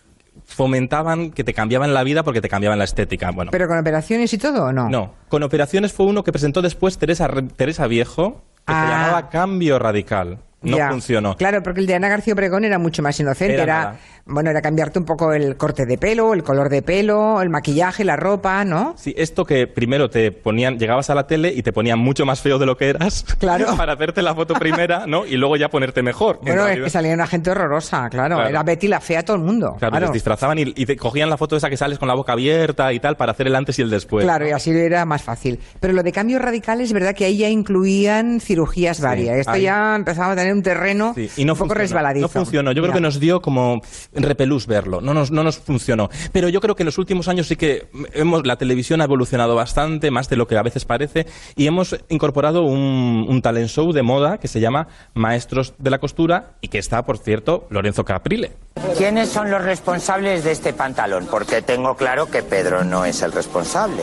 fomentaban que te cambiaban la vida porque te cambiaban la estética. Bueno, ¿Pero con operaciones y todo o no? no. Con operaciones fue uno que presentó después Teresa, Re- Teresa Viejo, que Ah. se llamaba Cambio Radical. No Ya. funcionó. Claro, porque el de Ana García Obregón era mucho más inocente. Era Era, bueno, era cambiarte un poco el corte de pelo, el color de pelo, el maquillaje, la ropa, ¿no? Sí, esto que primero te ponían, llegabas a la tele y te ponían mucho más feo de lo que eras. Claro. Para hacerte la foto primera, ¿no? Y luego ya ponerte mejor. En Bueno, es que salía una gente horrorosa, claro. Claro. Era Betty la fea todo el mundo. Claro, les disfrazaban y, y te cogían la foto esa que sales con la boca abierta y tal para hacer el antes y el después. Claro, y así era más fácil. Pero lo de cambios radicales, es verdad que ahí ya incluían cirugías varias. Esto ahí. ya empezaba a tener un terreno Sí, y no un poco funcionó, resbaladizo. No funcionó. Yo creo Ya. que nos dio como repelús verlo. No nos, no nos funcionó. Pero yo creo que en los últimos años sí que hemos, la televisión ha evolucionado bastante, más de lo que a veces parece, y hemos incorporado un, un talent show de moda que se llama Maestros de la Costura y que está, por cierto, Lorenzo Caprile. ¿Quiénes son los responsables de este pantalón? Porque tengo claro que Pedro no es el responsable.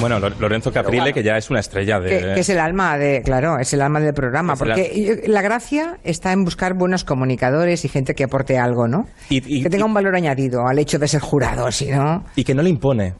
Bueno, Lo- Lorenzo Caprile, bueno. que ya es una estrella de... Que, que es el alma de, claro, es el alma del programa, Es porque yo- la gracia está en buscar buenos comunicadores y gente que aporte algo, ¿no? Y- y- que tenga un valor añadido al hecho de ser jurado, si no. y que no le impone.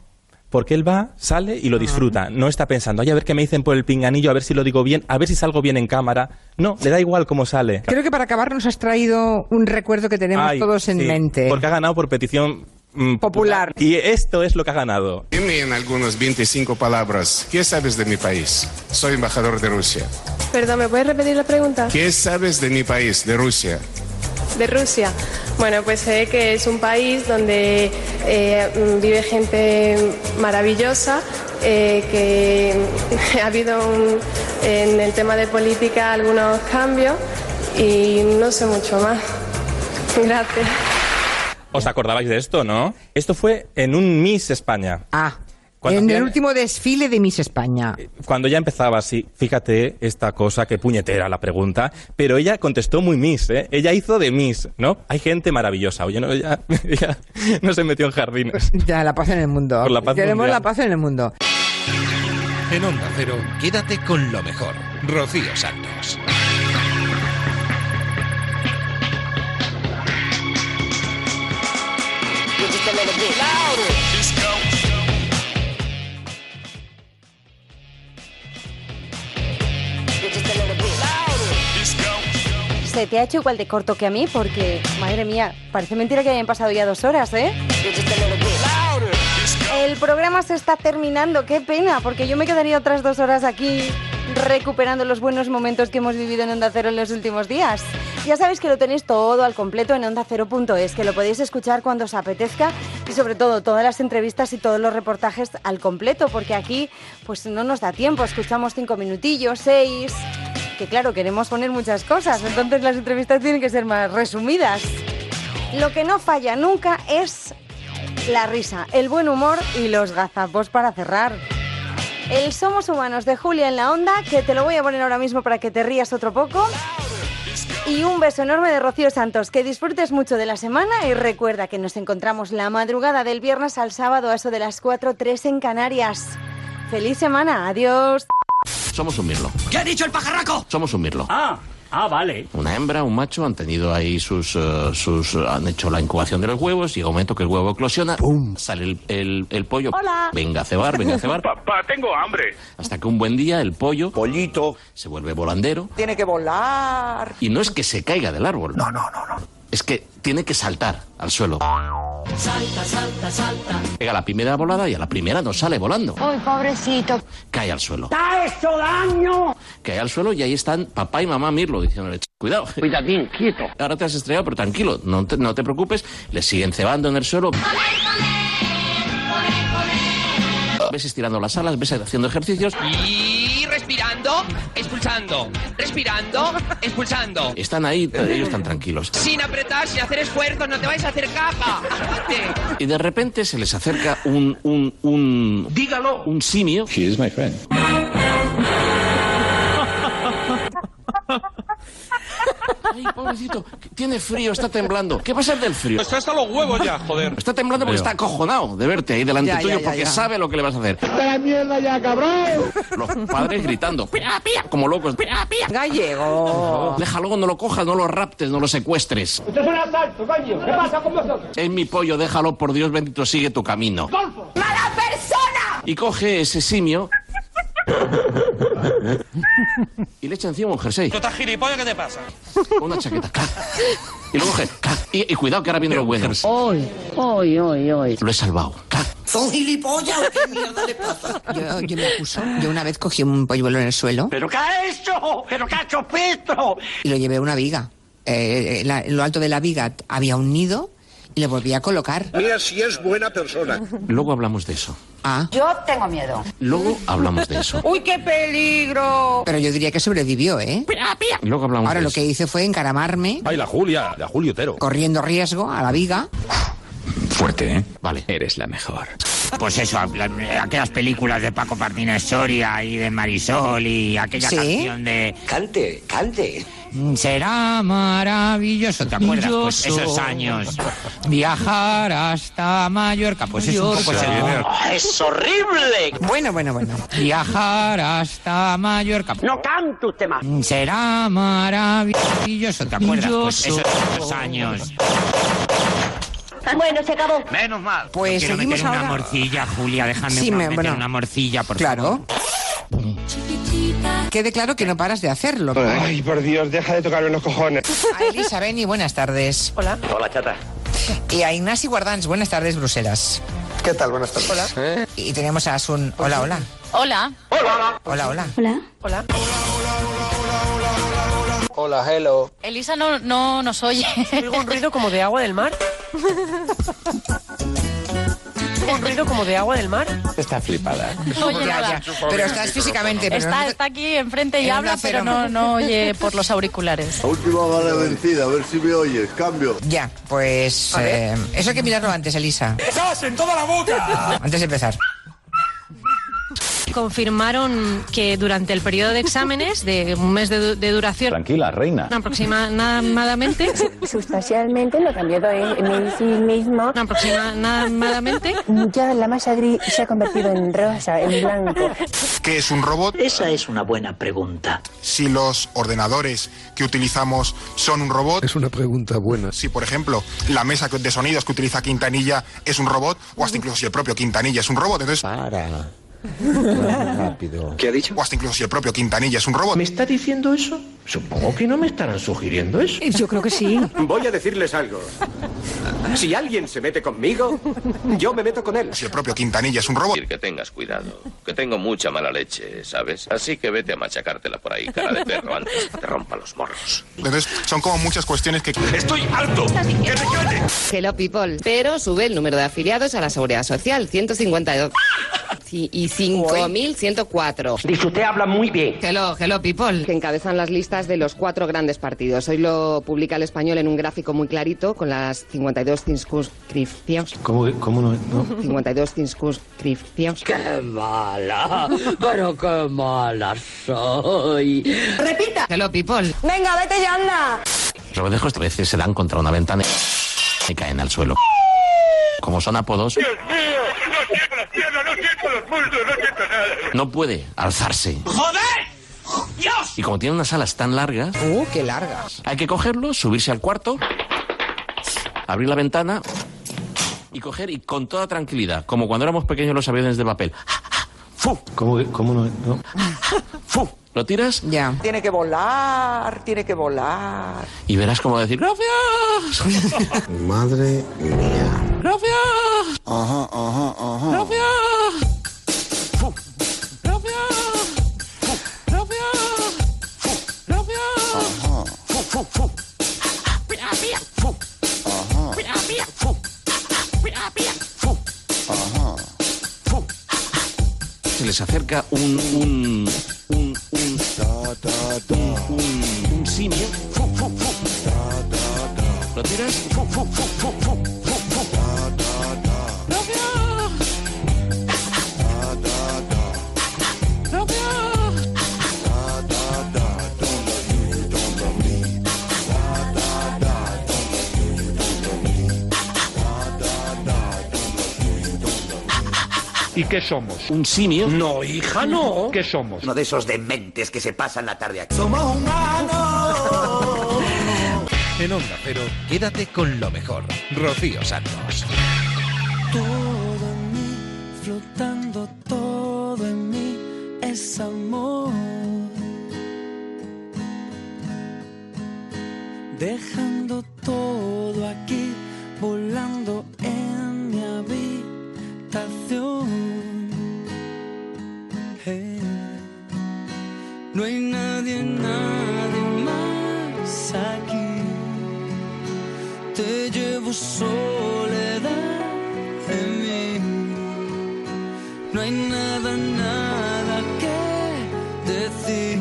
Porque él va, sale y lo disfruta. No está pensando, ay, a ver qué me dicen por el pinganillo, a ver si lo digo bien, a ver si salgo bien en cámara. No, le da igual cómo sale. Creo que para acabar nos has traído un recuerdo que tenemos Ay, todos en sí, mente. Porque ha ganado por petición mm, Popular. Y esto es lo que ha ganado. Dime en algunas 25 palabras, ¿qué sabes de mi país? Soy embajador de Rusia. Perdón, ¿me puedes repetir la pregunta? ¿Qué sabes de mi país, de Rusia? De Rusia. Bueno, pues sé que es un país donde eh, mm, vive gente maravillosa, eh, que ha habido un- en el tema de política algunos cambios y no sé mucho más. Gracias. ¿Os acordabais de esto, no? Esto fue en un Miss España. Ah, Cuando en el hacían- último desfile de Miss España. Cuando ya empezaba así, fíjate esta cosa, que puñetera la pregunta, pero ella contestó muy Miss, ¿eh? Ella hizo de Miss, ¿no? Hay gente maravillosa, oye, no, ella, ella no se metió en jardines. Ya, la paz en el mundo. Por la paz Queremos mundial. la paz en el mundo. En Onda Cero, quédate con lo mejor. Rocío Santos. Te ha hecho igual de corto que a mí porque, madre mía, parece mentira que hayan pasado ya dos horas, ¿eh? El programa se está terminando, qué pena, porque yo me quedaría otras dos horas aquí recuperando los buenos momentos que hemos vivido en Onda Cero en los últimos días. Ya sabéis que lo tenéis todo al completo en ondacero.es, que lo podéis escuchar cuando os apetezca y sobre todo todas las entrevistas y todos los reportajes al completo, porque aquí pues no nos da tiempo, escuchamos cinco minutillos, seis, que claro, queremos poner muchas cosas, entonces las entrevistas tienen que ser más resumidas. Lo que no falla nunca es la risa, el buen humor y los gazapos para cerrar. El Somos Humanos de Julia en la Onda, que te lo voy a poner ahora mismo para que te rías otro poco. Y un beso enorme de Rocío Santos, que disfrutes mucho de la semana y recuerda que nos encontramos la madrugada del viernes al sábado a eso de las 4.03 en Canarias. ¡Feliz semana! ¡Adiós! Somos un mirlo. ¿Qué ha dicho el pajarraco? Somos un mirlo. Ah, ah, vale. Una hembra, un macho han tenido ahí sus, eh, sus han hecho la incubación de los huevos y llega un momento que el huevo eclosiona, ¡pum! sale el, el- el pollo. Hola. Venga a cebar, venga a cebar. Papá, tengo hambre. Hasta que un buen día el pollo, pollito, se vuelve volandero Tiene que volar. y no es que se caiga del árbol. No, no, no, no. Es que tiene que saltar al suelo. Salta, salta, salta. Pega la primera volada y a la primera no sale volando. ¡Ay, pobrecito! Cae al suelo. ¡Te ha hecho daño! Cae al suelo y ahí están papá y mamá Mirlo diciéndole, "Ch, cuidado. Cuidadín, quieto. Ahora te has estrellado, pero tranquilo, no te, no te preocupes. Le siguen cebando en el suelo. Ves estirando las alas, ves haciendo ejercicios. Y respirando, expulsando. Respirando, expulsando. Están ahí, ellos están tranquilos. Sin apretar, sin hacer esfuerzos, no te vais a hacer caja. Y de repente se les acerca un, un, un... Dígalo. Un simio. She is my friend. Ay, pobrecito, tiene frío, está temblando. ¿Qué pasa del frío? Está hasta los huevos ya, joder. Está temblando porque está acojonado de verte ahí delante Ya, tuyo ya, porque ya. sabe lo que le vas a hacer. la mierda ya, cabrón! Los padres gritando, pía, pía, como locos, pía, pía. Gallego. Déjalo, no lo cojas, no lo raptes, no lo secuestres. Esto es un asalto, coño. ¿Qué pasa con vosotros? Es mi pollo, déjalo, por Dios bendito, sigue tu camino. ¡Golfo! ¡Mala persona! Y coge ese simio Y le echa encima un jersey. ¿Tú estás gilipollas? ¿Qué te pasa? Una chaqueta. clac. Y luego, clac. y, y cuidado que ahora viene lo bueno. Hoy, hoy, hoy, hoy. Lo he salvado. clac. ¿Son gilipollas o qué mierda le pasa? Yo, yo me acuso. Yo una vez cogí un polluelo en el suelo ¿Pero qué ha hecho? ¿Pero qué ha hecho Pedro? y lo llevé a una viga. Eh, en la- en lo alto de la viga había un nido y le volví a colocar. Mira si es buena persona. Luego hablamos de eso. Ah. Yo tengo miedo. Luego hablamos de eso. ¡Uy, qué peligro! Pero yo diría que sobrevivió, ¿eh? Luego hablamos Ahora de lo eso. que hice fue encaramarme, Ay, la Julia, la Julio Otero. corriendo riesgo a la viga. Fuerte, ¿eh? Vale. Eres la mejor. Pues eso, la- aquellas películas de Paco Martínez Soria y de Marisol y aquella ¿Sí? canción de Cante, cante. Será maravilloso, ¿te acuerdas? Pues esos años. Viajar hasta Mallorca, pues es un poco Se ese viene ritmo. ¡Es horrible! Bueno, bueno, bueno. Viajar hasta Mallorca. No cante usted más. Será maravilloso, ¿te acuerdas? Pues esos, esos años. Bueno, se acabó. Menos mal. Pues Quiero seguimos meter una ahora. morcilla, Julia, déjame Sí, una, me- meter bueno. una morcilla, por Claro. favor. Quede claro que no paras de hacerlo. Ay, por Dios, deja de tocarme los cojones. A Elisa Beni, buenas tardes. Hola. Hola, chata. Y a Ignasi Guardans, buenas tardes, Bruselas. ¿Qué tal? Buenas tardes. Hola. Y tenemos a Asun. Hola, hola. Hola. Hola. Hola, hola. Hola. Hola. Hola, hello. Elisa no, no nos oye. Oigo un ruido como de agua del mar. Un ruido como de agua del mar. Está flipada. No oye Ya, nada. ya. Pero estás físicamente. Pero Está, no- está aquí enfrente y En habla, pero no, no oye por los auriculares. Última bala vencida, a ver si me oyes. Cambio. Ya, pues. eh, eso hay que mirarlo antes, Elisa. ¡Estás en toda la boca! Antes de empezar. Confirmaron que durante el periodo de exámenes, de un mes de, de duración, Tranquila, reina. aproximadamente, Sustancialmente lo cambió en sí mismo. aproximadamente, Ya la masa gris se ha convertido en rosa, en blanco. ¿Qué es un robot? Esa es una buena pregunta. Si los ordenadores que utilizamos son un robot. Es una pregunta buena. Si, por ejemplo, la mesa de sonidos que utiliza Quintanilla es un robot, o hasta incluso si el propio Quintanilla es un robot, entonces... Para. Rápido. ¿Qué ha dicho? O hasta incluso si el propio Quintanilla es un robot. ¿Me está diciendo eso? Supongo que no me estarán sugiriendo eso. Yo creo que sí. Voy a decirles algo. Si alguien se mete conmigo, yo me meto con él. Si el propio Quintanilla es un robot. Que tengas cuidado, que tengo mucha mala leche, ¿sabes? Así que vete a machacártela por ahí, cara de perro, antes que te rompa los morros. Entonces, son como muchas cuestiones que... ¡Estoy harto! ¡Que te quede! Hello People. Pero sube el número de afiliados a la Seguridad Social, 152. Sí, y 5.104. Dice, usted habla muy bien. Hello, hello People. Que encabezan las listas de los cuatro grandes partidos. Hoy lo publica el español en un gráfico muy clarito con las 52 circunscripciones. ¿Cómo, cómo no, no? 52 circunscripciones. ¡Qué mala! ¡Pero qué mala soy! ¡Repita! Hello People. Venga, vete ya, anda. Los rodejos a veces se dan contra una ventana y caen al suelo. Como son apodos, ¡Dios mío! ¡No siento las piernas, no siento los muslos, no siento nada! no puede alzarse. ¡Joder! ¡Dios! Y como tiene unas alas tan largas, Uh, qué largas. hay que cogerlo, subirse al cuarto, abrir la ventana y coger y con toda tranquilidad, como cuando éramos pequeños los aviones de papel. ¡Fu! ¿Cómo, cómo no, no? ¡Fu! ¿Lo tiras? Ya. Tiene que volar, tiene que volar. Y verás como decir, ¡Gracias! Madre mía. ¡Gracias! Ajá, ajá, ajá. ¡Gracias! Se les acerca un... un... un... un... un, un simio. ¡Fu, fu, fu! ¿Lo tiras? ¡Fu, fu, fu, fu, fu! ¡Fu, fu! ¿Y qué somos? ¿Un simio? No, hija, no. ¿Qué somos? Uno de esos dementes que se pasan la tarde aquí. Somos humanos. en Onda Cero, quédate con lo mejor. Rocío Santos. Todo en mí, flotando todo en mí, es amor. Dejando todo aquí, volando en mi abismo. Hey. No hay nadie, nadie más aquí. Te llevo soledad en mí. No hay nada, nada que decir.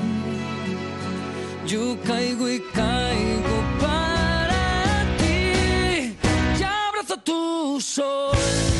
Yo caigo y caigo para ti. Y abrazo tu sol.